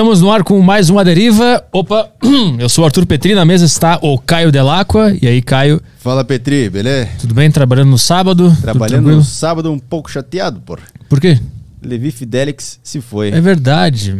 Estamos no ar com mais uma deriva. Opa, eu sou o Arthur Petri, na mesa está o Caio Delacqua. E aí, Caio, Fala Petri, beleza? tudo bem? Trabalhando no sábado? Trabalhando no sábado um pouco chateado, porra. Por quê? Levi Fidelix se foi. É verdade.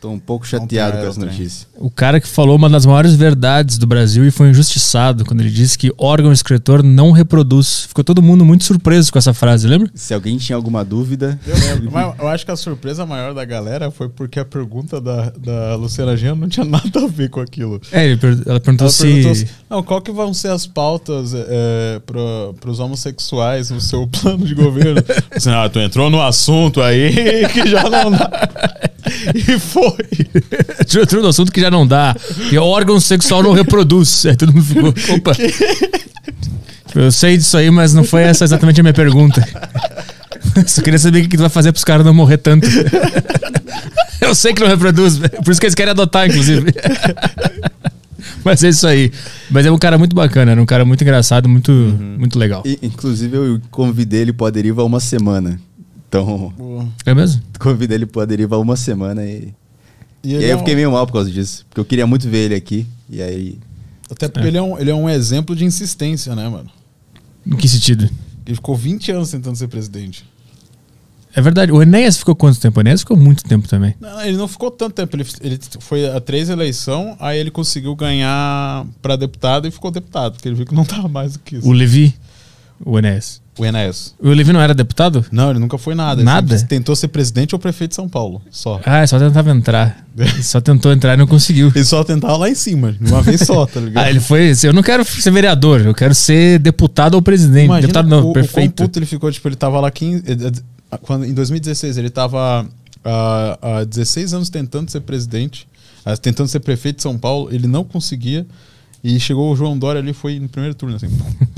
Tô um pouco chateado com essa notícia. O cara que falou uma das maiores verdades do Brasil e foi injustiçado quando ele disse que órgão excretor não reproduz. Ficou todo mundo muito surpreso com essa frase, lembra? Se alguém tinha alguma dúvida, Eu lembro. Mas eu acho que a surpresa maior da galera foi porque a pergunta da, da Luciana Genro não tinha nada a ver com aquilo. É, ele per- ela perguntou Ela se. perguntou se, não, qual que vão ser as pautas é, para os homossexuais no seu plano de governo? Assim, ah, tu entrou no assunto aí que já não dá. E foi. Entrou no assunto que já não dá. E órgão sexual não reproduz. Aí todo mundo ficou. Opa. Eu sei disso aí, mas não foi essa exatamente a minha pergunta. Só queria saber o que tu vai fazer pros caras não morrer tanto. Eu sei que não reproduz, por isso que eles querem adotar, inclusive. Mas é isso aí. Mas é um cara muito bacana, era um cara muito engraçado, muito, muito legal. e, inclusive eu convidei ele pro Aderiva há uma semana. Então, É mesmo? convidei ele pro Aderiva há uma semana e. E E, aí é eu um- fiquei meio mal por causa disso. Porque eu queria muito ver ele aqui. E aí. Até porque ele, é um, ele é um exemplo de insistência, né, mano? Em que sentido? Ele ficou 20 anos tentando ser presidente. É verdade. O Enéas ficou quanto tempo? O Enéas ficou muito tempo também. Não, ele não ficou tanto tempo. Ele, ele foi a três eleições, aí ele conseguiu ganhar pra deputado e ficou deputado, porque ele viu que não tava mais do que isso. O Levi, o Enéas. O Enéas. O Levi não era deputado? Não, ele nunca foi nada. Ele Nada? sempre tentou ser presidente ou prefeito de São Paulo. Só. Ah, só tentava entrar. Ele só tentou entrar e não conseguiu. Ele só tentava lá em cima, de uma vez só, tá ligado? Ah, ele foi. Eu não quero ser vereador, eu quero ser deputado ou presidente. Imagina deputado não, o, o perfeito. quão puto ele ficou, tipo, ele tava lá 15, eh, eh, quando, em 2016, ele tava ah, há 16 anos tentando ser presidente, ah, tentando ser prefeito de São Paulo, ele não conseguia, e chegou o João Dória ali, foi no primeiro turno, assim.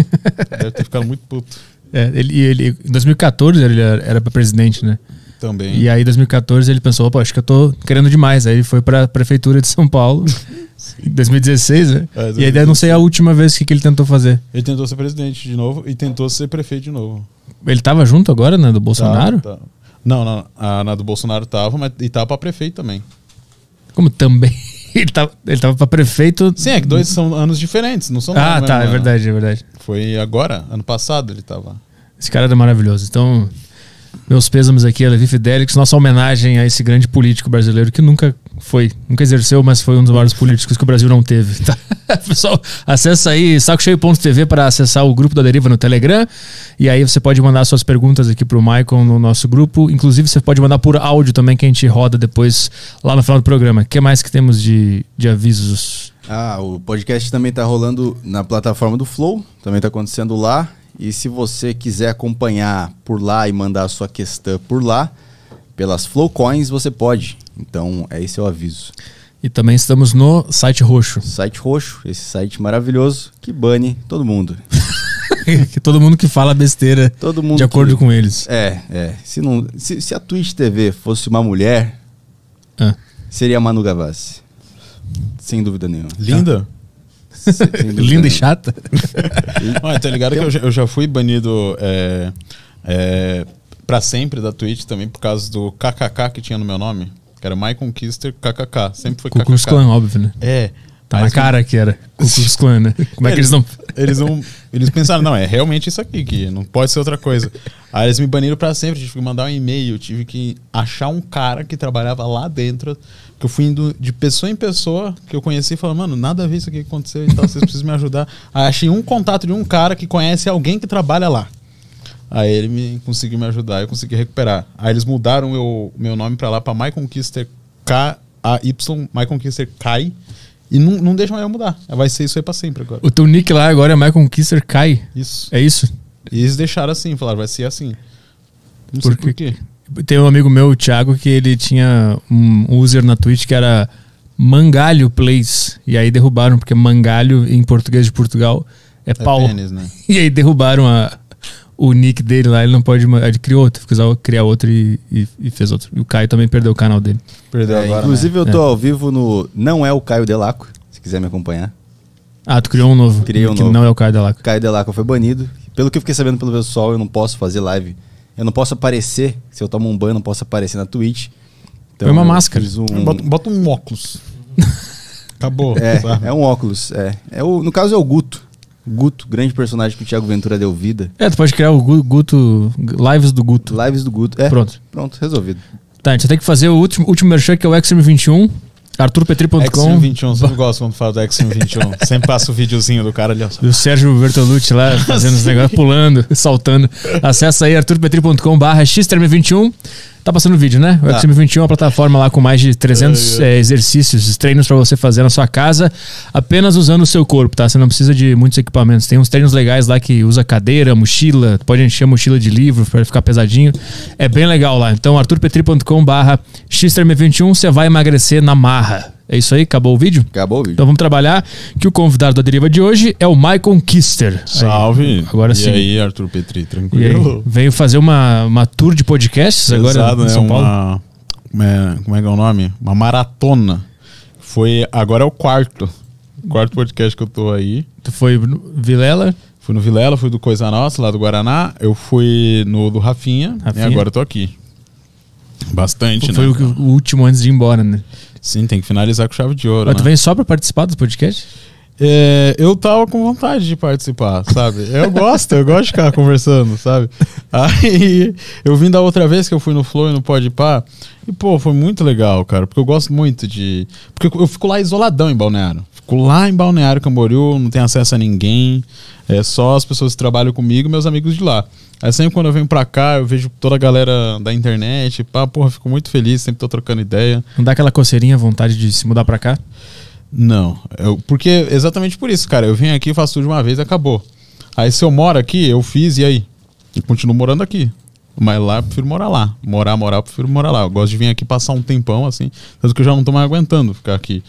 Deve ter ficado muito puto É, ele, ele, em 2014 ele era pra presidente, né? também. E aí em 2014 ele pensou, opa, acho que eu tô querendo demais. Aí ele foi pra prefeitura de São Paulo. em 2016, né? É, E aí não sei a última vez que, que ele tentou fazer. Ele tentou ser presidente de novo e tentou ser prefeito de novo. Ele tava junto agora, né? Do Bolsonaro? Tá, tá. Não, não, a, na do Bolsonaro tava, mas e tava pra prefeito também. Como também? ele, tava, ele tava pra prefeito. Sim, é que dois são anos diferentes, não são Ah, tá, mesmo é verdade, é verdade. Foi agora, ano passado ele tava. Esse cara era maravilhoso. Então, meus pêsames aqui Levi Fidelix, nossa homenagem a esse grande político brasileiro que nunca foi, nunca exerceu, mas foi um dos maiores políticos que o Brasil não teve. Tá? Pessoal, acessa aí sacocheio.tv para acessar o grupo da Deriva no Telegram. E aí você pode mandar suas perguntas aqui pro Maicon no nosso grupo. Inclusive, você pode mandar por áudio também, que a gente roda depois lá no final do programa. O que mais que temos de, de avisos? Ah, o podcast também tá rolando na plataforma do Flow. Também tá acontecendo lá. E se você quiser acompanhar por lá e mandar a sua questão por lá, pelas Flow Coins, você pode. Então, é esse o aviso. E também estamos no site roxo. Site roxo, esse site maravilhoso que bane todo mundo. que todo mundo que fala besteira Todo mundo de acordo que- com eles. É, é. Se, não, se, se a Twitch TV fosse uma mulher, Ah. seria a Manu Gavassi. Sem dúvida nenhuma. Linda? Dúvida Linda e chata. Ah, tá ligado que eu já, eu já fui banido é, é, pra sempre da Twitch também por causa do KKK que tinha no meu nome. Que era My Conquister KKK. Sempre foi Ku Klux KKK. Klan, óbvio, né? É. Tá na cara que era. Ku Klux Klan, né? Como é que eles não. Eles não. Eles pensaram, não, é realmente isso aqui, que não pode ser outra coisa. Aí eles me baniram pra sempre, tive que mandar um e-mail, tive que achar um cara que trabalhava lá dentro. Que eu fui indo de pessoa em pessoa que eu conheci e falando, mano, nada a ver isso aqui que aconteceu e tal, vocês precisam me ajudar. Aí achei um contato de um cara que conhece alguém que trabalha lá. Aí ele me conseguiu me ajudar, eu consegui recuperar. Aí eles mudaram o meu, meu nome pra lá pra My Conquister K-A-Y, My Conquister Kai. E não, não deixam eu mudar. Vai ser isso aí pra sempre agora. O teu nick lá agora é Michael Kisser Kai. Isso. É isso? E eles deixaram assim, falaram, vai ser assim. Não Por sei por quê. Tem um amigo meu, o Thiago, que ele tinha um user na Twitch que era Mangalho Plays. E aí derrubaram, porque Mangalho em português de Portugal é É pau. pênis, né? E aí derrubaram a, o nick dele lá, ele não pode. criou outro, ficou criar outro e, e- e fez outro. E o Caio também perdeu o canal dele. Perdeu É, agora. inclusive, né? eu tô ao vivo no Não é o Caio Delaco, se quiser me acompanhar. Ah, tu criou um novo. Criei um que novo. não é o Caio Delaco. Caio Delaco foi banido. Pelo que eu fiquei sabendo pelo pessoal, eu não posso fazer live. Eu não posso aparecer. Se eu tomo um banho, eu não posso aparecer na Twitch. Põe uma máscara. um- Bota, bota um óculos. Acabou. É, sabe? é um óculos. É. é o, no caso é o Guto. Guto, grande personagem que o Thiago Ventura deu vida. É, tu pode criar o Gu- Guto. Lives do Guto. Lives do Guto. É, Pronto. Pronto, resolvido. Tá, a gente tem que fazer o último, último merchan, que é o XM21. ArthurPetri.com. X21, sempre gosto quando fala do X21. sempre passa o videozinho do cara ali, ó. O Sérgio Bertolucci lá fazendo os negócios, pulando, saltando. Acessa aí arturpetri.com barra xterm21. Tá passando o vídeo, né? O Tá. XM21 é uma plataforma lá com mais de 300 eh, exercícios, treinos pra você fazer na sua casa, apenas usando o seu corpo, tá? Você não precisa de muitos equipamentos. Tem uns treinos legais lá que usa cadeira, mochila, pode encher a mochila de livro pra ficar pesadinho. É bem legal lá. Então, arturpetri.com barra xterm21, você vai emagrecer na marra. É isso aí? Acabou o vídeo? Acabou o vídeo. Então vamos trabalhar que o convidado da deriva de hoje é o Michael Kister. Salve. agora e sim. aí, Arthur Petri, E aí, tranquilo? veio fazer uma, uma tour de podcasts agora Pesado, em né? São Paulo. Uma, como, é, como é que é o nome? Uma maratona. Foi, agora é o quarto. Quarto podcast que eu tô aí. Tu foi no Vilela, Fui no Vilela, fui do Coisa Nossa, lá do Guaraná. Eu fui no do Rafinha, Rafinha. e agora eu tô aqui. Bastante, foi né? o, o último antes de ir embora, né? Sim, tem que finalizar com chave de ouro. Mas tu né? vem só pra participar dos podcasts? É, eu tava com vontade de participar, sabe? Eu gosto, eu gosto de ficar conversando, sabe? Aí eu vim da outra vez que eu fui no Flow e no Podpah e, pô, foi muito legal, cara, porque eu gosto muito de... Porque eu fico lá isoladão em Balneário. Fico lá em Balneário Camboriú, não tenho acesso a ninguém, é só as pessoas que trabalham comigo e meus amigos de lá. Aí sempre quando eu venho pra cá, eu vejo toda a galera da internet, pá, porra, fico muito feliz, sempre tô trocando ideia. Não dá aquela coceirinha, vontade de se mudar pra cá? Não, eu- porque exatamente por isso, cara. Eu venho aqui, faço tudo de uma vez e acabou. Aí se eu moro aqui, eu fiz e aí? Eu continuo morando aqui. Mas lá eu prefiro morar lá. Morar, morar, eu prefiro morar lá. Eu gosto de vir aqui passar um tempão, assim. Tanto que eu já não tô mais aguentando ficar aqui.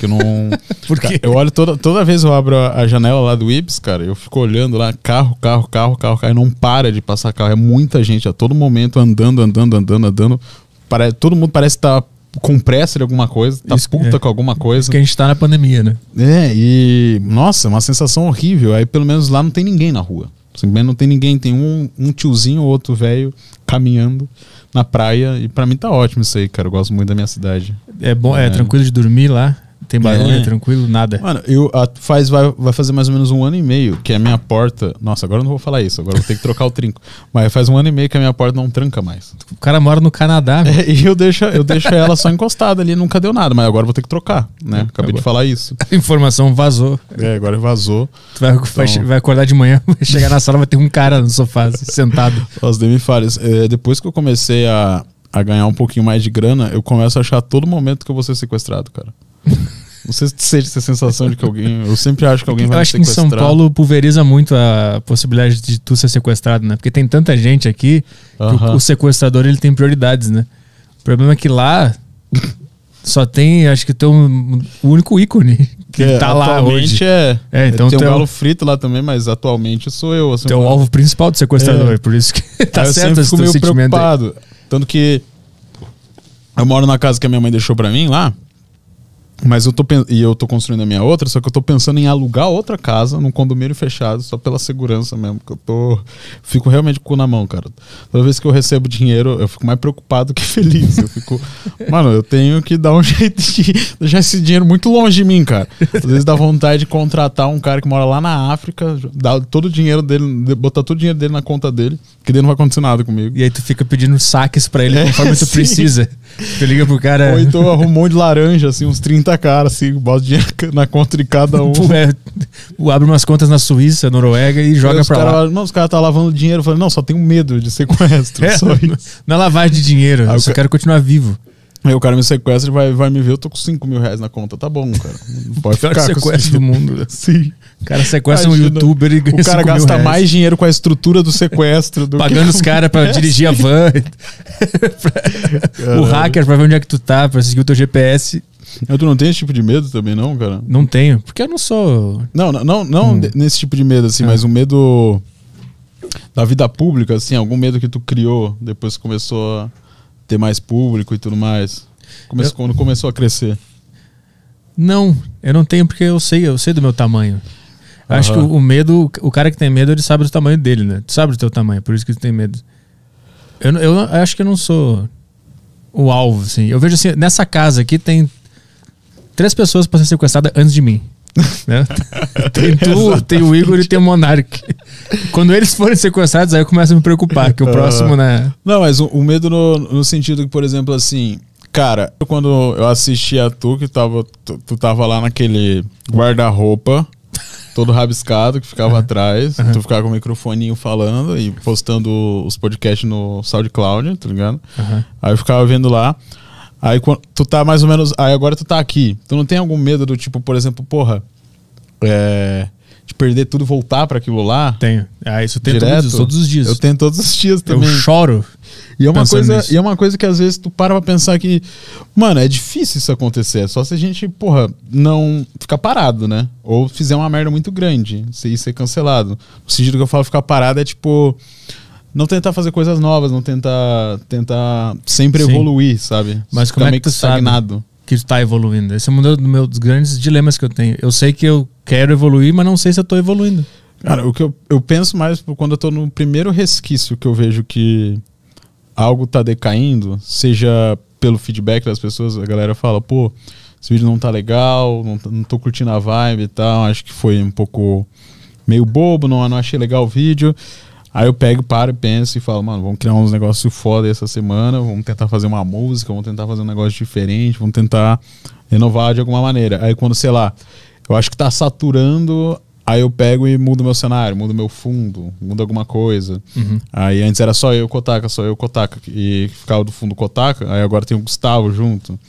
que eu não. Por quê? Eu olho toda, toda vez eu abro a, a janela lá do Ibis, cara, eu fico olhando lá, carro, carro, carro, carro, carro, e não para de passar carro. É muita gente a todo momento andando, andando, andando, andando. Pare, todo mundo parece estar com pressa de alguma coisa, tá Isso, puta é. com alguma coisa. Porque a gente tá na pandemia, né? É, e nossa, é uma sensação horrível. Aí pelo menos lá não tem ninguém na rua. Simplesmente não tem ninguém, tem um, um tiozinho ou outro velho caminhando na praia. E pra mim tá ótimo isso aí, cara. Eu gosto muito da minha cidade. É bom, é, É. tranquilo de dormir lá. Tem barulho, É. é tranquilo, nada. Mano, eu a- faz, vai, vai fazer mais ou menos um ano e meio que a minha porta. Nossa, agora eu não vou falar isso, agora eu vou ter que trocar o trinco. Mas faz um ano e meio que a minha porta não tranca mais. O cara mora no Canadá, velho. É, e eu deixo, eu deixo ela só encostada ali, nunca deu nada, mas agora eu vou ter que trocar, né? Acabei Agora. de falar isso. A informação vazou. É, agora vazou. Tu vai, Então- vai acordar de manhã, vai chegar na sala, vai ter um cara no sofá, assim, sentado. As me falhas. É, depois que eu comecei a, a ganhar um pouquinho mais de grana, eu começo a achar todo momento que eu vou ser sequestrado, cara. Não sei se sente essa sensação de que alguém. Eu sempre acho que alguém vai Eu acho que em. São Paulo pulveriza muito a possibilidade de tu ser sequestrado, né? Porque tem tanta gente aqui que o- Aham. o, sequestrador ele tem prioridades, né? O problema é que lá só tem, acho que tem um, o único ícone que É, tá lá hoje. É, É, então tem um é o- galo frito lá também, mas atualmente sou eu. Assim, Tu é o alvo principal do sequestrador, É. por isso que tá Aí certo esse teu meio sentimento. aí. preocupado. Tanto que eu moro na casa que a minha mãe deixou pra mim lá. Mas eu tô e eu tô construindo a minha outra, só que eu tô pensando em alugar outra casa num condomínio fechado, só pela segurança mesmo, que eu tô fico realmente com o cu na mão, cara. Toda vez que eu recebo dinheiro, eu fico mais preocupado que feliz. Eu fico, mano, eu tenho que dar um jeito de deixar esse dinheiro muito longe de mim, cara. Às vezes dá vontade de contratar um cara que mora lá na África, dar todo o dinheiro dele, botar todo o dinheiro dele na conta dele, que daí não vai acontecer nada comigo. E aí tu fica pedindo saques pra ele É, conforme tu sim. precisa. Tu liga pro cara. Ou então arruma um de laranja, assim, uns 30 caras, assim, bota dinheiro na conta de cada um. É, abre umas contas na Suíça, Noruega e joga cara, lá. Não, os caras tá lavando dinheiro. Eu falei, não, só tenho medo de sequestro. É, só isso. não é lavagem de dinheiro, eu só ca- quero continuar vivo. Aí o cara me sequestra e vai, vai me ver, eu tô com 5 mil reais na conta. Tá bom, cara. Não pode Pior ficar sequestro do mundo. Sim. O cara sequestra um Imagina, youtuber e ganha O cara 5 mil gasta reais. mais dinheiro com a estrutura do sequestro do Pagando que os caras pra É, dirigir a van. o hacker pra ver onde é que tu tá, pra seguir o teu GPS. Eu, tu não tem esse tipo de medo também, não, cara? Não tenho, porque eu não sou. Não, não, não, não Hum. nesse tipo de medo, assim, Ah. mas um medo da vida pública, assim, algum medo que tu criou depois que começou a ter mais público e tudo mais. Começou, Eu- Quando começou a crescer. Não, eu não tenho porque eu sei, eu sei do meu tamanho. Eu acho que o, o medo, o cara que tem medo, ele sabe do tamanho dele, né? Tu sabe do teu tamanho, por isso que tu tem medo. Eu, eu acho que eu não sou o alvo, assim. Eu vejo assim, nessa casa aqui tem três pessoas para ser sequestradas antes de mim. né? tem tu, tem o Igor e tem o Monark. Quando eles forem sequestrados, aí eu começo a me preocupar, que o próximo, né? Não, mas o, o medo no, no sentido que, por exemplo, assim, cara, quando eu assisti a tu, que tava, tu, tu tava lá naquele guarda-roupa, todo rabiscado, que ficava atrás, tu ficava com o microfoninho falando e postando os podcasts no SoundCloud, tá ligado? Aham. Aí eu ficava vendo lá. Aí quando tu tá mais ou menos. Aí agora tu tá aqui. Tu não tem algum medo do tipo, por exemplo, porra. É, de perder tudo e voltar pra aquilo lá? Tenho. Ah, isso eu tenho todos, todos os dias. Eu tenho todos os dias Eu também. choro. E é uma coisa, nisso. e é uma coisa que às vezes tu para pra pensar que, mano, é difícil isso acontecer. É só se a gente, porra, não ficar parado, né? Ou fizer uma merda muito grande, se ser cancelado. O sentido que eu falo ficar parado é tipo não tentar fazer coisas novas, não tentar tentar sempre Sim. evoluir, sabe? Mas como é que tu sabe? estagnado. que está evoluindo. Esse é um dos grandes dilemas que eu tenho. Eu sei que eu quero evoluir, mas não sei se eu tô evoluindo. Cara, o que eu, eu penso mais quando eu tô no primeiro resquício que eu vejo que algo tá decaindo, seja pelo feedback das pessoas, a galera fala, pô, esse vídeo não tá legal, não, não tô curtindo a vibe e tal, acho que foi um pouco meio bobo, não, não achei legal o vídeo. Aí eu pego, paro e penso e falo, mano, vamos criar uns negócios foda essa semana, vamos tentar fazer uma música, vamos tentar fazer um negócio diferente, vamos tentar renovar de alguma maneira. Aí quando, sei lá, eu acho que tá saturando, aí eu pego e mudo meu cenário, mudo meu fundo, mudo alguma coisa. Aí antes era só eu, Kotaka, só eu, Kotaka, e ficava do fundo Kotaka, aí agora tem o Gustavo junto.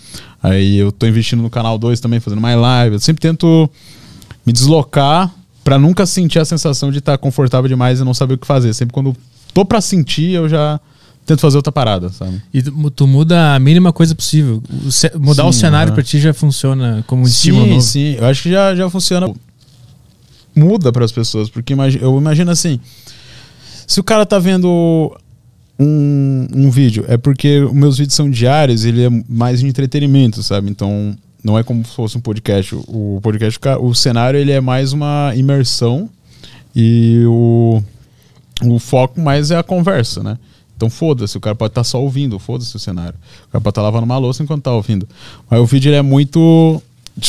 Aí eu tô investindo no canal 2 também, fazendo mais live. Eu sempre tento me deslocar pra nunca sentir a sensação de estar confortável demais e não saber o que fazer. Sempre quando tô pra sentir, eu já tento fazer outra parada, sabe? E tu, tu muda a mínima coisa possível. O mudar o Sim, cenário aham. pra ti já funciona como um estímulo sim, novo. sim. Eu acho que já, já funciona. Muda para as pessoas, porque eu imagino assim: se o cara tá vendo um, um vídeo, é porque os meus vídeos são diários, ele é mais de entretenimento, sabe? Então não é como se fosse um podcast. O podcast, o cenário, ele é mais uma imersão e o, o foco mais é a conversa, né? Então foda-se, o cara pode estar só ouvindo, foda-se o cenário. O cara pode estar lavando uma louça enquanto tá ouvindo. Mas o vídeo é muito.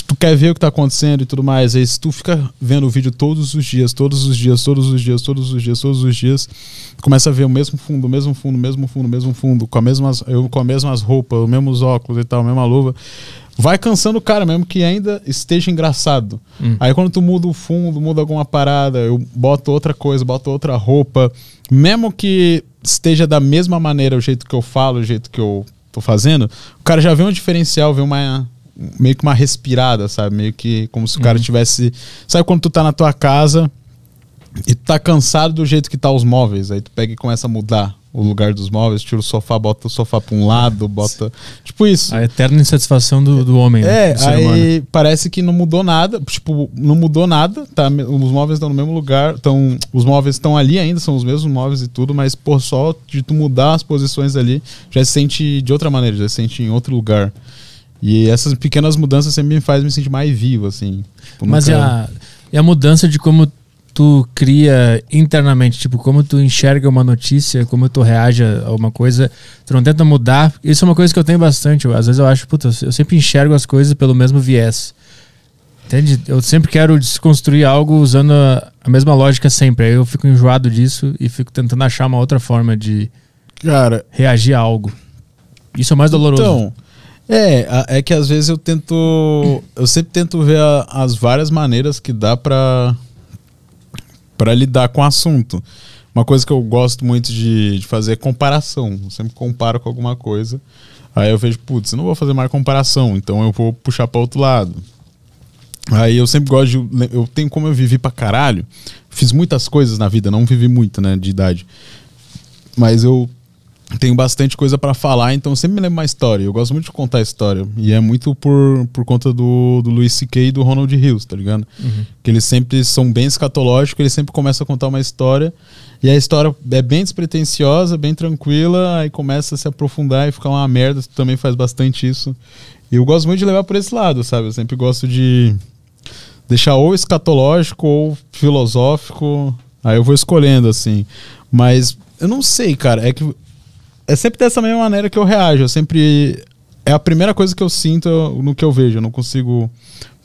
Tu quer ver o que tá acontecendo e tudo mais. Aí se tu fica vendo o vídeo todos os dias, todos os dias, todos os dias, todos os dias, todos os dias, começa a ver o mesmo fundo, o mesmo fundo, o mesmo fundo, o mesmo fundo, com, a eu, com as mesmas roupas, os mesmos óculos e tal, a mesma luva. Vai cansando o cara mesmo que ainda esteja engraçado. Hum. Aí quando tu muda o fundo, muda alguma parada, eu boto outra coisa, boto outra roupa, mesmo que esteja da mesma maneira o jeito que eu falo, o jeito que eu tô fazendo, o cara já vê um diferencial, vê uma meio que uma respirada, sabe? Meio que como se o cara tivesse, sabe quando tu tá na tua casa e tu tá cansado do jeito que tá os móveis, aí tu pega e começa a mudar o lugar dos móveis, tira o sofá, bota o sofá pra um lado, bota tipo isso. A eterna insatisfação do, do homem. né? É, do ser humano. aí parece que não mudou nada. Tipo, não mudou nada. Tá, os móveis estão no mesmo lugar. Tão, os móveis estão ali ainda, são os mesmos móveis e tudo, mas por só de tu mudar as posições ali, já se sente de outra maneira, já se sente em outro lugar. E essas pequenas mudanças sempre me fazem me sentir mais vivo, assim. Tipo, Mas nunca- a, e a mudança de como tu cria internamente, tipo, como tu enxerga uma notícia, como tu reage a uma coisa, tu não tenta mudar. Isso é uma coisa que eu tenho bastante. Eu- às vezes eu acho, puta, eu sempre enxergo as coisas pelo mesmo viés. Entende? Eu sempre quero desconstruir algo usando a, a mesma lógica sempre. Aí eu fico enjoado disso e fico tentando achar uma outra forma de Cara, reagir a algo. Isso é mais doloroso. Então, é, é que às vezes eu tento. Eu sempre tento ver a- as várias maneiras que dá pra, pra lidar com o assunto. Uma coisa que eu gosto muito de, de fazer é comparação. Eu sempre comparo com alguma coisa. Aí eu vejo, putz, não vou fazer mais comparação, então eu vou puxar pra outro lado. Aí eu sempre gosto de. Eu tenho como eu vivi pra caralho. Fiz muitas coisas na vida, não vivi muito, né, de idade. Mas eu tenho bastante coisa pra falar, então eu sempre me lembro uma história. Eu gosto muito de contar história. E é muito por, por conta do, do Louis C.K. e do Ronald Hills, tá ligado? Que eles sempre são bem escatológicos, eles sempre começam a contar uma história. E a história é bem despretensiosa, bem tranquila, aí começa a se aprofundar e ficar uma merda. Tu também faz bastante isso. E eu gosto muito de levar por esse lado, sabe? Eu sempre gosto de deixar ou escatológico ou filosófico. Aí eu vou escolhendo, assim. Mas eu não sei, cara. É que é sempre dessa mesma maneira que eu reajo. Eu sempre. É a primeira coisa que eu sinto no que eu vejo. Eu não consigo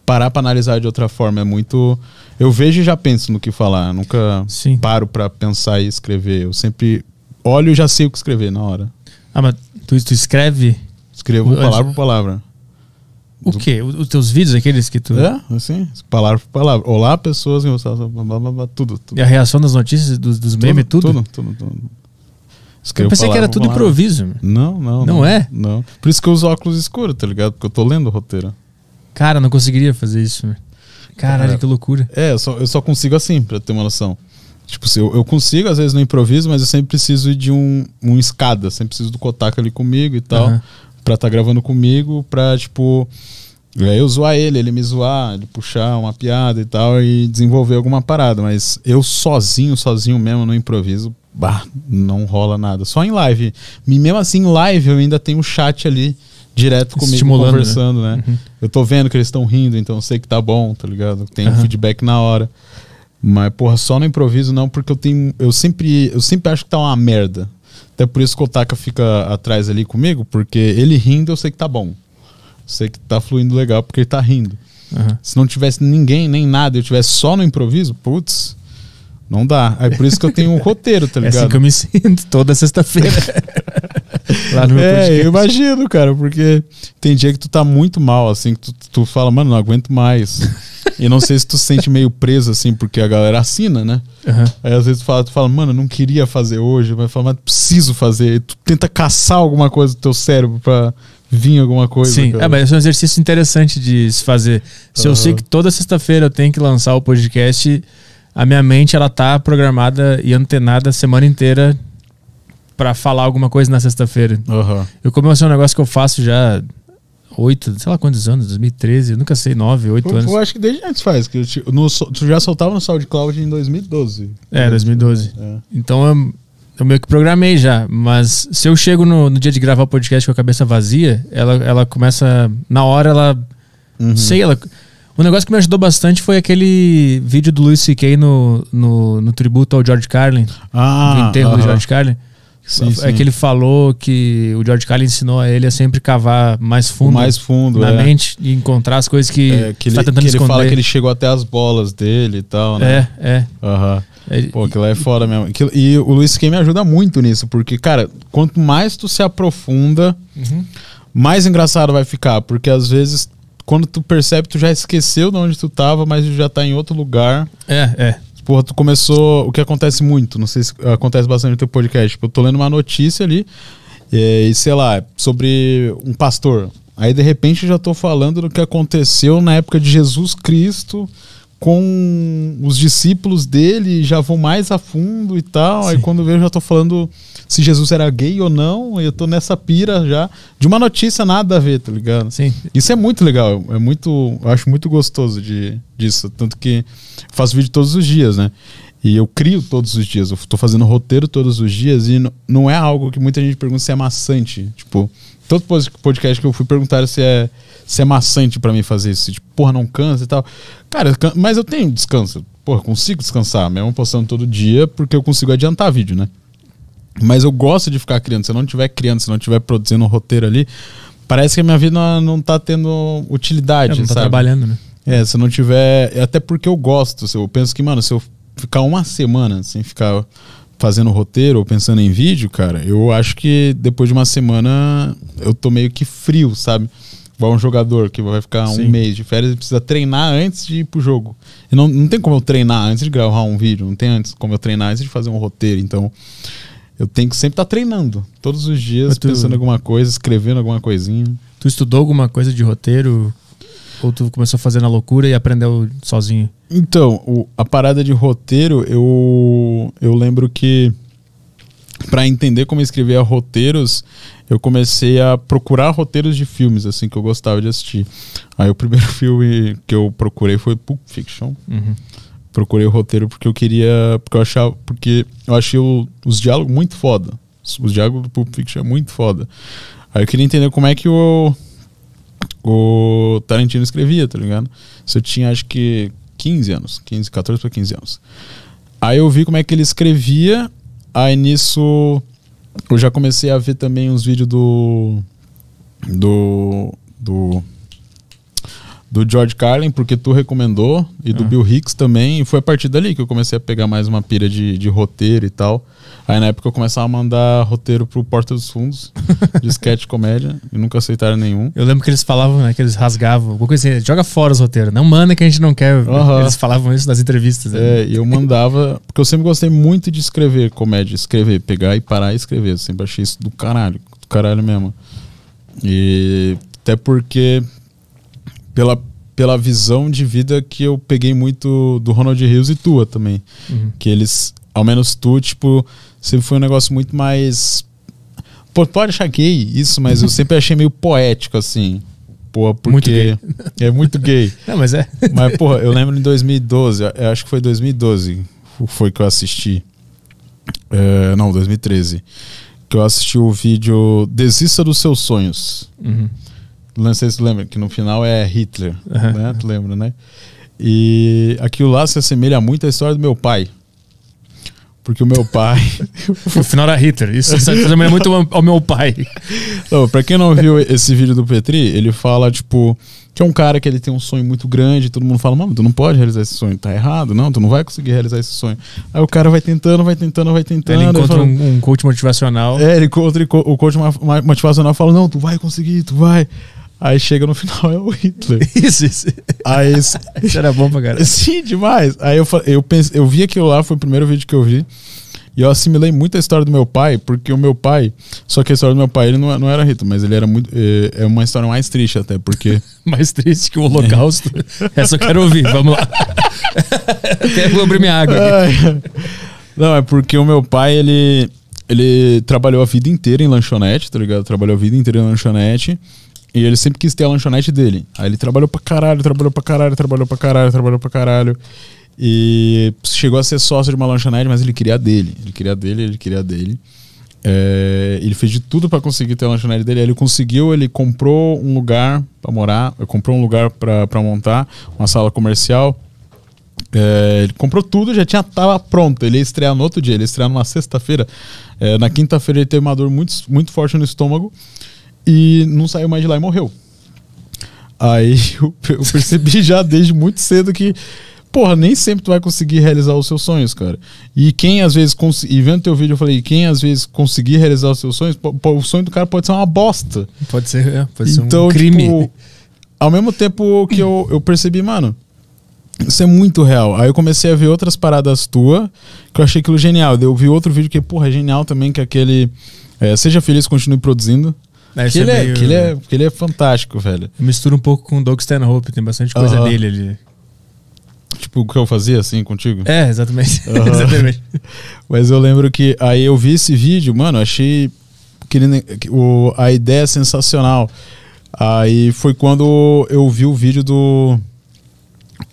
parar pra analisar de outra forma. É muito. Eu vejo e já penso no que falar. Eu nunca Sim. paro pra pensar e escrever. Eu sempre olho e já sei o que escrever na hora. Ah, mas tu, tu escreve Escrevo O- palavra por palavra. o quê? O- Os teus vídeos, aqueles que tu. É, assim, palavra por palavra. Olá, pessoas que gostam, blá, blá, blá, blá, tudo, tudo. E a reação das notícias, dos, dos memes, tudo? Tudo, tudo, tudo. Eu Escrevo pensei que era tudo palavra. improviso. meu. Não, não. Não é? Não. Por isso que eu uso óculos escuros, tá ligado? Porque eu tô lendo o roteiro. Cara, não conseguiria fazer isso. meu. Caralho, Cara. que loucura. É, eu só, eu só consigo assim, pra ter uma noção. Tipo, se eu, eu consigo, às vezes, no improviso, mas eu sempre preciso de um, um escada. Sempre preciso do Kotaka ali comigo e tal. Aham. Pra tá gravando comigo, pra, tipo... é, Eu zoar ele, ele me zoar, ele puxar uma piada e tal e desenvolver alguma parada. Mas eu sozinho, sozinho mesmo no improviso, bah, não rola nada. Só em live. E mesmo assim, em live eu ainda tenho um chat ali direto comigo Estimulando, conversando, né? Uhum. Eu tô vendo que eles estão rindo, então eu sei que tá bom, tá ligado? Tem um Aham. feedback na hora. Mas, porra, só no improviso não, porque eu tenho. Eu sempre, eu sempre acho que tá uma merda. Até por isso que o Otaka fica atrás ali comigo, porque ele rindo eu sei que tá bom. Sei que tá fluindo legal porque ele tá rindo. Aham. Se não tivesse ninguém, nem nada, eu tivesse só no improviso, putz, não dá. É por isso que eu tenho um roteiro, tá É ligado? assim que eu me sinto toda sexta-feira. Lá no meu É, podcast. eu imagino, cara, porque tem dia que tu tá muito mal, assim, que tu, tu fala, mano, não aguento mais. e não sei se tu se sente meio preso, assim, porque a galera assina, né? Aham. Aí às vezes tu fala, tu fala, mano, eu não queria fazer hoje, vai falar, mas preciso fazer. E tu tenta caçar alguma coisa do teu cérebro pra vir alguma coisa. Sim, é, mas é um exercício interessante de se fazer. Se eu Aham. sei que toda sexta-feira eu tenho que lançar o podcast, a minha mente ela tá programada e antenada a semana inteira pra falar alguma coisa na sexta-feira. Aham. Eu comecei um negócio que eu faço já oito, sei lá quantos anos, 2013, eu nunca sei, nove, oito Eu, anos. eu acho que desde antes faz, que eu no, tu já soltava no SoundCloud em 2012. É, 2012. É. Então eu, eu meio que programei já, mas se eu chego no, no dia de gravar o podcast com a cabeça vazia, ela, ela começa. Na hora ela. Uhum. Sei, ela. Um negócio que me ajudou bastante foi aquele vídeo do Louis C.K. No, no, no tributo ao George Carlin, Ah, do enterro do aham. George Carlin. Sim, é sim. que ele falou que o George Carlin ensinou a ele a sempre cavar mais O fundo, mais fundo, na é. mente e encontrar as coisas que, É, que tá ele, tentando que ele esconder. fala que ele chegou até as bolas dele e tal, né? É, é. Aham. É. Pô, aquilo é foda mesmo. Aquilo- e o Luiz Kay me ajuda muito nisso, porque, cara, quanto mais tu se aprofunda, Uhum. mais engraçado vai ficar. Porque às vezes, quando tu percebe, tu já esqueceu de onde tu tava, mas já tá em outro lugar. é, é. Porra, tu começou. O que acontece muito, não sei se acontece bastante no teu podcast. Tipo, eu tô lendo uma notícia ali, e, e, sei lá, sobre um pastor. Aí de repente eu já tô falando do que aconteceu na época de Jesus Cristo com os discípulos dele, já vou mais a fundo e tal. Aí Sim. quando eu vejo, já tô falando se Jesus era gay ou não, e eu tô nessa pira já de uma notícia nada a ver, tá ligado? Sim. Isso é muito legal, é muito, eu acho muito gostoso de, disso, tanto que faço vídeo todos os dias, né? E eu crio todos os dias, eu tô fazendo roteiro todos os dias e não é algo que muita gente pergunta se é maçante, tipo, todo podcast que eu fui perguntar se é se é maçante pra mim fazer isso, tipo, porra, não cansa e tal. Cara, mas eu tenho descanso. Porra, consigo descansar, mesmo postando todo dia, porque eu consigo adiantar vídeo, né? Mas eu gosto de ficar criando. Se eu não estiver criando, se eu não estiver produzindo um roteiro ali, parece que a minha vida não, não tá tendo utilidade, É, não tá sabe? trabalhando, né? É, se eu não tiver. Até porque eu gosto. Eu penso que, mano, se eu ficar uma semana sem ficar fazendo roteiro ou pensando em vídeo, cara, eu acho que depois de uma semana eu tô meio que frio, sabe? Igual um jogador que vai ficar um Sim. mês de férias e precisa treinar antes de ir pro jogo. E não, não tem como eu treinar antes de gravar um vídeo, não tem antes como eu treinar antes de fazer um roteiro. Então, eu tenho que sempre estar treinando. Todos os dias, tu- pensando em alguma coisa, escrevendo alguma coisinha. Tu estudou alguma coisa de roteiro? Ou tu começou a fazer na loucura e aprendeu sozinho? Então, o- a parada de roteiro, eu, eu lembro que para entender como eu escrevia roteiros, eu comecei a procurar roteiros de filmes assim que eu gostava de assistir. Aí o primeiro filme que eu procurei foi Pulp Fiction. Uhum. Procurei o roteiro porque eu queria, porque eu achava, porque eu achei o- os diálogos muito foda. Os diálogos do Pulp Fiction é muito foda. Aí eu queria entender como é que o o Tarantino escrevia, tá ligado? Isso eu tinha acho que 15 anos, 15, 14 para 15 anos. Aí eu vi como é que ele escrevia, aí nisso eu já comecei a ver também uns vídeos do. Do. Do. Do George Carlin, porque tu recomendou, e do Ah. Bill Hicks também, e foi a partir dali que eu comecei a pegar mais uma pira de, de roteiro e tal. Aí na época eu começava a mandar roteiro pro Porta dos Fundos, de sketch comédia, e nunca aceitaram nenhum. Eu lembro que eles falavam, né? Que eles rasgavam. Alguma coisa assim, joga fora os roteiros. Não manda que a gente não quer. Aham. Eles falavam isso nas entrevistas. né? É, e eu mandava, porque eu sempre gostei muito de escrever comédia, escrever, pegar e parar e escrever. Eu sempre achei isso do caralho, do caralho mesmo. E até porque pela, pela visão de vida que eu peguei muito do Ronald Rios e tua também. Uhum. Que eles, ao menos tu, tipo, sempre foi um negócio muito mais. Pô, pode achar gay isso, mas eu sempre achei meio poético, assim. Pô, porque. Muito. É muito gay. Não, mas é. Mas, porra, eu lembro em 2012, eu acho que foi 2012, foi que eu assisti. É, não, 2013. Que eu assisti o vídeo Desista dos Seus Sonhos. Uhum. Não sei se tu lembra, que no final é Hitler. Aham. Né? Tu lembra, né? E aquilo lá se assemelha muito à história do meu pai. Porque o meu pai. O final era Hitler. Isso isso também é muito ao- meu pai. Não, pra quem não viu esse vídeo do Petri, ele fala, tipo, que é um cara que ele tem um sonho muito grande, todo mundo fala, mano, tu não pode realizar esse sonho, tá errado, não, tu não vai conseguir realizar esse sonho. Aí o cara vai tentando, vai tentando, vai tentando. Ele encontra fala- um, um coach motivacional. É, ele encontra o coach motivacional fala, não, tu vai conseguir, tu vai. Aí chega no final é o Hitler. Isso, isso. Aí Isso era bom pra caralho. Sim, demais. Aí eu, eu, pensei, eu vi aquilo lá, foi o primeiro vídeo que eu vi. E eu assimilei muito a história do meu pai, porque o meu pai. Só que a história do meu pai, ele não, não era Hitler, mas ele era muito. É, é uma história mais triste até, porque. Mais triste que o Holocausto. Essa eu quero ouvir. Vamos lá. Até vou abrir minha água aqui. Não, é porque o meu pai, ele. Ele trabalhou a vida inteira em lanchonete, tá ligado? Trabalhou a vida inteira em lanchonete. E ele sempre quis ter a lanchonete dele. Aí ele trabalhou pra caralho, trabalhou pra caralho, trabalhou pra caralho, trabalhou pra caralho. E chegou a ser sócio de uma lanchonete, mas ele queria a dele. Ele queria a dele, ele queria a dele. É, ele fez de tudo pra conseguir ter a lanchonete dele. Ele conseguiu, ele comprou um lugar pra morar, comprou um lugar pra montar, uma sala comercial. É, ele comprou tudo, já tinha tava pronto. Ele ia estrear no outro dia, ele ia estrear numa sexta-feira. É, na quinta-feira ele teve uma dor muito, muito forte no estômago e não saiu mais de lá e morreu. Aí eu, eu percebi já desde muito cedo que, porra, nem sempre tu vai conseguir realizar os seus sonhos, cara. E quem às vezes, e vendo teu vídeo eu falei, quem às vezes conseguir realizar os seus sonhos, o sonho do cara pode ser uma bosta. Pode ser, é, pode ser Então, um crime. tipo, ao mesmo tempo que eu, eu percebi, mano, isso é muito real. Aí eu comecei a ver outras paradas tua que eu achei aquilo genial. Eu vi outro vídeo que, porra, é genial também, que é aquele. é, Seja feliz, continue produzindo. É, que, ele é, meio- que, ele é, que ele é fantástico, velho. Mistura um pouco com o Doug Stanhope, tem bastante coisa Aham. dele ali. Tipo, o que eu fazia assim contigo. É, exatamente. Aham. exatamente. Mas eu lembro que aí eu vi esse vídeo, mano, achei que ele- o, a ideia é sensacional. Aí foi quando eu vi o vídeo do.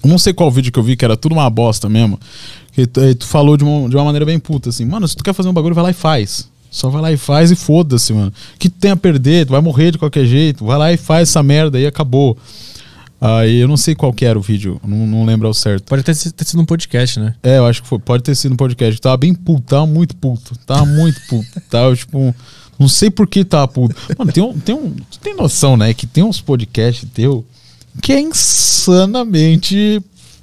Não sei qual vídeo que eu vi, que era tudo uma bosta mesmo. Que tu, tu falou de uma, de uma maneira bem puta, assim, mano, se tu quer fazer um bagulho, vai lá e faz. Só vai lá e faz e foda-se, mano. Que tu tem a perder? Tu vai morrer de qualquer jeito. Vai lá e faz essa merda e acabou. Aí eu não sei qual que era o vídeo, não, não lembro ao certo. Pode até ter sido um podcast, né? É, eu acho que foi. Pode ter sido no podcast. Eu tava bem puto, tava muito puto. Tava muito puto. Tava, tipo. Não sei por que tava puto. Mano, tem um. Tem um tu tem noção, né? Que tem uns podcasts teu que é insanamente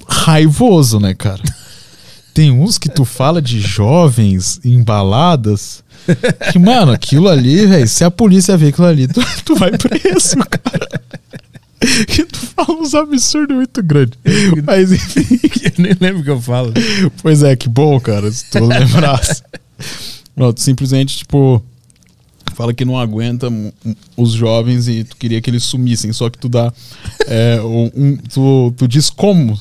raivoso, né, cara? Tem uns que tu fala de jovens em baladas. Que, mano, aquilo ali, velho, se a polícia ver aquilo ali, tu, tu vai preso, cara. Que tu fala uns absurdos muito grandes. Mas enfim. Eu nem lembro o que eu falo. Pois é, que bom, cara, se tu lembrasse. Tu simplesmente, tipo, fala que não aguenta os jovens e tu queria que eles sumissem, só que tu dá. é, um- tu, tu diz como.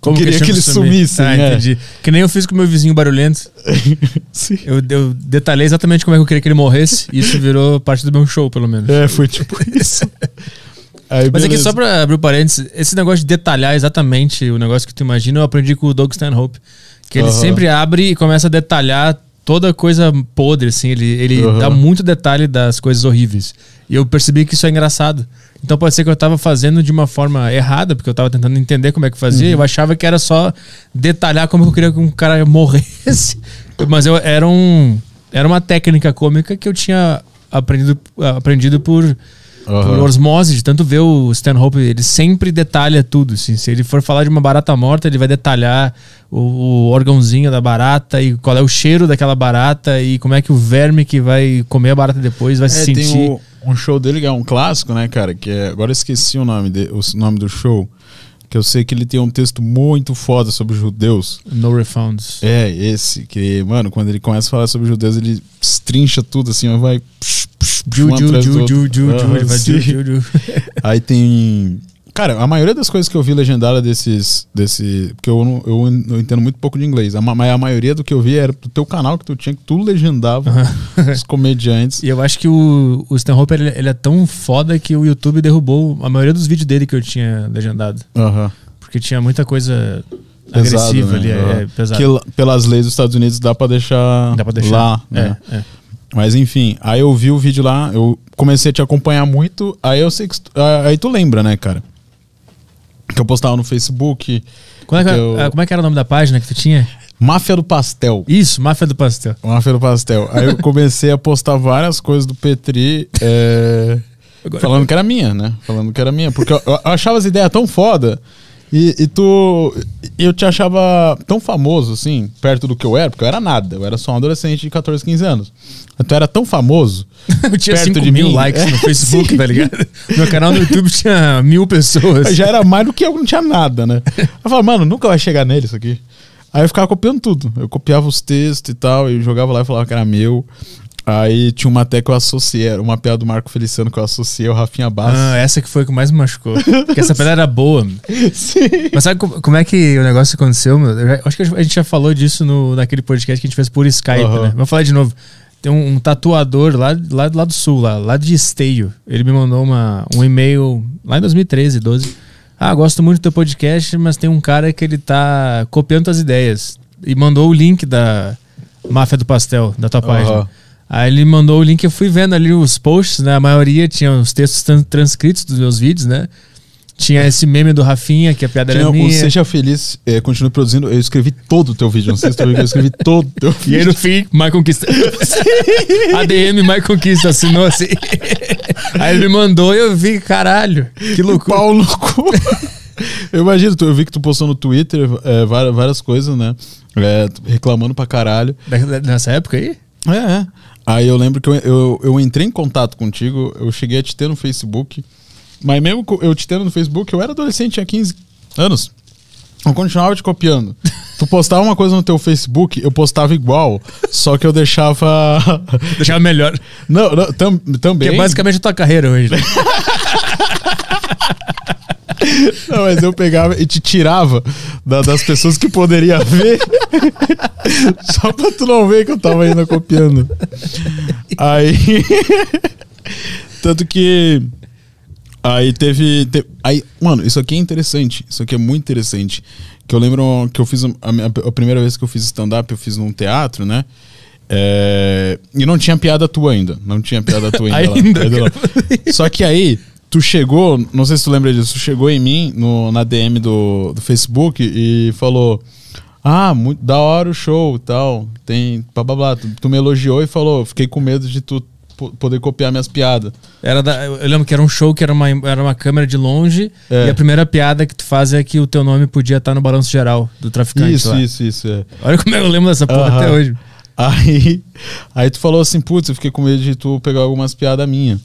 Como queria que, eles sumir? sumissem, Ah, é. entendi. Que nem eu fiz com o meu vizinho barulhento. Sim. Eu, eu detalhei exatamente como é que eu queria que ele morresse. E isso virou parte do meu show, pelo menos. É, foi tipo isso. Aí, Mas aqui, só pra abrir o parênteses, esse negócio de detalhar exatamente o negócio que tu imagina, eu aprendi com o Doug Stanhope. Que ele Aham. sempre abre e começa a detalhar toda coisa podre, assim. Ele, ele Aham. dá muito detalhe das coisas horríveis. E eu percebi que isso é engraçado. Então pode ser que eu tava fazendo de uma forma errada, porque eu tava tentando entender como é que fazia. Uhum. Eu achava que era só detalhar como eu queria que um cara morresse. Mas eu era um. era uma técnica cômica que eu tinha aprendido, aprendido por, por osmose, de tanto ver o Stanhope, ele sempre detalha tudo. Assim. Se ele for falar de uma barata morta, ele vai detalhar o, o órgãozinho da barata e qual é o cheiro daquela barata e como é que o verme que vai comer a barata depois vai É, se sentir. o- um show dele que é um clássico, né, cara? Que é, agora eu esqueci o nome, de, o nome do show. Que eu sei que ele tem um texto muito foda sobre judeus. No refunds. É, esse, que, mano, quando ele começa a falar sobre judeus, ele estrincha tudo assim, vai. Ju, ju, ju, ju, ju, ju. Aí tem. Cara, a maioria das coisas que eu vi legendada desses. desse porque eu, não, eu não entendo muito pouco de inglês. a ma- a maioria do que eu vi era do teu canal que tu tinha, que tu legendava os comediantes. E eu acho que o, o Stanhope ele, ele é tão foda que o YouTube derrubou a maioria dos vídeos dele que eu tinha legendado. Aham. Porque tinha muita coisa Pesado, agressiva né? ali. É, é pesado. Que pelas leis dos Estados Unidos dá pra deixar, Dá pra deixar. lá, né? É, é. Mas enfim, aí eu vi o vídeo lá, eu comecei a te acompanhar muito, aí eu sei que. Aí tu lembra, né, cara? Que eu postava no Facebook. Como, é que, eu- ah, como é que era o nome da página que tu tinha? Máfia do Pastel. Isso, Máfia do Pastel. Máfia do Pastel. Aí eu comecei a postar várias coisas do Petri. é, Agora- falando que era minha, né? Falando que era minha. Porque eu, eu achava as ideias tão foda. E, e tu. Eu te achava tão famoso, assim, perto do que eu era, porque eu era nada. Eu era só um adolescente de 14, 15 anos. Tu era tão famoso. Eu tinha Perto 5 de mil mim. likes É, no Facebook, sim. tá ligado? Meu canal no YouTube tinha mil pessoas. Já era mais do que eu, não tinha nada, né? Eu falava, mano, nunca vai chegar nele isso aqui. Aí eu ficava copiando tudo. Eu copiava os textos e tal, e jogava lá e falava que era meu. Aí tinha uma até que eu associei, uma piada do Marco Feliciano que eu associei ao Rafinha Bastos. Ah, essa que foi que mais me machucou. Porque essa pedra era boa. Sim. Mas sabe como, é que o negócio aconteceu, meu? Eu acho que a gente já falou disso no, naquele podcast que a gente fez por Skype, Aham. né? Vou falar de novo. Tem um, um tatuador lá, lá, lá do sul, lá, lá de Esteio. Ele me mandou uma, um e-mail lá em 2013, 12. Ah, gosto muito do teu podcast, mas tem um cara que ele tá copiando tuas ideias. E mandou o link da Máfia do Pastel, da tua página. Aí ele mandou o link, eu fui vendo ali os posts, né? A maioria tinha os textos tran- transcritos dos meus vídeos, né? Tinha esse meme do Rafinha, que a piada Tinha era minha. Seja Feliz, é, continue produzindo. Eu escrevi todo o teu vídeo. Não sei se tu viu eu escrevi todo o teu vídeo. E aí no fim, My Conquista. ADM My Conquista assinou assim. Aí ele me mandou e eu vi, caralho, que loucura. Pau no cu. Eu imagino, eu vi que tu postou no Twitter é, várias, várias coisas, né? É, reclamando pra caralho. Nessa época aí? É, é. Aí eu lembro que eu, eu, eu entrei em contato contigo, eu cheguei a te ter no Facebook. Mas mesmo eu te tendo no Facebook, eu era adolescente, tinha 15 anos. Eu continuava te copiando. Tu postava uma coisa no teu Facebook, eu postava igual, só que eu deixava. Deixava melhor. Não, não tam- também. Que é basicamente a tua carreira hoje. Não, mas eu pegava e te tirava da- das pessoas que poderia ver. Só pra tu não ver que eu tava ainda copiando. Aí. Tanto que. Aí teve, te- Aí, mano, isso aqui é interessante. Isso aqui é muito interessante. Que eu lembro que eu fiz. A, minha- a primeira vez que eu fiz stand-up, eu fiz num teatro, né? É, e não tinha piada tua ainda. Não tinha piada tua ainda. lá. Ainda, não. Só que aí, tu chegou, não sei se tu lembra disso, tu chegou em mim no, na DM do, do Facebook e falou: Ah, muito da hora o show e tal. Tem. Blá, blá, blá. Tu, tu me elogiou e falou: Fiquei com medo de tu po- poder copiar minhas piadas. Era da- eu lembro que era um show que era uma, era uma câmera de longe É. e a primeira piada que tu faz é que o teu nome podia estar no balanço geral do traficante Isso, lá. isso, isso. É. Olha como eu lembro dessa porra Aham. até hoje. Aí, aí tu falou assim, putz, eu fiquei com medo de tu pegar algumas piadas minhas.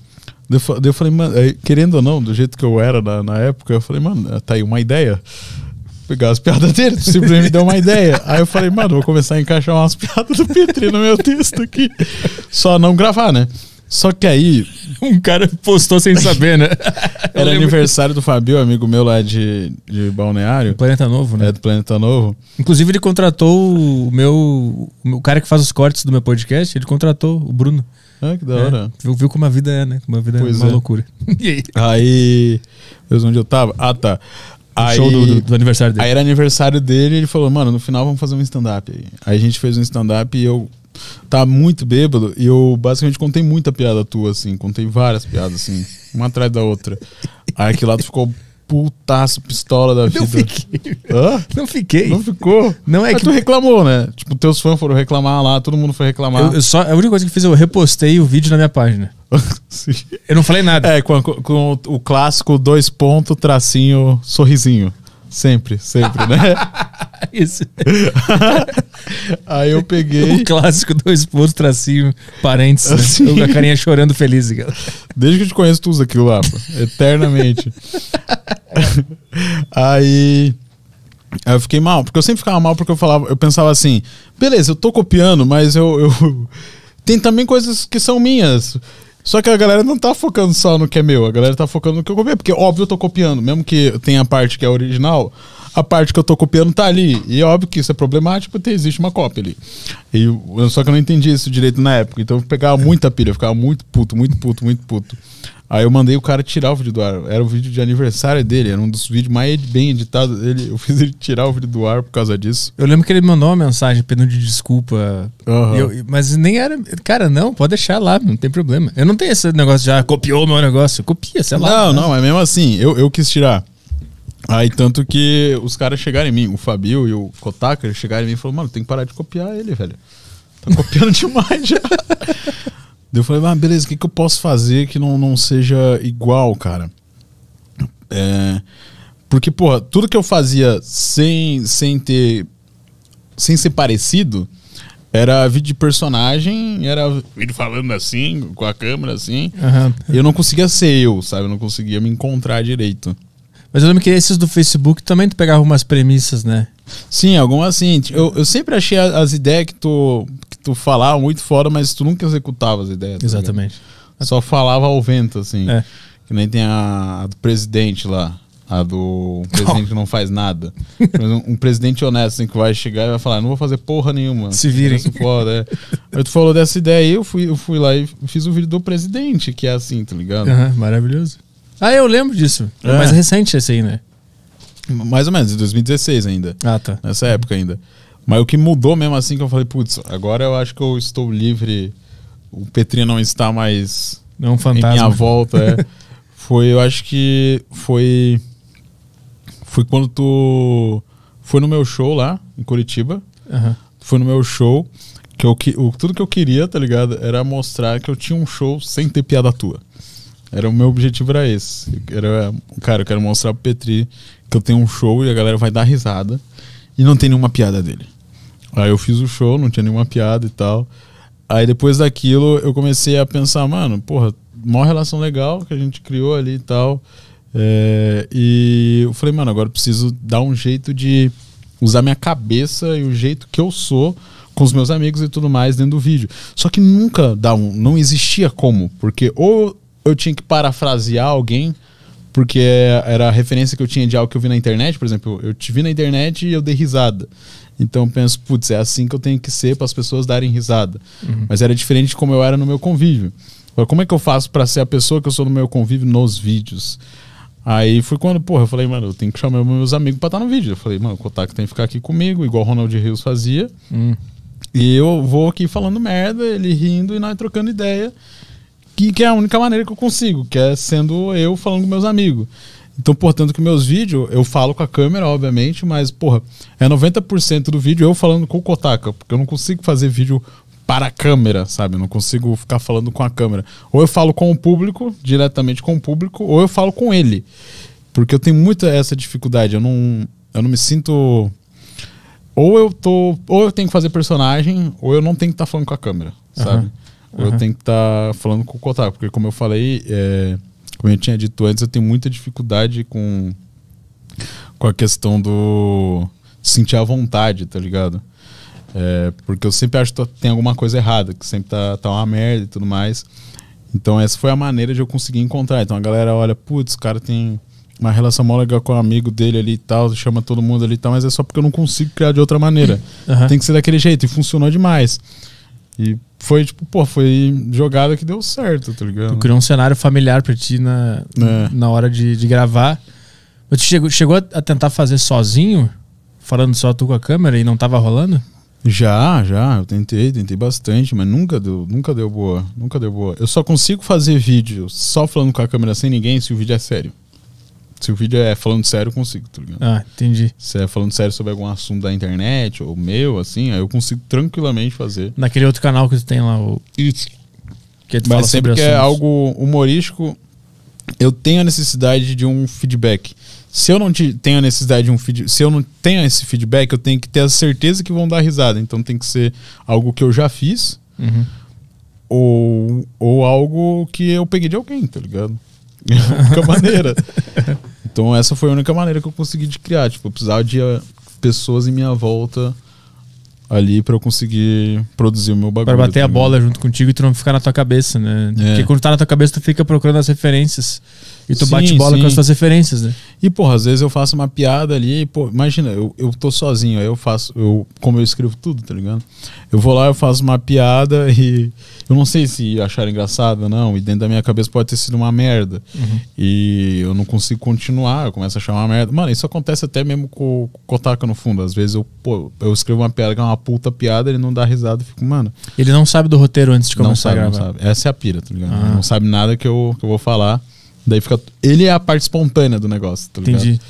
Daí eu falei, mano, querendo ou não, do jeito que eu era na, na época, eu falei, mano, tá aí uma ideia. Pegar as piadas dele, tu simplesmente me deu uma ideia. Aí eu falei, mano, vou começar a encaixar umas piadas do Petri no meu texto aqui. Só não gravar, né? Só que aí, Um cara postou sem saber, né? Era lembro. aniversário do Fabio, amigo meu lá de, de Balneário, Planeta Novo, né? é do Planeta Novo. Inclusive, ele contratou o meu. O cara que faz os cortes do meu podcast, ele contratou o Bruno. Ah, que da É, hora. viu, viu como a vida é, né? Como a vida Pois é uma é. loucura. Aí? Aí, Deus, onde eu tava? Ah, tá. Aí, Show do, do- do aniversário dele. Aí era aniversário dele e ele falou, mano, no final vamos fazer um stand-up aí. Aí a gente fez um stand-up e eu tava muito bêbado e eu basicamente contei muita piada tua, assim, contei várias piadas, assim, uma atrás da outra. Aí aquilo lá ficou putaço, pistola da vida. Não fiquei. Hã? Não fiquei. Não ficou? Não é Mas que. tu reclamou, né? Tipo, teus fãs foram reclamar lá, todo mundo foi reclamar. Eu, eu só, a única coisa que eu fiz, eu repostei o vídeo na minha página. Sim. Eu não falei nada. É, com, a- com o clássico dois pontos, tracinho, sorrisinho. Sempre, sempre, né? Isso. Aí eu peguei. O clássico dois pontos, tracinho, parênteses. Né? Sim. Eu, a carinha chorando feliz. Desde que eu te conheço, tu usa aquilo lá, pô. Eternamente. aí. Aí eu fiquei mal, porque eu sempre ficava mal porque eu falava, eu pensava assim, beleza, eu tô copiando, mas eu, eu- tem também coisas que são minhas. Só que a galera não tá focando só no que é meu, a galera tá focando no que eu copiei, porque óbvio eu tô copiando, mesmo que tenha a parte que é original, a parte que eu tô copiando tá ali. E é óbvio que isso é problemático, porque existe uma cópia ali. E só que eu não entendi isso direito na época, então eu pegava muita pilha, eu ficava muito puto, muito puto, muito puto. Aí eu mandei o cara tirar o vídeo do ar. Era o vídeo de aniversário dele, era um dos vídeos mais bem editados dele. Eu fiz ele tirar o vídeo do ar por causa disso. Eu lembro que ele mandou uma mensagem pedindo de desculpa. E eu- mas nem era. Cara, não, pode deixar lá, não tem problema. Eu não tenho esse negócio de ah, copiou o meu negócio. Copia, sei lá. Não, não, mas mesmo assim, eu, eu quis tirar. Aí tanto que os caras chegaram em mim, o Fabio e o Kotaka, eles chegaram em mim e falaram, mano, tem que parar de copiar ele, velho. Tá copiando demais já. Eu falei, ah, beleza, o que, que eu posso fazer que não, não seja igual, cara? É, porque, porra, tudo que eu fazia sem, sem ter. sem ser parecido, era vídeo de personagem, era vídeo falando assim, com a câmera assim. Aham. Eu não conseguia ser eu, sabe? Eu não conseguia me encontrar direito. Mas eu lembro que esses do Facebook também tu pegava umas premissas, né? Sim, algumas assim. Eu, eu sempre achei as ideias que tu, que tu falava muito fora, mas tu nunca executava as ideias. tá Exatamente. ligado? Só falava ao vento, assim. É. Que nem tem a, a do presidente lá. A do presidente que não faz nada. Exemplo, um presidente honesto assim, que vai chegar e vai falar: não vou fazer porra nenhuma. Se virem. Foda, é. Aí tu falou dessa ideia aí, eu fui, eu fui lá e fiz o vídeo do presidente, que é assim, tá ligado? Aham, maravilhoso. Ah, eu lembro disso. É É. mais recente esse aí, né? Mais ou menos, de 2016 ainda. Ah, tá. nessa época ainda. Mas o que mudou mesmo assim que eu falei, putz, agora eu acho que eu estou livre, o Petri não está mais Não é um em fantasma. minha volta. é. foi, eu acho que foi. Foi quando tu. Foi no meu show lá, em Curitiba. Aham. Foi no meu show. Que eu, que- o, tudo que eu queria, tá ligado? Era mostrar que eu tinha um show sem ter piada tua. Era o meu objetivo era esse. Era, cara, eu quero mostrar pro Petri que eu tenho um show e a galera vai dar risada e não tem nenhuma piada dele. Aí eu fiz o show, não tinha nenhuma piada e tal. Aí depois daquilo eu comecei a pensar, mano, porra, maior relação legal que a gente criou ali e tal. É, e eu falei, mano, agora eu preciso dar um jeito de usar minha cabeça e o jeito que eu sou com os meus amigos e tudo mais dentro do vídeo. Só que nunca dá um, não existia como, porque ou eu tinha que parafrasear alguém, porque era a referência que eu tinha de algo que eu vi na internet, por exemplo, eu te vi na internet e eu dei risada. Então eu penso, putz, é assim que eu tenho que ser para as pessoas darem risada. Mas era diferente de como eu era no meu convívio. Como é que eu faço para ser a pessoa que eu sou no meu convívio nos vídeos? Aí foi quando, porra, eu falei, mano, eu tenho que chamar meus amigos pra estar no vídeo. Eu falei, mano, o Kotaku tem que ficar aqui comigo, igual o Ronald Rios fazia. Hum. E eu vou aqui falando merda, ele rindo e nós trocando ideia. Que, que é a única maneira que eu consigo, que é sendo eu falando com meus amigos. Então, portanto, que meus vídeos, eu falo com a câmera, obviamente, mas, porra, é 90% do vídeo eu falando com o Kotaka, porque eu não consigo fazer vídeo para a câmera, sabe? Eu não consigo ficar falando com a câmera. Ou eu falo com o público, diretamente com o público, ou eu falo com ele. Porque eu tenho muita essa dificuldade. Eu não, eu não me sinto. Ou eu tô. Ou eu tenho que fazer personagem, ou eu não tenho que estar falando com a câmera, sabe? Ou eu tenho que estar falando com o Kotaku. Porque, como eu falei, é, como eu tinha dito antes, eu tenho muita dificuldade com, com a questão do. sentir a vontade, tá ligado? É, porque eu sempre acho que tem alguma coisa errada, que sempre tá, tá uma merda e tudo mais. Então essa foi a maneira de eu conseguir encontrar. Então a galera olha, putz, o cara tem uma relação mó legal com o amigo dele ali e tal, chama todo mundo ali e tal, mas é só porque eu não consigo criar de outra maneira. Aham. Tem que ser daquele jeito, e funcionou demais. E foi, tipo, pô, foi jogada que deu certo, tá ligado? Tu criou um cenário familiar pra ti na, É. na hora de, de gravar. Mas tu chegou, chegou a tentar fazer sozinho? Falando só tu com a câmera e não tava rolando? Já, já, eu tentei, tentei bastante, mas nunca deu, nunca deu boa, nunca deu boa. Eu só consigo fazer vídeo só falando com a câmera sem ninguém se o vídeo é sério. Se o vídeo é falando sério, eu consigo, tá ligado? Ah, entendi. Se é falando sério sobre algum assunto da internet ou meu, assim, aí eu consigo tranquilamente fazer. Naquele outro canal que tu tem lá, o. Isso. Que tu fala Mas sempre sobre que é algo humorístico, eu tenho a necessidade de um feedback. Se eu não te- tenho a necessidade de um feedback, se eu não tenho esse feedback, eu tenho que ter a certeza que vão dar risada. Então tem que ser algo que eu já fiz Uhum. ou, ou algo que eu peguei de alguém, tá ligado? A única maneira. Então essa foi a única maneira que eu consegui de criar. Tipo, eu precisava de ah, pessoas em minha volta ali pra eu conseguir produzir o meu bagulho. Pra bater tá a ligado? bola junto contigo e tu não ficar na tua cabeça, né? É. Porque quando tá na tua cabeça, tu fica procurando as referências. E tu Sim, bate bola sim. com as tuas referências, né? E, porra, às vezes eu faço uma piada ali, pô, imagina, eu, eu tô sozinho, aí eu faço, eu, como eu escrevo tudo, tá ligado? Eu vou lá, eu faço uma piada e eu não sei se acharam engraçado ou não, e dentro da minha cabeça pode ter sido uma merda. E eu não consigo continuar, eu começo a achar uma merda. Mano, isso acontece até mesmo com, o Kotaka no fundo. Às vezes eu, pô, eu escrevo uma piada que é uma puta piada, ele não dá risada, eu fico, mano, Ele não sabe do roteiro antes de não começar sabe, a não gravar. sabe. Essa é a pira, tá ligado? Ah. Não sabe nada que eu, que eu vou falar. Daí fica. Ele é a parte espontânea do negócio, tá ligado? Entendi.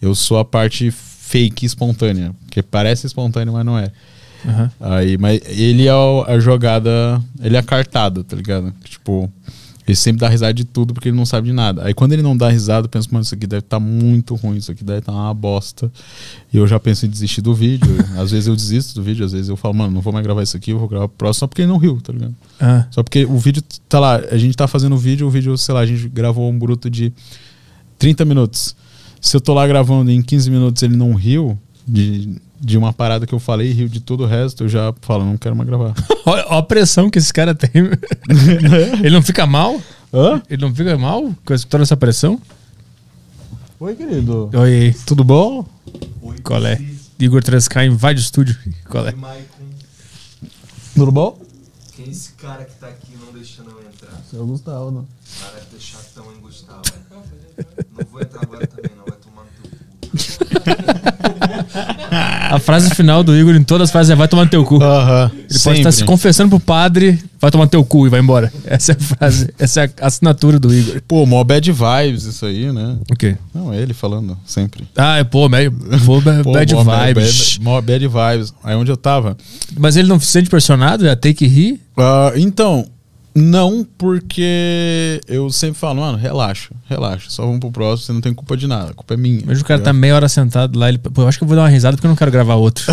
Eu sou a parte fake espontânea. Que parece espontâneo, mas não é. Aham. Aí, mas ele é a jogada. Ele é a cartada, tá ligado? Tipo, ele sempre dá risada de tudo porque ele não sabe de nada. Aí quando ele não dá risada, eu penso, mano, isso aqui deve estar muito ruim, isso aqui deve estar uma bosta. E eu já penso em desistir do vídeo. às vezes eu desisto do vídeo, às vezes eu falo, mano, não vou mais gravar isso aqui, eu vou gravar o próximo só porque ele não riu, tá ligado? Ah, Só porque o vídeo tá lá, a gente tá fazendo o vídeo, o vídeo, sei lá, a gente gravou um bruto de 30 minutos. Se eu tô lá gravando em 15 minutos ele não riu de, de uma parada que eu falei, riu de todo o resto, eu já falo, não quero mais gravar. Olha olha a pressão que esse cara tem. Ele não fica mal? Hã? Ele não fica mal com toda essa pressão? Oi, querido. Oi, Tudo bom? qual é? Igor 3K invade o estúdio. Qual é? Maicon, Tudo bom? quem é esse cara que tá aqui não deixando eu entrar? Seu Gustavo, né? Para de deixar tão em Gustavo. Não vou entrar agora também, não. Vai tomar no teu cu. A frase final do Igor em todas as frases é vai tomar no teu cu. Aham. Ele pode estar se confessando pro padre, vai tomar no teu cu e vai embora. Essa é a frase, essa é a assinatura do Igor. Pô, mó bad vibes isso aí, né? O quê? Não, é ele falando, sempre. Ah, é, pô, meio, pô, ba- Pô, bad mó vibes. Bad, mó bad vibes. Aí onde eu tava, Mas ele não se sente pressionado? É ter que rir? Ah, então, não, porque eu sempre falo, mano, relaxa, relaxa, só vamos pro próximo, você não tem culpa de nada, a culpa é minha. Mas o cara tá meia hora sentado lá, ele, pô, eu acho que eu vou dar uma risada porque eu não quero gravar outro.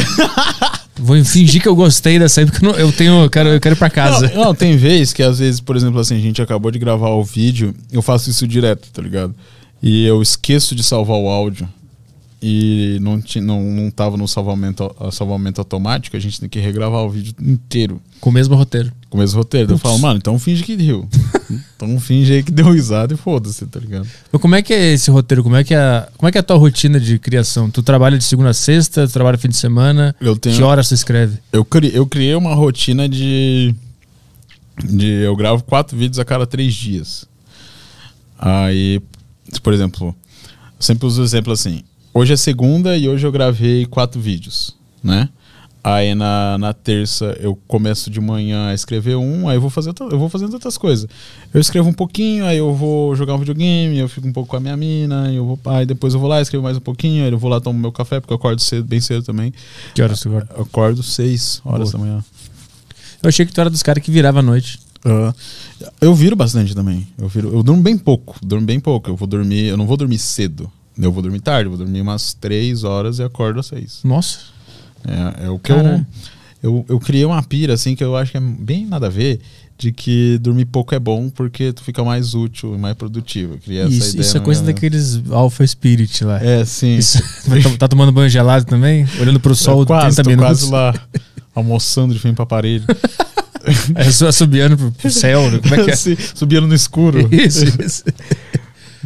vou fingir que eu gostei dessa aí porque eu, não- eu tenho, eu quero, eu quero ir pra casa. Não, não, tem vez que às vezes, por exemplo, assim, a gente acabou de gravar o vídeo, eu faço isso direto, tá ligado? E eu esqueço de salvar o áudio e não, não, não tava no salvamento, salvamento automático, a gente tem que regravar o vídeo inteiro. Com o mesmo roteiro. Com o mesmo roteiro. Daí Eu falo, mano, então finge que riu. então finge aí que deu risada e foda-se, tá ligado? Mas como é que é esse roteiro? Como é que é, a- como é, que é a tua rotina de criação? Tu trabalha de segunda a sexta, tu trabalha fim de semana? Eu tenho. Que horas tu escreve? Eu, cri, eu criei uma rotina de, de. Eu gravo quatro vídeos a cada três dias. Aí, por exemplo, eu sempre uso o exemplo assim. Hoje é segunda e hoje eu gravei quatro vídeos, né? Aí na, na terça eu começo de manhã a escrever um, aí eu vou, fazer, eu vou fazendo outras coisas. Eu escrevo um pouquinho, aí eu vou jogar um videogame, eu fico um pouco com a minha mina, eu vou, aí depois eu vou lá, escrevo mais um pouquinho, aí eu vou lá tomar meu café, porque eu acordo cedo, bem cedo também. Que horas tu acorda? Eu acordo seis horas da manhã. Eu achei que tu era dos caras que virava à noite. Ah, eu viro bastante também. Eu, viro, eu durmo bem pouco. Durmo bem pouco. Eu vou dormir. Eu não vou dormir cedo. Eu vou dormir tarde. Vou dormir umas três horas e acordo às seis. Nossa. É, é o que eu, eu. Eu criei uma pira, assim, que eu acho que é bem nada a ver. De que dormir pouco é bom porque tu fica mais útil e mais produtivo. Isso, ideia isso é coisa minha- daqueles Alpha Spirit lá. É, sim. Isso. To- tá tomando banho gelado também? Olhando pro sol Eu quase, 30 tô minutos. quase lá almoçando de frente pra parede. É pro, pro céu. né? Como é que é? Sim, Subindo no escuro. Isso, isso.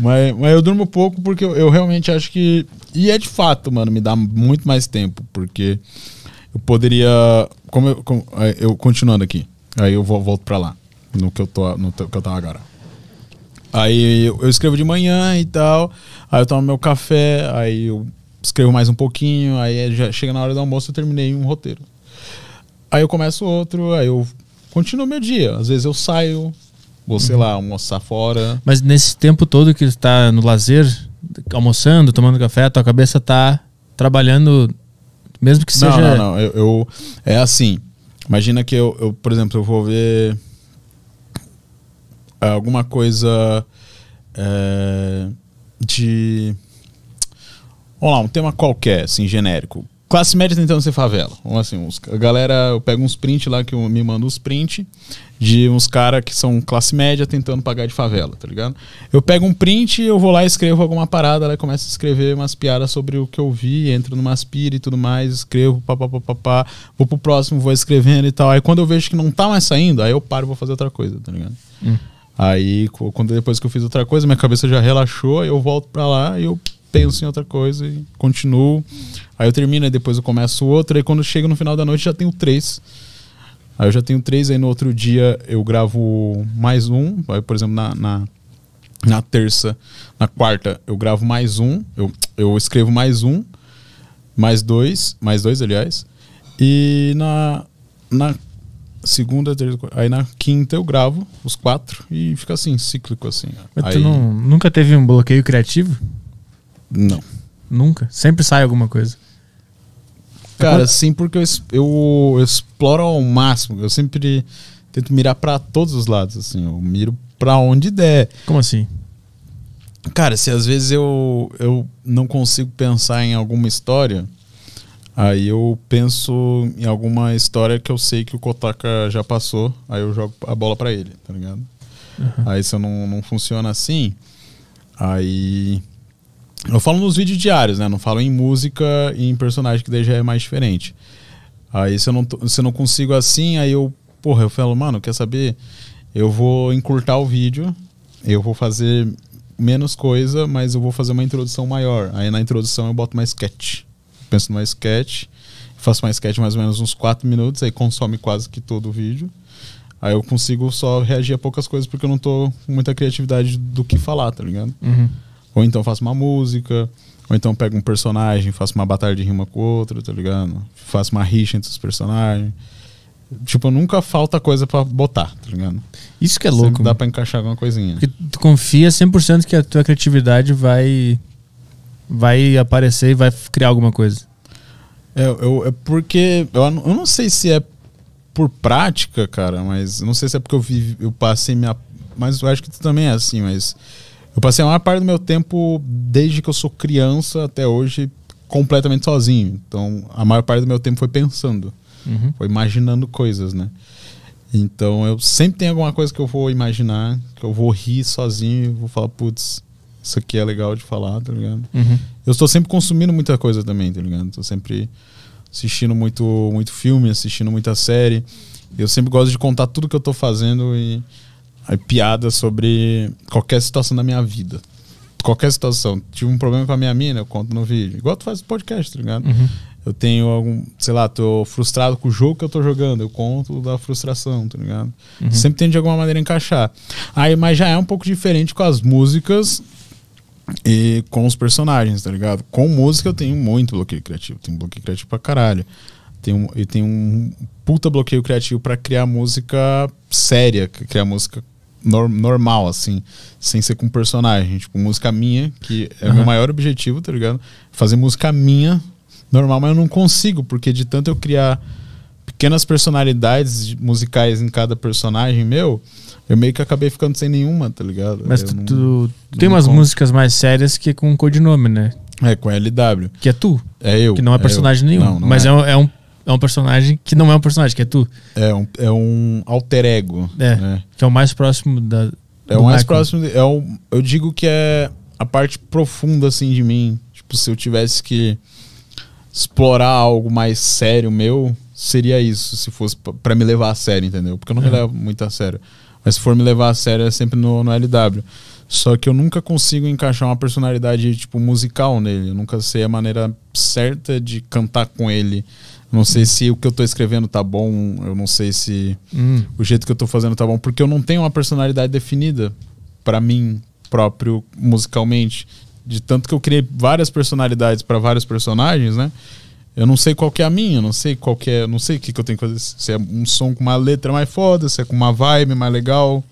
Mas, mas eu durmo pouco porque eu, eu realmente acho que. E é de fato, mano, me dá muito mais tempo. Porque eu poderia. Como eu, como- eu continuando aqui. Aí eu vou, volto pra lá. No que eu tô. No que eu tava agora. Aí eu, eu escrevo de manhã e tal. Aí eu tomo meu café. Aí eu escrevo mais um pouquinho. Aí já chega na hora do almoço eu terminei um roteiro. Aí eu começo outro. Aí eu continuo meu dia. Às vezes eu saio. Vou, sei lá, almoçar fora. Mas nesse tempo todo que está no lazer, almoçando, tomando café, a tua cabeça tá trabalhando, mesmo que seja. Não, não, não. Eu, eu- é assim. Imagina que eu, eu, por exemplo, eu vou ver alguma coisa é, de. Vamos lá, um tema qualquer, assim, genérico. Classe média tentando ser favela. Ou assim, os, a galera, eu pego uns print lá que eu, me manda uns print de uns caras que são classe média tentando pagar de favela, tá ligado? Eu pego um print, eu vou lá e escrevo alguma parada, lá começo a escrever umas piadas sobre o que eu vi, entro numa aspira e tudo mais, escrevo, papapá, vou pro próximo, vou escrevendo e tal. Aí quando eu vejo que não tá mais saindo, aí eu paro e vou fazer outra coisa, tá ligado? Hum. Aí, quando depois que eu fiz outra coisa, minha cabeça já relaxou, aí eu volto pra lá e eu penso em outra coisa e continuo. Aí eu termino, aí depois eu começo outro, aí quando chega no final da noite já tenho três. Aí eu já tenho três, aí no outro dia eu gravo mais um. Aí, por exemplo, na, na, na terça, na quarta, eu gravo mais um. Eu, eu escrevo mais um, mais dois, mais dois, aliás. E na, na segunda, terça, aí na quinta eu gravo os quatro e fica assim, cíclico assim. Mas Aí, tu não, nunca teve um bloqueio criativo? Não. Nunca. Sempre sai alguma coisa. Cara, sim, porque eu, eu, eu exploro ao máximo. Eu sempre tento mirar pra todos os lados, assim. Eu miro pra onde der. Como assim? Cara, se às vezes eu, eu não consigo pensar em alguma história, aí eu penso em alguma história que eu sei que o Kotaka já passou, aí eu jogo a bola pra ele, tá ligado? Aí se eu não, não funciona assim, aí. Eu falo nos vídeos diários, né? Não falo em música e em personagem, que daí já é mais diferente. Aí se eu não, tô- se eu não consigo assim, aí eu, porra, eu falo, mano, quer saber? Eu vou encurtar o vídeo, eu vou fazer menos coisa, mas eu vou fazer uma introdução maior. Aí na introdução eu boto mais sketch. Penso numa sketch, faço uma sketch mais ou menos uns 4 minutos, aí consome quase que todo o vídeo. Aí eu consigo só reagir a poucas coisas porque eu não tô com muita criatividade do que falar, tá ligado? Uhum. Ou então faço uma música, ou então pego um personagem, faço uma batalha de rima com outro, tá ligado? Faço uma rixa entre os personagens. Tipo, nunca falta coisa pra botar, tá ligado? Isso que é Sempre louco. dá pra encaixar alguma coisinha. Porque tu confia 100% que a tua criatividade vai vai aparecer e vai criar alguma coisa. É, eu, é porque. Eu, não- eu não sei se é por prática, cara, mas. Não sei se é porque eu vivi, eu passei minha. Mas eu acho que tu também é assim, mas. Eu passei a maior parte do meu tempo, desde que eu sou criança até hoje, completamente sozinho. Então, a maior parte do meu tempo foi pensando. Uhum. Foi imaginando coisas, né? Então, eu sempre tenho alguma coisa que eu vou imaginar, que eu vou rir sozinho e vou falar, putz, isso aqui é legal de falar, tá ligado? Uhum. Eu estou sempre consumindo muita coisa também, tá ligado? Tô sempre assistindo muito, muito filme, assistindo muita série. Eu sempre gosto de contar tudo que eu tô fazendo e piada sobre qualquer situação da minha vida. Qualquer situação. Tive um problema com a minha mina, eu conto no vídeo. Igual tu faz podcast, tá ligado? Uhum. Eu tenho algum, sei lá, tô frustrado com o jogo que eu tô jogando, eu conto da frustração, tá ligado? Uhum. Sempre tento de alguma maneira encaixar. Aí, mas já é um pouco diferente com as músicas e com os personagens, tá ligado? Com música eu tenho muito bloqueio criativo, tenho bloqueio criativo pra caralho. Tenho, e tenho um puta bloqueio criativo pra criar música séria, criar música normal, assim, sem ser com personagem. Tipo, música minha, que é o meu Aham. maior objetivo, tá ligado? Fazer música minha, normal, mas eu não consigo, porque de tanto eu criar pequenas personalidades de- musicais em cada personagem meu, eu meio que acabei ficando sem nenhuma, tá ligado? Mas Eu tu, não- tu- tem umas conto. músicas mais sérias que é com codinome, né? É, com LW. Que é tu. É eu. Que não é personagem eu. nenhum. Não, não mas é. é. um, é, um, é personagem que não é um personagem, que é tu. É um, é um alter ego. É. né? Que é o mais próximo da. É o mais Michael. próximo. de- é o, eu digo que é a parte profunda, assim, de mim. Tipo, se eu tivesse que explorar algo mais sério meu, seria isso. Se fosse p- pra me levar a sério, entendeu? Porque eu não me Uhum. levo muito a sério. Mas se for me levar a sério, é sempre no, no LW. Só que eu nunca consigo encaixar uma personalidade, tipo, musical nele. Eu nunca sei a maneira certa de cantar com ele. Não sei se o que eu tô escrevendo tá bom. Eu não sei se Hum. o jeito que eu tô fazendo tá bom, porque eu não tenho uma personalidade definida pra mim próprio musicalmente. De tanto que eu criei várias personalidades pra vários personagens, né? Eu não sei qual que é a minha, eu não sei qual que é, não sei o que, que eu tenho que fazer. Se é um som com uma letra mais foda, se é com uma vibe mais legal.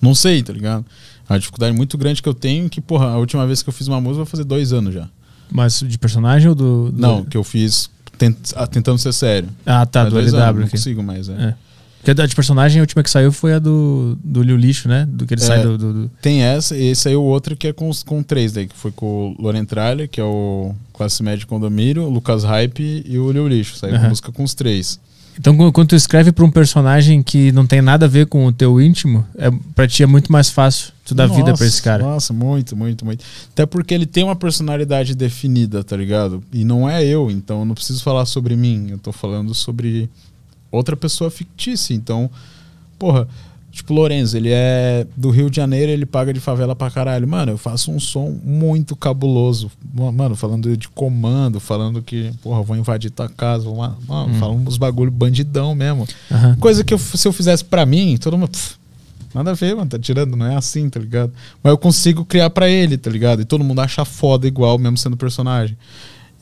Não sei, tá ligado? A dificuldade muito grande que eu tenho, que, porra, a última vez que eu fiz uma música vai fazer dois anos já. Mas de personagem ou do. do- Não, que eu fiz tent- ah, tentando ser sério. Ah, tá, Faz do LW. anos, não consigo mais, é. É. Porque a de personagem, a última que saiu foi a do, do Liu Lixo, né? Do que ele É. sai do. do- do- Tem essa, e esse aí o outro que é com, com três daí, que foi com o Loren Tralha, que é o Classe Média Condomínio, o Lucas Hype e o Liu Lixo. Saiu com música com os três. Então, quando tu escreve pra um personagem que não tem nada a ver com o teu íntimo, é, pra ti é muito mais fácil tu dar vida pra esse cara. Nossa, muito, muito, muito. Até porque ele tem uma personalidade definida, tá ligado? E não é eu, então eu não preciso falar sobre mim. Eu tô falando sobre outra pessoa fictícia. Então, porra, tipo, Lorenzo, ele é do Rio de Janeiro, ele paga de favela pra caralho. Mano, eu faço um som muito cabuloso. Mano, falando de comando, falando que, porra, vou invadir tua casa. Vou, ma- mano, Hum. falando uns bagulho bandidão mesmo. Coisa que eu- se eu fizesse pra mim, todo mundo. "Pff, nada a ver, mano, tá tirando, não é assim, tá ligado? Mas eu consigo criar pra ele, tá ligado? E todo mundo acha foda igual, mesmo sendo personagem.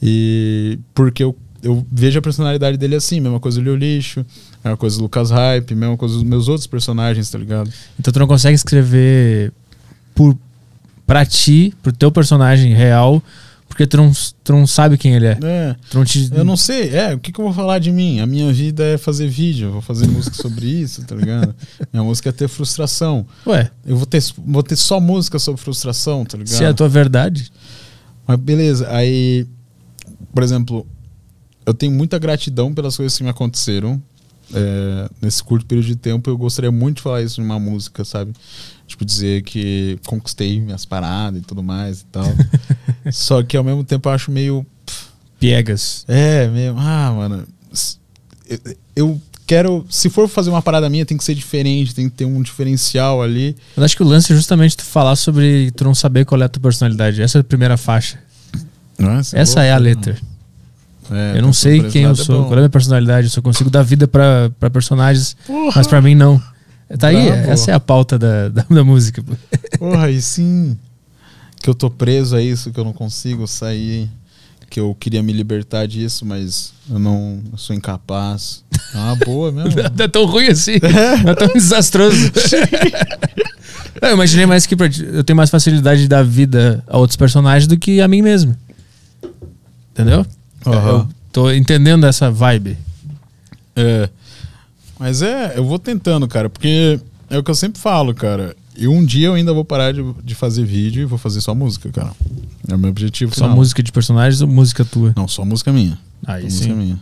E porque eu, eu vejo a personalidade dele assim, mesma coisa do Lixo, mesma coisa do Lucas Hype, mesma coisa dos meus outros personagens, tá ligado? Então tu não consegue escrever por, pra ti, pro teu personagem real, porque tu não, tu não sabe quem ele é. É. Tu não te, Eu não sei, é, o que, que eu vou falar de mim? A minha vida é fazer vídeo, eu vou fazer música sobre isso, tá ligado? Minha música é ter frustração. Ué, Eu vou ter, vou ter só música sobre frustração, tá ligado? se é a tua verdade. Mas beleza, aí, por exemplo, eu tenho muita gratidão pelas coisas que me aconteceram. é, nesse curto período de tempo, eu gostaria muito de falar isso em uma música, sabe? Tipo, dizer que conquistei minhas paradas e tudo mais e tal. Só que ao mesmo tempo eu acho meio. Piegas. É, meio. Ah, mano. eu- Eu quero. Se for fazer uma parada minha, tem que ser diferente, tem que ter um diferencial ali. Eu acho que o lance é justamente tu falar sobre tu não saber qual é a tua personalidade. Essa é a primeira faixa. Nossa, Essa é a letra. É, eu não sei quem eu é sou, bom. qual é a minha personalidade. Eu só consigo dar vida pra, pra personagens, Porra, mas pra mim não. Tá aí, Bravo. essa é a pauta da, da, da música. Porra, e sim. Que eu tô preso a isso, que eu não consigo sair. Que eu queria me libertar disso, mas eu não eu sou incapaz. É uma boa mesmo. Não é tão ruim assim. Não é tão desastroso. Eu imaginei mais que pra eu tenho mais facilidade de dar vida a outros personagens do que a mim mesmo. Entendeu? Aham. Eu tô entendendo essa vibe. É. Mas é, eu vou tentando, cara, porque é o que eu sempre falo, cara. E um dia eu ainda vou parar de, de fazer vídeo e vou fazer só música, cara. É o meu objetivo. Só final. música de personagens ou música tua? Não, só música minha. Aí Só sim. música minha.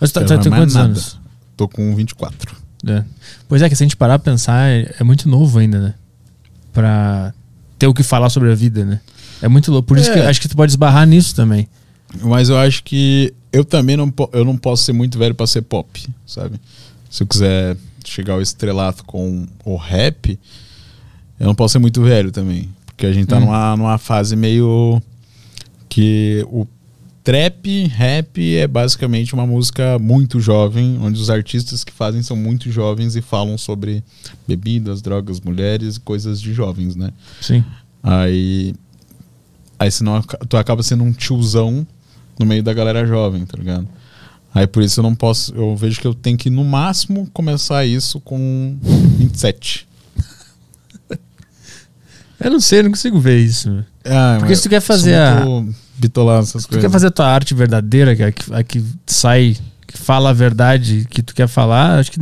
Mas tá, tá, tem quantos nada. anos? Tô com 24. É. Pois é, que se a gente parar pra pensar, é, é muito novo ainda, né? Pra ter o que falar sobre a vida, né? É muito louco. Por isso É. que eu acho que tu pode esbarrar nisso também. Mas eu acho que eu também não, eu não posso ser muito velho pra ser pop, sabe? Se eu quiser chegar ao estrelato com o rap, eu não posso ser muito velho também. Porque a gente tá Hum. numa, numa fase meio que o trap, rap é basicamente uma música muito jovem, onde os artistas que fazem são muito jovens e falam sobre bebidas, drogas, mulheres e coisas de jovens, né? Sim. Aí. Aí senão tu acaba sendo um tiozão no meio da galera jovem, tá ligado? Aí por isso eu não posso. Eu vejo que eu tenho que, no máximo, começar isso com 27. Eu não sei, eu não consigo ver isso. Ah, Porque se tu quer fazer a- muito bitolado nessas Se tu coisas. quer fazer a tua arte verdadeira, que, é a que, a que sai, que fala a verdade que tu quer falar, acho que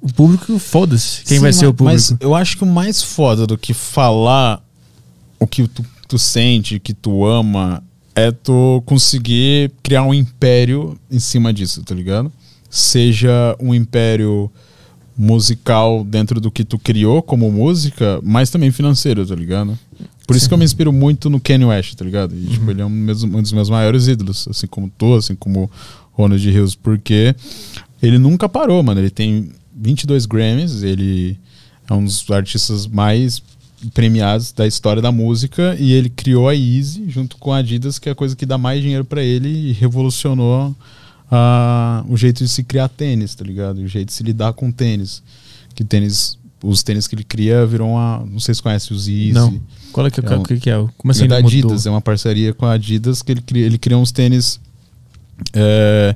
o público, foda-se. Quem Sim, vai ser o público? Mas eu acho que o mais foda do que falar o que tu, tu sente, que tu ama, é tu conseguir criar um império em cima disso, tá ligado? Seja um império musical dentro do que tu criou como música, mas também financeiro, tá ligado? Por isso que eu me inspiro muito no Kanye West, tá ligado? E, tipo, ele é um, um dos meus maiores ídolos, assim como tu, assim como Ronald Hills, porque ele nunca parou, mano. Ele tem 22 Grammys, ele é um dos artistas mais premiados da história da música e ele criou a Yeezy junto com a Adidas, que é a coisa que dá mais dinheiro pra ele e revolucionou ah, o jeito de se criar tênis, tá ligado? O jeito de se lidar com tênis. Que tênis, os tênis que ele cria viram uma, não sei se conhece os Yeezy. Não. Qual é que, É um- o que, que é? Como assim é da ele mudou? Adidas, é uma parceria com a Adidas que ele cria, ele cria uns tênis é,